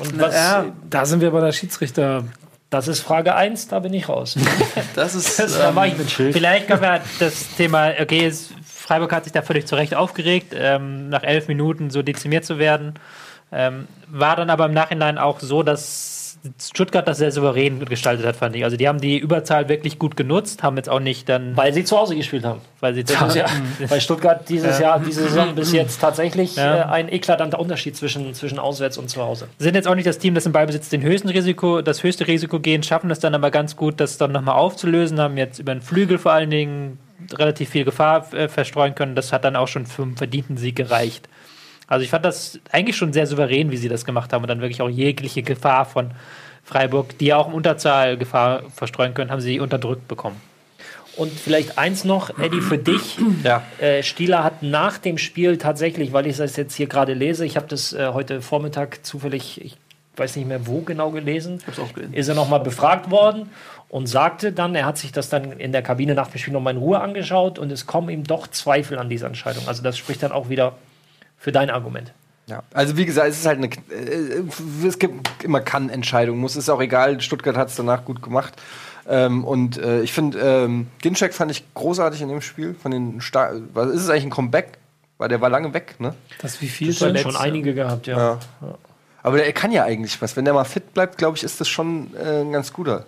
und was, ja, Da sind wir bei der Schiedsrichter. das ist Frage 1, da bin ich raus. das ist. Das, da ähm, war ich mit Schild. Vielleicht können wir das Thema, okay, es, Freiburg hat sich da völlig zu Recht aufgeregt, ähm, nach elf Minuten so dezimiert zu werden. Ähm, war dann aber im Nachhinein auch so, dass Stuttgart das sehr souverän gestaltet hat, fand ich. Also die haben die Überzahl wirklich gut genutzt, haben jetzt auch nicht dann, Weil sie zu Hause gespielt haben. weil sie Das ist ja bei Stuttgart dieses Jahr, diese Saison bis jetzt tatsächlich Ja. äh, ein eklatanter Unterschied zwischen, zwischen auswärts und zu Hause. sind jetzt auch nicht das Team, das im Ballbesitz den höchsten Risiko, das höchste Risiko gehen, schaffen es dann aber ganz gut, das dann nochmal aufzulösen, haben jetzt über den Flügel vor allen Dingen relativ viel Gefahr äh, verstreuen können. Das hat dann auch schon für einen verdienten Sieg gereicht. Also ich fand das eigentlich schon sehr souverän, wie sie das gemacht haben und dann wirklich auch jegliche Gefahr von Freiburg, die ja auch im Unterzahl Gefahr verstreuen können, haben sie unterdrückt bekommen. Und vielleicht eins noch, Eddie, für dich. Ja. Äh, Stieler hat nach dem Spiel tatsächlich, weil ich das jetzt hier gerade lese, ich habe das äh, heute Vormittag zufällig, ich weiß nicht mehr wo genau gelesen, auch gelesen. ist er nochmal befragt worden und sagte dann, er hat sich das dann in der Kabine nach dem Spiel nochmal in Ruhe angeschaut und es kommen ihm doch Zweifel an dieser Entscheidung. Also das spricht dann auch wieder für dein Argument. Ja, also wie gesagt, es ist halt eine, äh, es gibt immer Kann-Entscheidung, muss ist auch egal. Stuttgart hat es danach gut gemacht. Ähm, und äh, ich finde, ähm, Ginczek fand ich großartig in dem Spiel. Von den Star was ist es eigentlich ein Comeback? Weil der war lange weg, ne? Das wie viel Das schon einige gehabt, ja. Ja. Aber der kann ja eigentlich was. Wenn der mal fit bleibt, glaube ich, ist das schon äh, ein ganz guter.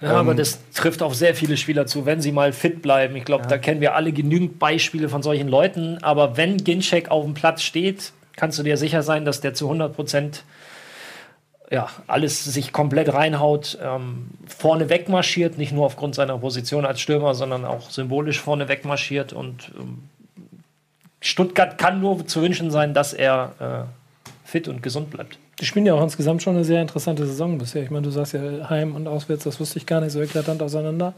Ja, aber das trifft auf sehr viele Spieler zu, wenn sie mal fit bleiben. Ich glaube, da kennen wir alle genügend Beispiele von solchen Leuten. Aber wenn Ginchek auf dem Platz steht, kannst du dir sicher sein, dass der zu 100 Prozent ja, alles sich komplett reinhaut, ähm, vorne wegmarschiert, nicht nur aufgrund seiner Position als Stürmer, sondern auch symbolisch vorne wegmarschiert. Und ähm, Stuttgart kann nur zu wünschen sein, dass er äh, fit und gesund bleibt. Die spielen ja auch insgesamt schon eine sehr interessante Saison bisher. Ich meine, du sagst ja Heim und Auswärts, das wusste ich gar nicht so eklatant auseinander.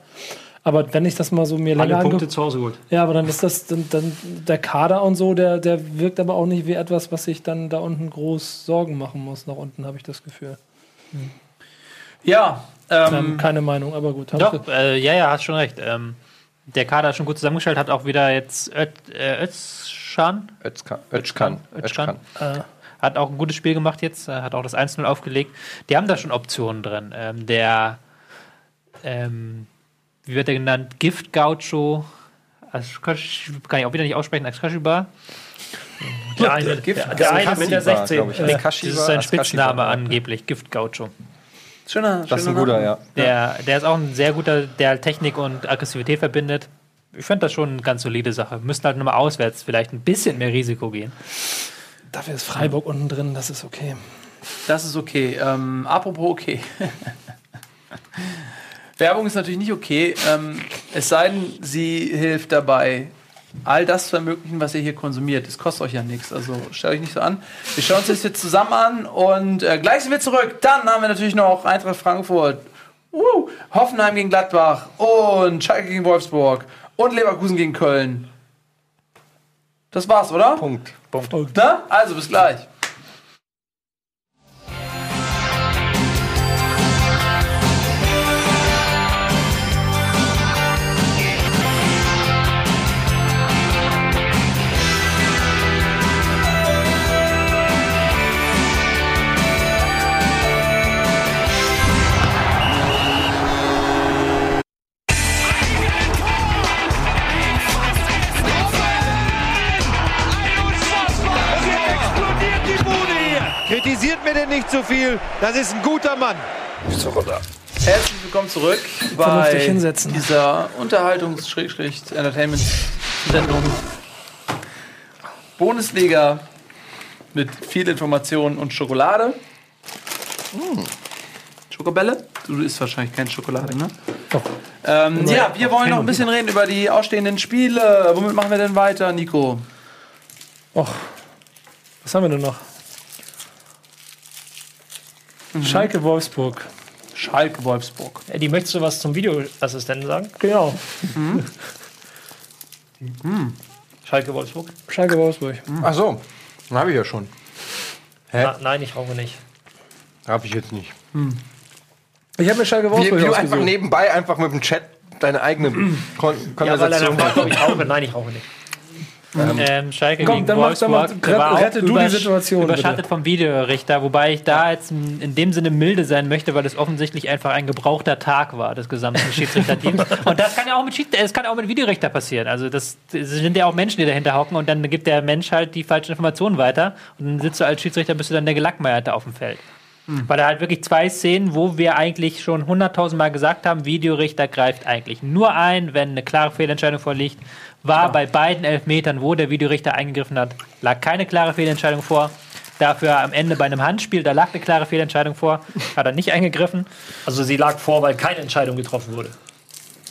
Aber wenn ich das mal so mir länger Alle Punkte zu Hause gut. ja, aber dann ist das dann, dann der Kader und so, der, der wirkt aber auch nicht wie etwas, was sich dann da unten groß Sorgen machen muss. Nach unten habe ich das Gefühl. Ja, Ähm, ähm, keine Meinung, aber gut. Doch, ich- äh, ja, ja, hast schon recht. Ähm, der Kader ist schon gut zusammengestellt, hat auch wieder jetzt Ö äh, Özcan, Özkan. Özkan. Özcan. Äh, hat auch ein gutes Spiel gemacht jetzt, äh, hat auch das 1-0 aufgelegt. Die haben da schon Optionen drin. Ähm, der, ähm, wie wird der genannt? Gift Gaucho, Askash- kann ich auch wieder nicht aussprechen, Askashiba. Der eine, der, der eine mit der 16. Ich. Nee, Das ist sein. Spitzname angeblich, Gift Gaucho. schöner, Das ist ein schöner guter, ja. Der, der ist auch ein sehr guter, der Technik und Aggressivität verbindet. Ich finde das schon eine ganz solide Sache. Müssten halt nochmal auswärts vielleicht ein bisschen mehr Risiko gehen. Dafür ist Freiburg unten drin, das ist okay. Das ist okay. Ähm, apropos okay. Werbung ist natürlich nicht okay, ähm, es sei denn, sie hilft dabei, all das zu ermöglichen, was ihr hier konsumiert. Das kostet euch ja nichts, also stellt euch nicht so an. Wir schauen uns das jetzt zusammen an und äh, gleich sind wir zurück. Dann haben wir natürlich noch Eintracht Frankfurt, uh, Hoffenheim gegen Gladbach und Schalke gegen Wolfsburg und Leverkusen gegen Köln. Das war's, oder? Punkt. Na? Also bis gleich. Nicht zu viel. Das ist ein guter Mann. Herzlich willkommen zurück bei dieser Unterhaltungs-Entertainment-Sendung Bundesliga mit viel Information und Schokolade. Schokobälle? Du isst wahrscheinlich keine Schokolade, ne? Doch. Ähm, ja, wir wollen noch ein bisschen reden über die ausstehenden Spiele. Womit machen wir denn weiter, Nico? Och, was haben wir denn noch? Schalke Wolfsburg. Schalke Wolfsburg. Eddie, möchtest du was zum Videoassistenten sagen? Genau. Schalke Wolfsburg? Schalke Wolfsburg. Ach so, dann habe ich ja schon. Hä? Na, nein, ich rauche nicht. Habe ich jetzt nicht. Ich habe mir Schalke Wie, Wolfsburg wie du einfach nebenbei einfach mit dem Chat deine eigene Kon Ja, weil er Konversation ich rauche. Nein, ich rauche nicht. Ähm, Schalke Komm, gegen dann mach- dann mach- Wolfsburg. der war rette du die Situation, Überschattet bitte. vom Videorichter, wobei ich da jetzt in dem Sinne milde sein möchte, weil es offensichtlich einfach ein gebrauchter Tag war des gesamten Schiedsrichterteams. und das kann ja auch mit Schied es kann auch mit Videorichter passieren. Also das, das sind ja auch Menschen, die dahinter hocken und dann gibt der Mensch halt die falschen Informationen weiter und dann sitzt du als Schiedsrichter, bist du dann der Gelackmeierte auf dem Feld. Weil er halt wirklich zwei Szenen, wo wir eigentlich schon hunderttausend Mal gesagt haben, Videorichter greift eigentlich nur ein, wenn eine klare Fehlentscheidung vorliegt. War bei beiden Elfmetern, wo der Videorichter eingegriffen hat, lag keine klare Fehlentscheidung vor. Dafür am Ende bei einem Handspiel, da lag eine klare Fehlentscheidung vor, hat er nicht eingegriffen. Also sie lag vor, weil keine Entscheidung getroffen wurde.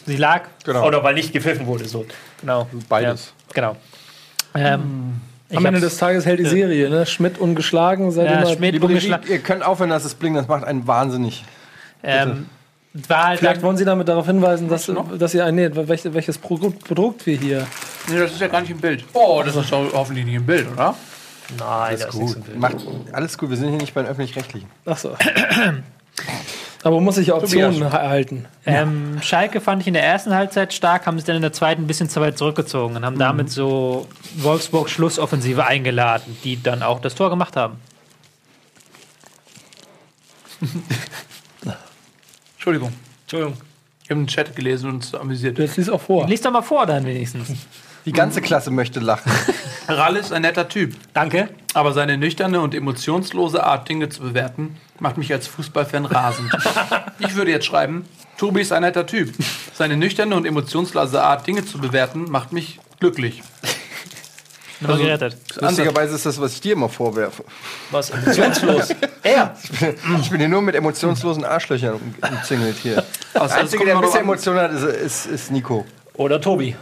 Sie lag, Genau. Oder weil nicht gepfiffen wurde. So. genau. Beides. Ja, genau. Ähm, ich Am Ende des Tages hält die Serie, ne? Schmidt ungeschlagen, seitdem ja, Schmidt ungeschlagen. ihr könnt aufhören, dass es blinkt, das macht einen wahnsinnig. Ähm, halt Vielleicht wollen Sie damit darauf hinweisen, dass, dass ihr, nee, welches, welches Produkt, wir hier. Nee, das ist ja gar nicht im Bild. Oh, das ist ho- hoffentlich nicht im Bild, oder? Nein, das ist im Bild. Macht alles gut, wir sind hier nicht beim öffentlich-rechtlichen. Achso. Aber muss sich ja Optionen erhalten. Ähm, Schalke fand ich in der ersten Halbzeit stark, haben sich dann in der zweiten ein bisschen zu weit zurückgezogen und haben damit so Wolfsburg Schlussoffensive eingeladen, die dann auch das Tor gemacht haben. Entschuldigung. Entschuldigung. Ich habe den Chat gelesen und uns amüsiert. Jetzt liest auch vor. Lies doch mal vor dann wenigstens. Die ganze Klasse möchte lachen. Rall ist ein netter Typ. Danke. Aber seine nüchterne und emotionslose Art, Dinge zu bewerten, macht mich als Fußballfan rasend. ich würde jetzt schreiben, Tobi ist ein netter Typ. Seine nüchterne und emotionslose Art, Dinge zu bewerten, macht mich glücklich. Nummer gerettet. Lustigerweise ist das, was ich dir immer vorwerfe. Was? Emotionslos. er. Ich bin hier nur mit emotionslosen Arschlöchern um- umzingelt hier. Der Also, Einzige, der ein bisschen Emotionen hat, ist, ist, ist Nico. Oder Tobi.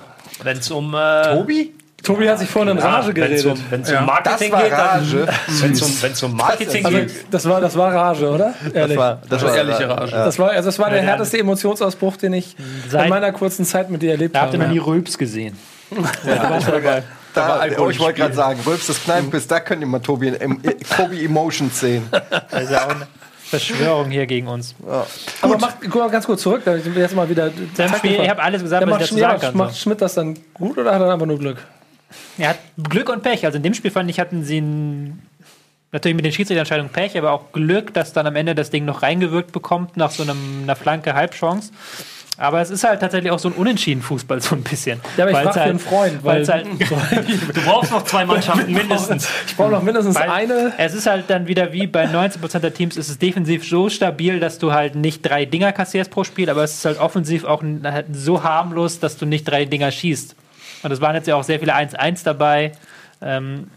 Wenn es um, äh, Tobi? Tobi hat sich vorhin in Rage wenn geredet. es um, wenn's um Marketing Das war geht, Rage. dann, wenn es um, wenn's um Marketing Also, geht, das war, das war Rage, oder? Ehrlich. Das war, Das war ehrliche Rage. Das war, also das war der Ja, härteste Emotionsausbruch, den ich Seit- in meiner kurzen Zeit mit dir erlebt Da habt ihr noch habe. nie Rülps gesehen. Ja, warst du dabei. Da, Alkohol oh, ich wollte gerade sagen, Rülps das Kneipenquiz, da könnt ihr mal Tobi, Tobi Emotions sehen. Das ist ja auch eine Verschwörung hier gegen uns. Aber macht, guck mal ganz kurz zurück, damit wir jetzt mal wieder. Spiel, ich habe alles gesagt, Der was macht, ich dazu Schmidt, sagen kann. macht. Schmidt das dann gut oder hat er einfach nur Glück? Er hat Glück und Pech. Also in dem Spiel fand ich, hatten sie ein, natürlich mit den Schiedsrichterentscheidungen Pech, aber auch Glück, dass dann am Ende das Ding noch reingewirkt bekommt nach so einem, einer Flanke Halbchance. Aber es ist halt tatsächlich auch so ein unentschieden Fußball, so ein bisschen. Ja, aber ich frage für einen Freund, weil halt, du brauchst noch zwei Mannschaften mindestens. ich brauche noch mindestens weil eine. es ist halt dann wieder wie bei 19% der Teams, ist es defensiv so stabil, dass du halt nicht drei Dinger kassierst pro Spiel, aber es ist halt offensiv auch halt so harmlos, dass du nicht drei Dinger schießt. Und es waren jetzt ja auch sehr viele 1-1 dabei. Ähm,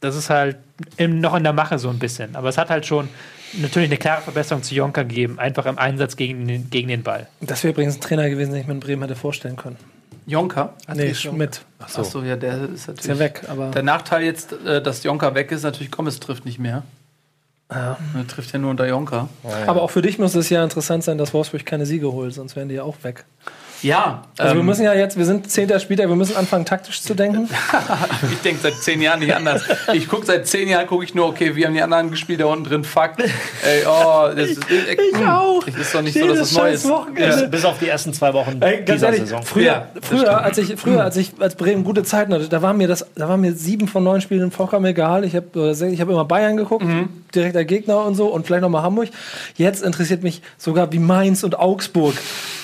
das ist halt im, noch in der Mache so ein bisschen. Aber es hat halt schon natürlich eine klare Verbesserung zu Jonka gegeben, einfach im Einsatz gegen den, gegen den Ball. Das wäre übrigens ein Trainer gewesen, den ich mir in Bremen hätte vorstellen können. Jonka? Nee, Schmidt. Achso, ja, der ist natürlich. Ist ja weg, aber. Der Nachteil jetzt, äh, dass Jonka weg ist, natürlich Gomez trifft nicht mehr. Ja. Er trifft ja nur unter Jonka. Aber auch für dich muss es ja interessant sein, dass Wolfsburg keine Siege holt, sonst wären die ja auch weg. Ja, Also wir ähm, müssen ja jetzt, wir sind zehnter Spieltag, wir müssen anfangen taktisch zu denken. ich denke seit zehn Jahren nicht anders. Ich gucke seit zehn Jahren, gucke ich nur, okay, wie haben die anderen gespielt, da unten drin, fuck. Ey, oh, das ist, ich auch. ist doch nicht so, dass das Neues Wochenende. Bis auf die ersten zwei Wochen Ey, ganz dieser ehrlich, Saison. früher, Ja, das früher, als ich, früher, als ich als Bremen gute Zeiten hatte, da waren mir das, da waren mir sieben von neun Spielen vollkommen egal. Ich habe ich hab immer Bayern geguckt, Mhm. direkter Gegner und so und vielleicht nochmal Hamburg. Jetzt interessiert mich sogar, wie Mainz und Augsburg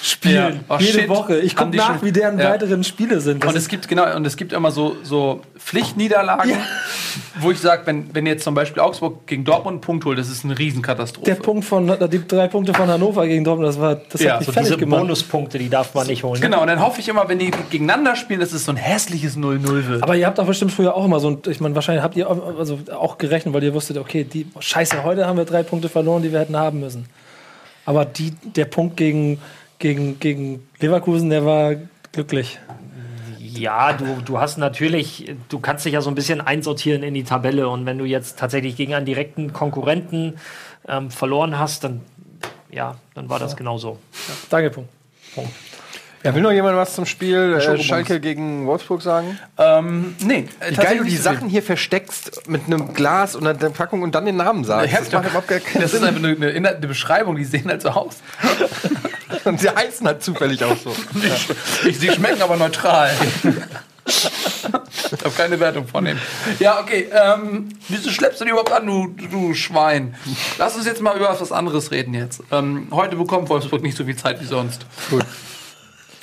spielen. Ja. Oh, Jede. Woche. Ich gucke nach, schon- wie deren Ja. weiteren Spiele sind. Das Und es gibt genau und es gibt immer so, so Pflichtniederlagen, wo ich sage, wenn, wenn jetzt zum Beispiel Augsburg gegen Dortmund einen Punkt holt, das ist eine Riesenkatastrophe. der Punkt von, die drei Punkte von Hannover gegen Dortmund, das war, das Ja, hat mich so fertig Diese gemacht. Bonuspunkte, die darf man nicht holen. Genau, und dann hoffe ich immer, wenn die gegeneinander spielen, dass es so ein hässliches 0-0 wird. Aber ihr habt doch bestimmt früher auch immer so, ein- ich meine, wahrscheinlich habt ihr auch, also auch gerechnet, weil ihr wusstet, okay, die, scheiße, heute haben wir drei Punkte verloren, die wir hätten haben müssen. Aber die, der Punkt gegen, gegen, gegen Leverkusen, der war glücklich. Ja, du, du hast natürlich, du kannst dich ja so ein bisschen einsortieren in die Tabelle und wenn du jetzt tatsächlich gegen einen direkten Konkurrenten ähm, verloren hast, dann ja, dann war das genauso. Danke, Punkt. Ja, will noch jemand was zum Spiel äh. Schalke gegen Wolfsburg sagen? ähm, nee, Wie geil du die Sachen hier versteckst mit einem Glas und einer Packung und dann den Namen sagst. Das macht überhaupt gar keinen Das ist Sinn. einfach eine, eine, eine Beschreibung, die sehen halt so aus. Und sie heißen halt zufällig auch so. Ich, sie schmecken aber neutral. Ich habe keine Wertung von denen. Ja, okay. Ähm, wieso schleppst du die überhaupt an, du, du Schwein? Lass uns jetzt mal über was anderes reden jetzt. Ähm, heute bekommt Wolfsburg nicht so viel Zeit wie sonst. Gut.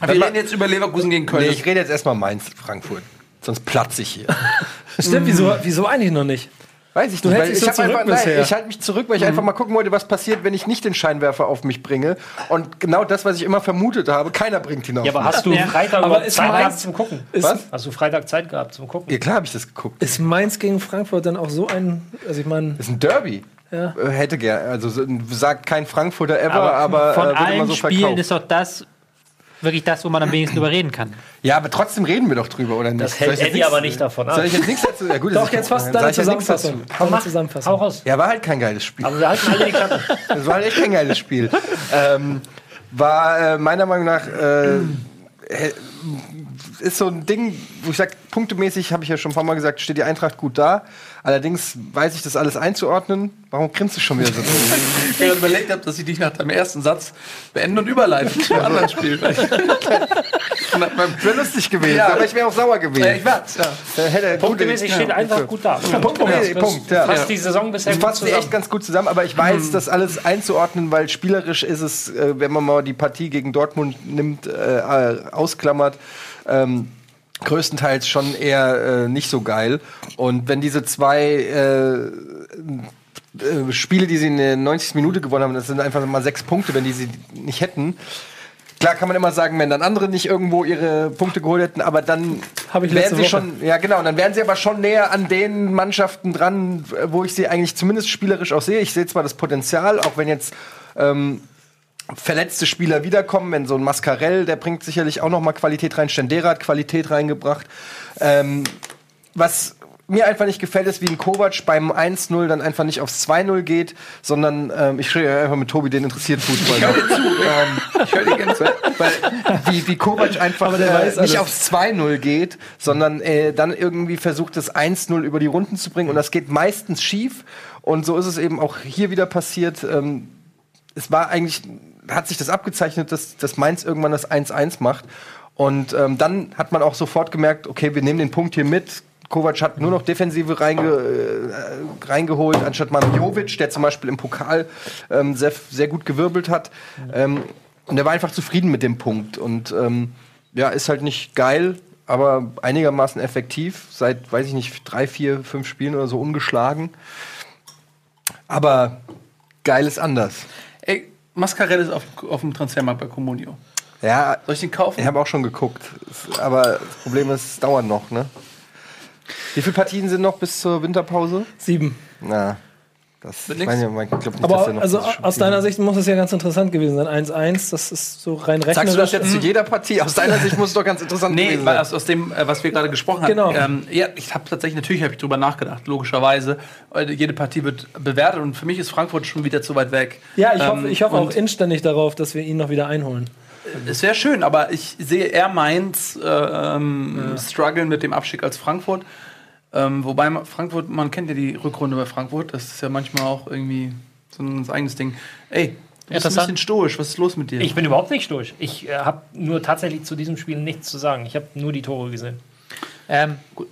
Wir reden jetzt über Leverkusen gegen Köln. Nee, ich rede jetzt erstmal Mainz, Frankfurt. Sonst platze ich hier. Stimmt, wieso, wieso eigentlich noch nicht? Weiß ich nicht. weil ich so einfach, nein, ich halte mich zurück, weil ich einfach mal gucken wollte, was passiert, wenn ich nicht den Scheinwerfer auf mich bringe. Und genau das, was ich immer vermutet habe, keiner bringt ihn auf Ja, aber hast du Ja. Freitag Aber Zeit Mainz- gehabt zum Gucken? Was? Hast du Freitag Zeit gehabt zum Gucken? Ja, klar habe ich das geguckt. ist Mainz gegen Frankfurt dann auch so ein, also ich meine, Das ist ein Derby. Ja. Äh, Hätte gern. Also so- sagt kein Frankfurter ever, aber, Von äh, wird immer allen so Spielen verkauft. ist doch das wirklich das, wo man am wenigsten drüber reden kann. Ja, aber trotzdem reden wir doch drüber, oder nicht? Das hält Eddie aber nicht davon ab. Soll ich jetzt nichts dazu? Ja, gut, das doch jetzt fast deine jetzt nichts dazu. Zusammenfassung. Zusammenfassung. Hau raus. Ja, war halt kein geiles Spiel. Aber wir halten alle die Klappe. Das war halt echt kein geiles Spiel. ähm, war äh, meiner Meinung nach äh, ist so ein Ding, wo ich sage, punktemäßig habe ich ja schon ein paar Mal gesagt, steht die Eintracht gut da. Allerdings weiß ich das alles einzuordnen. Warum grinst du schon wieder so? Ich gerade überlegt habe, dass ich dich nach deinem ersten Satz beende und überleite zum anderen Spiel. Wäre lustig gewesen, Ja. aber ich wäre auch sauer gewesen. Ja, ich war's, ja. Da hätte Punktemäßig steht einfach gut da. Punktemäßig, Punkt, ja. Fasst die Saison bisher Das gut fasst die echt zusammen. ganz gut zusammen, aber ich weiß, das alles einzuordnen, weil spielerisch ist es, äh, wenn man mal die Partie gegen Dortmund nimmt, äh, äh, ausklammert, ähm, größtenteils schon eher äh, nicht so geil. Und wenn diese zwei äh, äh, Spiele, die sie in der 90. Minute gewonnen haben, das sind einfach mal sechs Punkte, wenn die sie nicht hätten. Klar kann man immer sagen, wenn dann andere nicht irgendwo ihre Punkte geholt hätten, aber dann Hab ich wären sie Woche. schon, ja genau, dann wären sie aber schon näher an den Mannschaften dran, wo ich sie eigentlich zumindest spielerisch auch sehe. Ich sehe zwar das Potenzial, auch wenn jetzt ähm, verletzte Spieler wiederkommen, wenn so ein Mascarell, der bringt sicherlich auch noch mal Qualität rein, Stendera hat Qualität reingebracht. Ähm, was mir einfach nicht gefällt, ist, wie ein Kovac beim 1-0 dann einfach nicht aufs 2-0 geht, sondern ähm, ich schreibe einfach mit Tobi, den interessiert Fußball. ähm, ich höre dir zu. Weil, wie, wie Kovac einfach der äh, nicht aufs 2-0 geht, sondern äh, dann irgendwie versucht, das 1-0 über die Runden zu bringen und das geht meistens schief und so ist es eben auch hier wieder passiert. Ähm, es war eigentlich, hat sich das abgezeichnet, dass, dass Mainz irgendwann das 1-1 macht. Und ähm, dann hat man auch sofort gemerkt, okay, wir nehmen den Punkt hier mit. Kovac hat nur noch Defensive reinge, äh, reingeholt, anstatt mal der zum Beispiel im Pokal ähm, sehr, sehr gut gewirbelt hat. Ähm, und er war einfach zufrieden mit dem Punkt. Und ähm, ja, ist halt nicht geil, aber einigermaßen effektiv. Seit, weiß ich nicht, drei, vier, fünf Spielen oder so ungeschlagen. Aber geil ist anders. Mascarell ist auf, auf dem Transfermarkt bei Comunio. Ja, Soll ich den kaufen? ich habe auch schon geguckt. Aber das Problem ist, es dauert noch, ne? Wie viele Partien sind noch bis zur Winterpause? Sieben. Na, das ich meine, mein, ich glaub nicht, dass Aber der noch also aus deiner Sicht muss es ja ganz interessant gewesen sein. 1-1, das ist so rein rechnerisch. Sagst du das jetzt zu jeder Partie? Aus deiner Sicht muss es doch ganz interessant Nee, gewesen sein. aus, aus dem, äh, was wir gerade gesprochen haben. Genau. Ähm, ja, ich habe tatsächlich, natürlich habe ich drüber nachgedacht, logischerweise. Weil Jede Partie wird bewertet und für mich ist Frankfurt schon wieder zu weit weg. Ja, ich Ähm, hoffe, ich hoffe auch inständig darauf, dass wir ihn noch wieder einholen. Es wäre schön, aber ich sehe eher Mainz äh, ähm, strugglen mit dem Abstieg als Frankfurt. Ähm, wobei Frankfurt, man kennt ja die Rückrunde bei Frankfurt, das ist ja manchmal auch irgendwie so ein eigenes Ding. Ey, du bist ein bisschen stoisch, was ist los mit dir? Ich bin überhaupt nicht durch. Ich äh, habe nur tatsächlich zu diesem Spiel nichts zu sagen. Ich habe nur die Tore gesehen. Ähm, gut.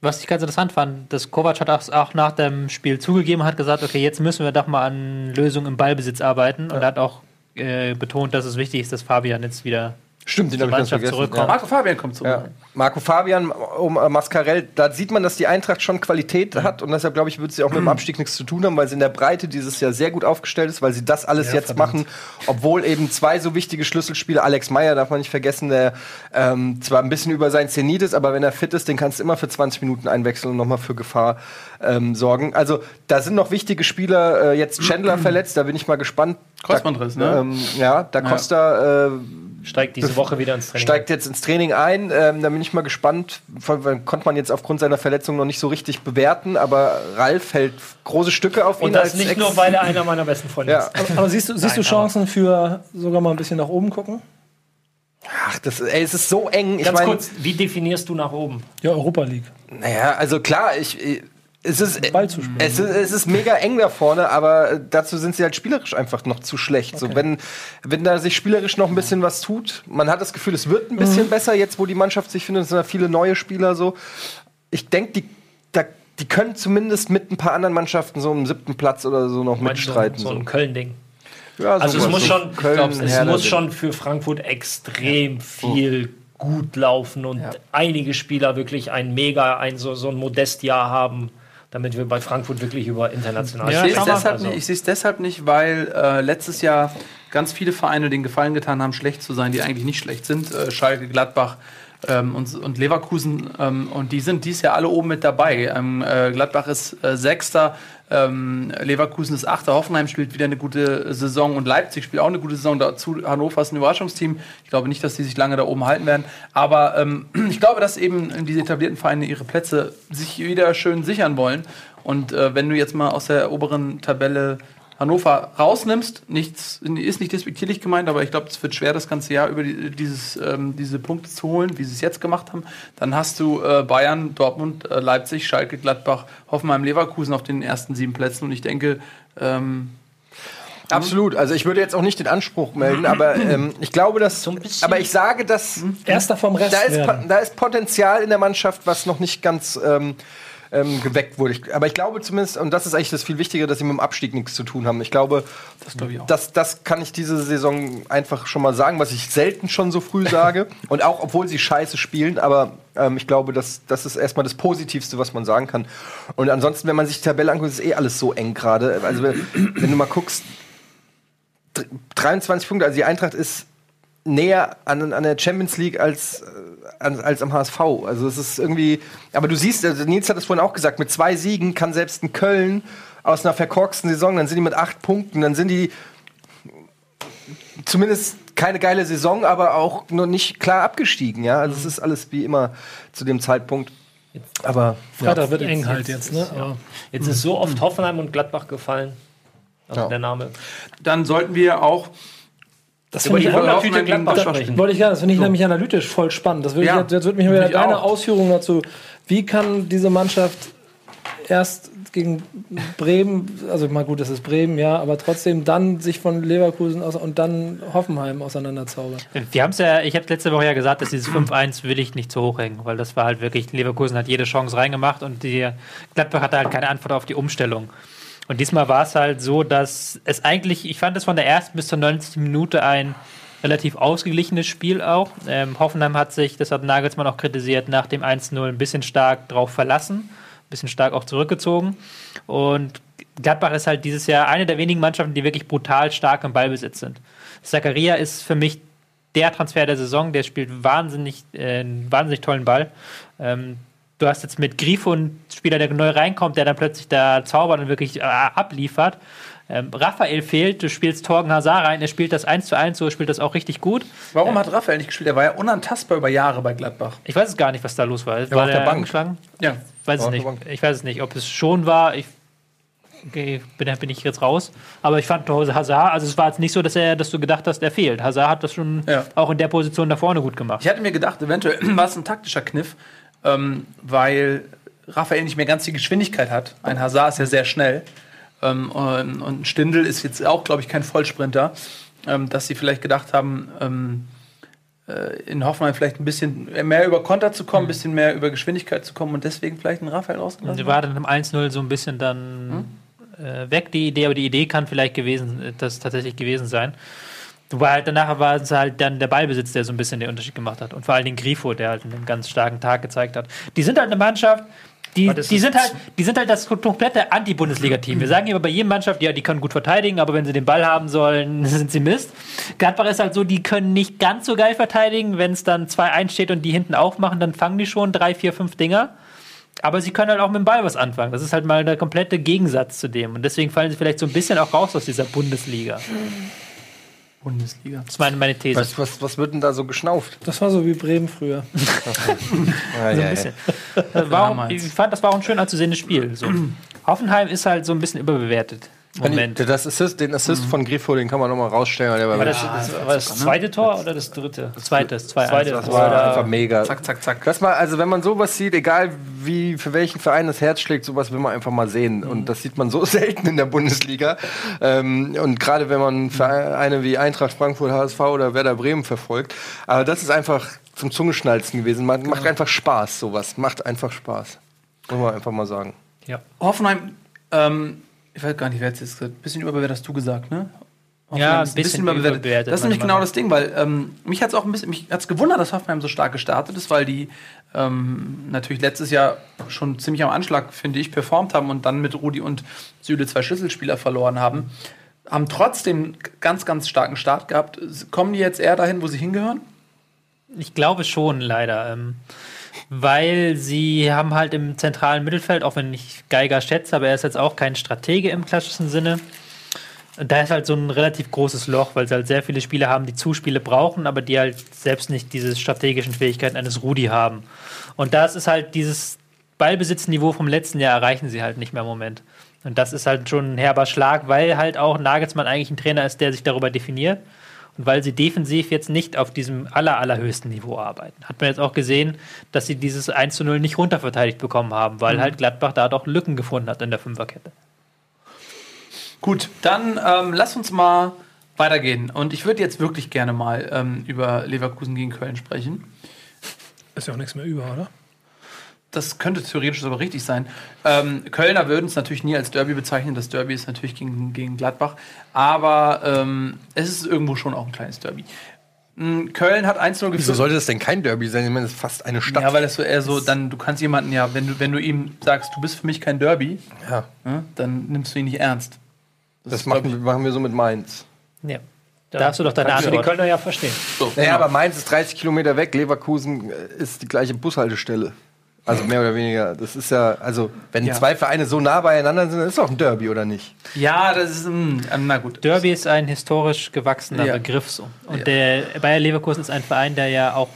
Was ich ganz interessant fand, dass Kovac hat auch, nach dem Spiel zugegeben, hat gesagt, okay, jetzt müssen wir doch mal an Lösungen im Ballbesitz arbeiten und er hat auch äh, betont, dass es wichtig ist, dass Fabian jetzt wieder Stimmt, den habe ich ganz vergessen. zurückkommt. Marco Fabian kommt zurück. Ja. Marco Fabian um äh, Mascarell, da sieht man, dass die Eintracht schon Qualität hat und deshalb glaube ich, wird sie auch mit dem Abstieg nichts zu tun haben, weil sie in der Breite dieses Jahr sehr gut aufgestellt ist, weil sie das alles jetzt machen, obwohl eben zwei so wichtige Schlüsselspieler, Alex Meyer darf man nicht vergessen, der ähm, zwar ein bisschen über sein Zenit ist, aber wenn er fit ist, den kannst du immer für 20 Minuten einwechseln und nochmal für Gefahr ähm, sorgen. Also da sind noch wichtige Spieler, äh, jetzt Chandler verletzt, da bin ich mal gespannt. Kreuzbandriss, da, ne? Ähm, ja, da Costa äh, Steigt diese Woche wieder ins Training. steigt jetzt ins Training ein. Ähm, da bin ich mal gespannt. Von- von- Konnte man jetzt aufgrund seiner Verletzung noch nicht so richtig bewerten, aber Ralf hält große Stücke auf ihn. Und das als nicht Ex- nur, weil er einer meiner besten Freunde Ja. ist. Aber, aber siehst du, siehst du Nein, Chancen für sogar mal ein bisschen nach oben gucken? Ach, das, ey, es ist so eng. Ich Ganz mein, kurz, wie definierst du nach oben? Ja, Europa League. Naja, also klar, ich. Es ist, Ball zu spielen. es, ist, es ist mega eng da vorne, aber äh, dazu sind sie halt spielerisch einfach noch zu schlecht. So, wenn, wenn da sich spielerisch noch ein bisschen was tut, man hat das Gefühl, es wird ein Mhm. bisschen besser, jetzt wo die Mannschaft sich findet, es sind da viele neue Spieler so. Ich denke, die, da, die können zumindest mit ein paar anderen Mannschaften so im siebten Platz oder so noch mitstreiten. So So. ein Köln-Ding. Ja, Also es muss So schon, Köln, es muss schon für Frankfurt extrem viel gut laufen und einige Spieler wirklich ein mega, ein so, so ein Modestjahr haben, damit wir bei Frankfurt wirklich über international Ja, Ich sehe es schau mal. deshalb, Also- nicht- ich sehe es deshalb nicht, weil äh, letztes Jahr ganz viele Vereine den Gefallen getan haben, schlecht zu sein, die eigentlich nicht schlecht sind. Äh, Schalke, Gladbach ähm, und, und Leverkusen. Ähm, und die sind dies Jahr alle oben mit dabei. Ähm, äh, Gladbach ist äh, Sechster, ähm, Leverkusen ist Achter, Hoffenheim spielt wieder eine gute Saison und Leipzig spielt auch eine gute Saison. Dazu Hannover ist ein Überraschungsteam. Ich glaube nicht, dass die sich lange da oben halten werden. Aber ähm, ich glaube, dass eben diese etablierten Vereine ihre Plätze sich wieder schön sichern wollen. Und äh, wenn du jetzt mal aus der oberen Tabelle Hannover rausnimmst, nichts, ist nicht despektierlich gemeint, aber ich glaube, es wird schwer, das ganze Jahr über die, dieses, ähm, diese Punkte zu holen, wie sie es jetzt gemacht haben. Dann hast du äh, Bayern, Dortmund, äh, Leipzig, Schalke, Gladbach, Hoffenheim, Leverkusen auf den ersten sieben Plätzen. Und ich denke, ähm, Absolut. Also ich würde jetzt auch nicht den Anspruch melden, aber ähm, ich glaube, dass. ein bisschen. aber ich sage, dass Erster vom Rest da ist, da ist Potenzial in der Mannschaft, was noch nicht ganz ähm, ähm, geweckt wurde. Ich, aber ich glaube zumindest, und das ist eigentlich das viel Wichtigere, dass sie mit dem Abstieg nichts zu tun haben. Ich glaube, das, glaub ich das, das kann ich diese Saison einfach schon mal sagen, was ich selten schon so früh sage. und auch, obwohl sie scheiße spielen, aber ähm, ich glaube, das, das ist erstmal das Positivste, was man sagen kann. Und ansonsten, wenn man sich die Tabelle anguckt, ist eh alles so eng gerade. Also, wenn, wenn du mal guckst, dr- 23 Punkte, also die Eintracht ist näher an, an der Champions League als, äh, als, am HSV. Also es ist irgendwie. Aber du siehst, also Nils hat es vorhin auch gesagt, mit zwei Siegen kann selbst ein Köln aus einer verkorksten Saison, dann sind die mit acht Punkten, dann sind die zumindest keine geile Saison, aber auch noch nicht klar abgestiegen. Ja, also es ist alles wie immer zu dem Zeitpunkt. Aber Freitag wird Jetzt- eng halt jetzt- jetzt, ne? ja. Jetzt ist so oft Hoffenheim und Gladbach gefallen. Also Ja. der Name. Dann sollten wir auch das über finde die ich, Wundertüte Gladbach Gladbach sprechen. wollte ich ja, das finde ich nämlich analytisch voll spannend. Das würde Ja. ich, jetzt würde mich mal deine auch. Ausführungen dazu. Wie kann diese Mannschaft erst gegen Bremen, also mal gut, das ist Bremen, ja, aber trotzdem dann sich von Leverkusen aus und dann Hoffenheim auseinanderzaubern? Wir haben es ja, ich habe letzte Woche ja gesagt, dass dieses 5-1 will ich nicht zu hoch hängen, weil das war halt wirklich, Leverkusen hat jede Chance reingemacht und die Gladbach hatte halt keine Antwort auf die Umstellung. Und diesmal war es halt so, dass es eigentlich, ich fand es von der ersten bis zur 90. Minute ein relativ ausgeglichenes Spiel auch. Ähm, Hoffenheim hat sich, das hat Nagelsmann auch kritisiert, nach dem 1-0 ein bisschen stark drauf verlassen, ein bisschen stark auch zurückgezogen. Und Gladbach ist halt dieses Jahr eine der wenigen Mannschaften, die wirklich brutal stark im Ballbesitz sind. Zakaria ist für mich der Transfer der Saison, der spielt wahnsinnig, äh, einen wahnsinnig tollen Ball. Ähm, du hast jetzt mit Grifo einen Spieler, der neu reinkommt, der dann plötzlich da zaubert und wirklich äh, abliefert. Ähm, Raphael fehlt, du spielst Torgen Hazard rein, er spielt das 1 zu 1, so spielt das auch richtig gut. Warum hat Raphael nicht gespielt? Er war ja unantastbar über Jahre bei Gladbach. Ich weiß es gar nicht, was da los war. war auf der Bank. angeschlagen? Ja. Weiß es War nicht. der. Ich weiß es nicht, ob es schon war. Ich okay, bin, bin ich jetzt raus. Aber ich fand Hazard, also es war jetzt nicht so, dass er, dass du gedacht hast, er fehlt. Hazard hat das schon Ja. auch in der Position da vorne gut gemacht. Ich hatte mir gedacht, eventuell war es ein taktischer Kniff, ähm, weil Raphael nicht mehr ganz die Geschwindigkeit hat. Ein Hazard ist ja sehr schnell. Ähm, und, Stindl ist jetzt auch, glaube ich, kein Vollsprinter. Ähm, dass sie vielleicht gedacht haben, ähm, äh, in Hoffenheim vielleicht ein bisschen mehr über Konter zu kommen, ein bisschen mehr über Geschwindigkeit zu kommen und deswegen vielleicht einen Raphael rausgelassen. sie war dann im 1-0 so ein bisschen dann äh, weg, die Idee, aber die Idee kann vielleicht gewesen, äh, das tatsächlich gewesen sein. Wobei halt danach war es halt dann der Ballbesitz, der so ein bisschen den Unterschied gemacht hat. Und vor allen Dingen Grifo, der halt einen ganz starken Tag gezeigt hat. Die sind halt eine Mannschaft, die, die, sind halt, die sind halt das komplette Anti-Bundesliga-Team. Wir sagen immer bei jedem Mannschaft, ja, die können gut verteidigen, aber wenn sie den Ball haben sollen, sind sie Mist. Gladbach ist halt so, die können nicht ganz so geil verteidigen. Wenn es dann 2-1 steht und die hinten aufmachen, dann fangen die schon drei, vier, fünf Dinger. Aber sie können halt auch mit dem Ball was anfangen. Das ist halt mal der komplette Gegensatz zu dem. Und deswegen fallen sie vielleicht so ein bisschen auch raus aus dieser Bundesliga. Bundesliga. Das ist meine, meine These. was, was, was wird denn da so geschnauft? Das war so wie Bremen früher. Ja, so ein bisschen. Das war auch, ich fand, das war auch ein schön anzusehendes Spiel. So. Hoffenheim ist halt so ein bisschen überbewertet. Moment. Das Assist, den Assist von Grifo, den kann man noch mal rausstellen. Der war, War das, das, war das zweite Tor oder das dritte? Zweites, zwei Zweite. das war einfach mega. Zack, zack, zack. Das mal, also wenn man sowas sieht, egal wie für welchen Verein das Herz schlägt, sowas will man einfach mal sehen. Und das sieht man so selten in der Bundesliga. Ähm, und gerade wenn man Vereine wie Eintracht Frankfurt, HSV oder Werder Bremen verfolgt. Aber das ist einfach zum Zungeschnalzen gewesen. Man, Macht einfach Spaß, sowas. Macht einfach Spaß. Muss man einfach mal sagen. Hoffenheim, ähm, ich weiß gar nicht, wer jetzt ist. Ein bisschen überbewertet hast du gesagt, ne? Ja, ein bisschen überbewertet, Das ist nämlich genau das Ding, weil ähm, mich hat es auch ein bisschen, mich hat's gewundert, dass Hoffenheim so stark gestartet ist, weil die ähm, natürlich letztes Jahr schon ziemlich am Anschlag, finde ich, performt haben und dann mit Rudi und Süle zwei Schlüsselspieler verloren haben. Haben trotzdem ganz, ganz starken Start gehabt. Kommen die jetzt eher dahin, wo sie hingehören? Ich glaube schon, leider. Ähm, weil sie haben halt im zentralen Mittelfeld, auch wenn ich Geiger schätze, aber er ist jetzt auch kein Stratege im klassischen Sinne. Da ist halt so ein relativ großes Loch, weil sie halt sehr viele Spieler haben, die Zuspiele brauchen, aber die halt selbst nicht diese strategischen Fähigkeiten eines Rudi haben. Und das ist halt dieses Ballbesitzniveau vom letzten Jahr erreichen sie halt nicht mehr im Moment. Und das ist halt schon ein herber Schlag, weil halt auch Nagelsmann eigentlich ein Trainer ist, der sich darüber definiert. Und weil sie defensiv jetzt nicht auf diesem aller, allerhöchsten Niveau arbeiten. Hat man jetzt auch gesehen, dass sie dieses 1 zu 0 nicht runterverteidigt bekommen haben, weil halt Gladbach da doch Lücken gefunden hat in der Fünferkette. Gut, dann ähm, lass uns mal weitergehen. Und ich würde jetzt wirklich gerne mal ähm, über Leverkusen gegen Köln sprechen. Ist ja auch nichts mehr über, oder? Das könnte theoretisch sogar richtig sein. Ähm, Kölner würden es natürlich nie als Derby bezeichnen. Das Derby ist natürlich gegen, gegen Gladbach. Aber ähm, es ist irgendwo schon auch ein kleines Derby. Mm, Köln hat 1-0 Wieso geführt. sollte das denn kein Derby sein? Ich meine, das ist fast eine Stadt. Ja, weil das so eher so, dann, du kannst jemanden ja, wenn du, wenn du ihm sagst, du bist für mich kein Derby, Ja. ne, dann nimmst du ihn nicht ernst. das ist, machen, machen wir so mit Mainz. Ja. Darfst du doch deine du die Antwort. Kölner ja verstehen. So, Naja, genau. aber Mainz ist 30 Kilometer weg, Leverkusen äh, ist die gleiche Bushaltestelle. Also mehr oder weniger. Das ist ja, also wenn Ja. zwei Vereine so nah beieinander sind, dann ist doch ein Derby, oder nicht? Ja, das ist, mm, ähm, na gut. Derby ist ein historisch gewachsener Ja. Begriff so. Und Ja. der Bayer Leverkusen ist ein Verein, der ja auch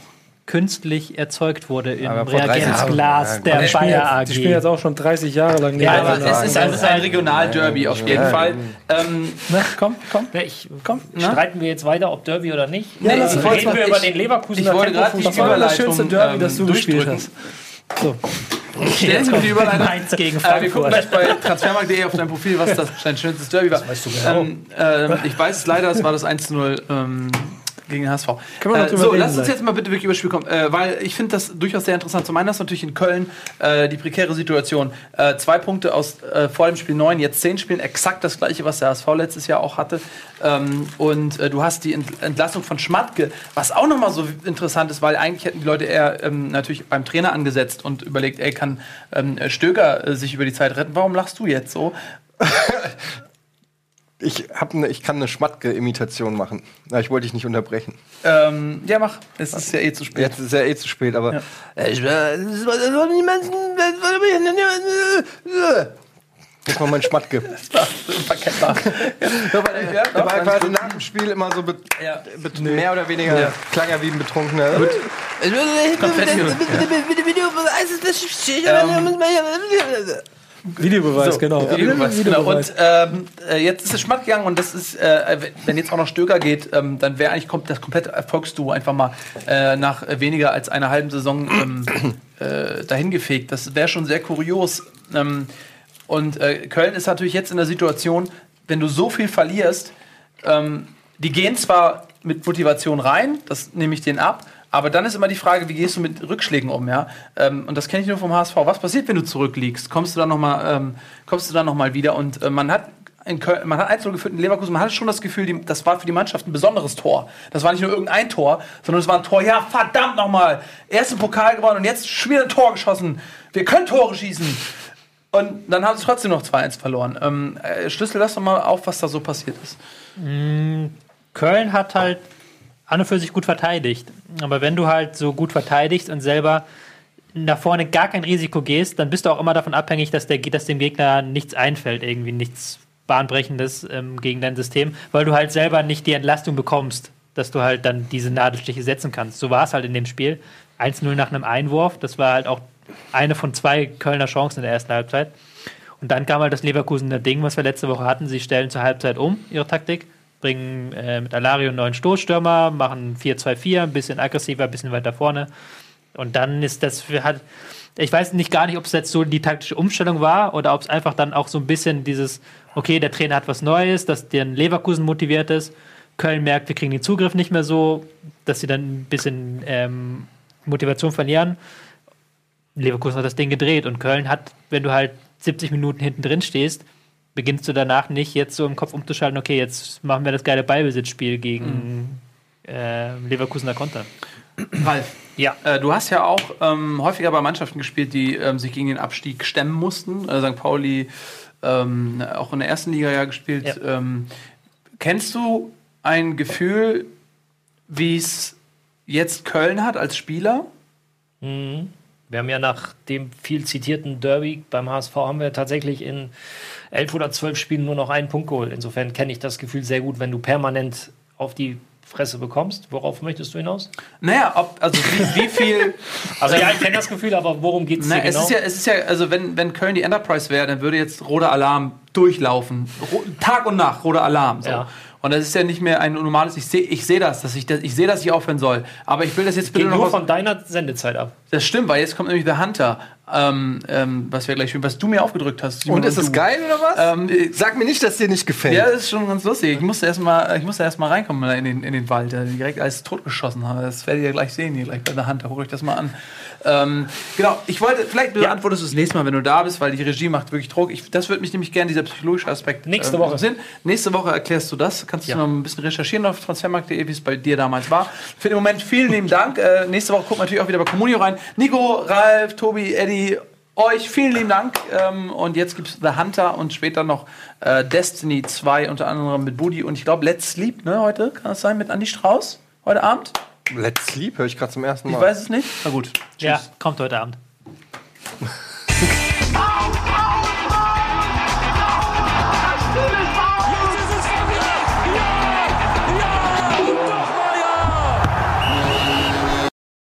künstlich erzeugt wurde im Aber vor 30 Reagenzglas der spielen, Bayer AG. die spielen jetzt auch schon 30 Jahre lang Ja, aber es ist ein, es ist ein Regionalderby auf jeden Ja. Fall. Ähm, Na, komm, komm. Ich, Komm, streiten wir jetzt weiter, ob Derby oder nicht? Ja, uns wollte Reden wir ich- über den Leverkusen. ich wollte gerade die Das war das schönste Überleitung Derby, ähm, das du gespielt hast. So. Stellen Sie mir die Überleitung. Mainz gegen Äh, wir gucken Frankfurt. gleich bei transfermarkt.de auf dein Profil, was das dein schönstes Derby war. weißt du ähm, ähm, ich weiß leider, es war das 1-0 ähm, gegen den HSV. Können wir noch Äh, so, lass uns jetzt mal bitte wirklich über das Spiel kommen, äh, weil ich finde das durchaus sehr interessant. Zum einen hast du natürlich in Köln äh, die prekäre Situation. Äh, zwei Punkte aus äh, vor dem Spiel 9, jetzt 10 Spielen, exakt das gleiche, was der HSV letztes Jahr auch hatte. Ähm, und äh, du hast die Ent Entlassung von Schmatke, was auch nochmal so interessant ist, weil eigentlich hätten die Leute eher ähm, natürlich beim Trainer angesetzt und überlegt, ey, kann ähm, Stöger äh, sich über die Zeit retten? Warum lachst du jetzt so? Ich, hab ne, ich kann eine Schmatke-Imitation machen. Na, ich wollte dich nicht unterbrechen. Ähm, ja, mach. Es ist ja eh zu spät. Jetzt ist ja eh zu spät, aber. Ja. Äh, Ich das war- das war niemand- das war- Das war mein Schmatke. Verkennbar. ja, Der war quasi nach dem Spiel immer so Ja. bet- mehr oder weniger Ja. klang er wie ein Betrunkener. Gut. Konfetti. Videobeweis, So, genau. Videobeweis, genau. Und ähm, äh, jetzt ist es Schmatt gegangen und das ist, äh, wenn jetzt auch noch Stöger geht, ähm, dann wäre eigentlich das komplette Erfolgsduo einfach mal äh, nach weniger als einer halben Saison ähm, äh, dahin gefegt. Das wäre schon sehr kurios. Ähm, und äh, Köln ist natürlich jetzt in der Situation, wenn du so viel verlierst, ähm, die gehen zwar mit Motivation rein, das nehme ich denen ab, aber dann ist immer die Frage, wie gehst du mit Rückschlägen um, ja? Ähm, und das kenne ich nur vom HSV. Was passiert, wenn du zurückliegst? Kommst du dann noch mal, ähm, kommst du dann noch mal wieder? Und äh, man hat in Köln, man hat 1 geführt in Leverkusen, man hatte schon das Gefühl, die, das war für die Mannschaft ein besonderes Tor. Das war nicht nur irgendein Tor, sondern es war ein Tor, ja, verdammt nochmal. Ersten Pokal gewonnen und jetzt schon wieder ein Tor geschossen. Wir können Tore schießen. Und dann haben sie trotzdem noch 2-1 verloren. Ähm, äh, Schlüssel, lass doch mal auf, was da so passiert ist. Köln hat halt an und für sich gut verteidigt. Aber wenn du halt so gut verteidigst und selber nach vorne gar kein Risiko gehst, dann bist du auch immer davon abhängig, dass, der, dass dem Gegner nichts einfällt, irgendwie nichts Bahnbrechendes ähm, gegen dein System, weil du halt selber nicht die Entlastung bekommst, dass du halt dann diese Nadelstiche setzen kannst. So war es halt in dem Spiel. 1-0 nach einem Einwurf, das war halt auch eine von zwei Kölner Chancen in der ersten Halbzeit. Und dann kam halt das Leverkusener Ding, was wir letzte Woche hatten. Sie stellen zur Halbzeit um, ihre Taktik, bringen äh, mit Alario einen neuen Stoßstürmer, machen 4-2-4, ein bisschen aggressiver, ein bisschen weiter vorne. Und dann ist das für hat. Ich weiß nicht gar nicht, ob es jetzt so die taktische Umstellung war oder ob es einfach dann auch so ein bisschen dieses, okay, der Trainer hat was Neues, dass der Leverkusen motiviert ist. Köln merkt, wir kriegen den Zugriff nicht mehr so, dass sie dann ein bisschen ähm, Motivation verlieren. Leverkusen hat das Ding gedreht und Köln hat, wenn du halt 70 Minuten hinten drin stehst, beginnst du danach nicht jetzt so im Kopf umzuschalten, okay, jetzt machen wir das geile Ballbesitzspiel gegen äh, Leverkusener Konter. Ralf, ja, äh, du hast ja auch ähm, häufiger bei Mannschaften gespielt, die ähm, sich gegen den Abstieg stemmen mussten. Äh, St. Pauli ähm, auch in der ersten Liga ja gespielt. Ja. Ähm, kennst du ein Gefühl, wie es jetzt Köln hat als Spieler? Wir haben ja nach dem viel zitierten Derby beim HSV haben wir tatsächlich in elf oder zwölf Spielen nur noch einen Punkt geholt. Insofern kenne ich das Gefühl sehr gut, wenn du permanent auf die Fresse bekommst. Worauf möchtest du hinaus? Naja, ob, also wie, wie viel. Also ja, ich kenne das Gefühl, aber worum geht es Na, dir es genau? ist ja, es ist ja, also wenn, wenn Köln die Enterprise wäre, dann würde jetzt roter Alarm durchlaufen. Ro Tag und Nacht, roter Alarm. So. Ja. Und das ist ja nicht mehr ein normales, ich sehe ich seh das, dass ich, das, ich sehe, dass ich aufhören soll. Aber ich will das jetzt bitte Geht noch nur von deiner Sendezeit ab. Das stimmt, weil jetzt kommt nämlich The Hunter, ähm, ähm, was wir gleich spielen, was du mir aufgedrückt hast. Simon, Und ist es du. geil oder was? Ähm, äh, Sag mir nicht, dass dir nicht gefällt. ja, das ist schon ganz lustig. Ich musste erstmal erst, mal- ich musste erst mal reinkommen in den, in den Wald, direkt alles totgeschossen habe. Das werdet ihr gleich sehen, hier gleich bei der Hand. Holt euch das mal an. Ähm, genau, ich wollte, vielleicht beantwortest du das nächste Mal, wenn du da bist, weil die Regie macht wirklich Druck. Ich, das würde mich nämlich gerne, dieser psychologische Aspekt. Nächste Woche. interessieren. Nächste Woche erklärst du das. Kannst Ja. du noch ein bisschen recherchieren auf transfermarkt.de, wie es bei dir damals war. Für den Moment vielen lieben Dank. Äh, nächste Woche gucken wir natürlich auch wieder bei Communio rein. Nico, Ralf, Tobi, Eddie, euch vielen lieben Dank. Ähm, und jetzt gibt es The Hunter und später noch äh, Destiny 2, unter anderem mit Budi und ich glaube Let's Sleep, ne, heute? Kann das sein mit Andy Strauß? Heute Abend? Let's Sleep höre ich gerade zum ersten Mal. Ich weiß es nicht. Na gut. Ja, kommt heute Abend.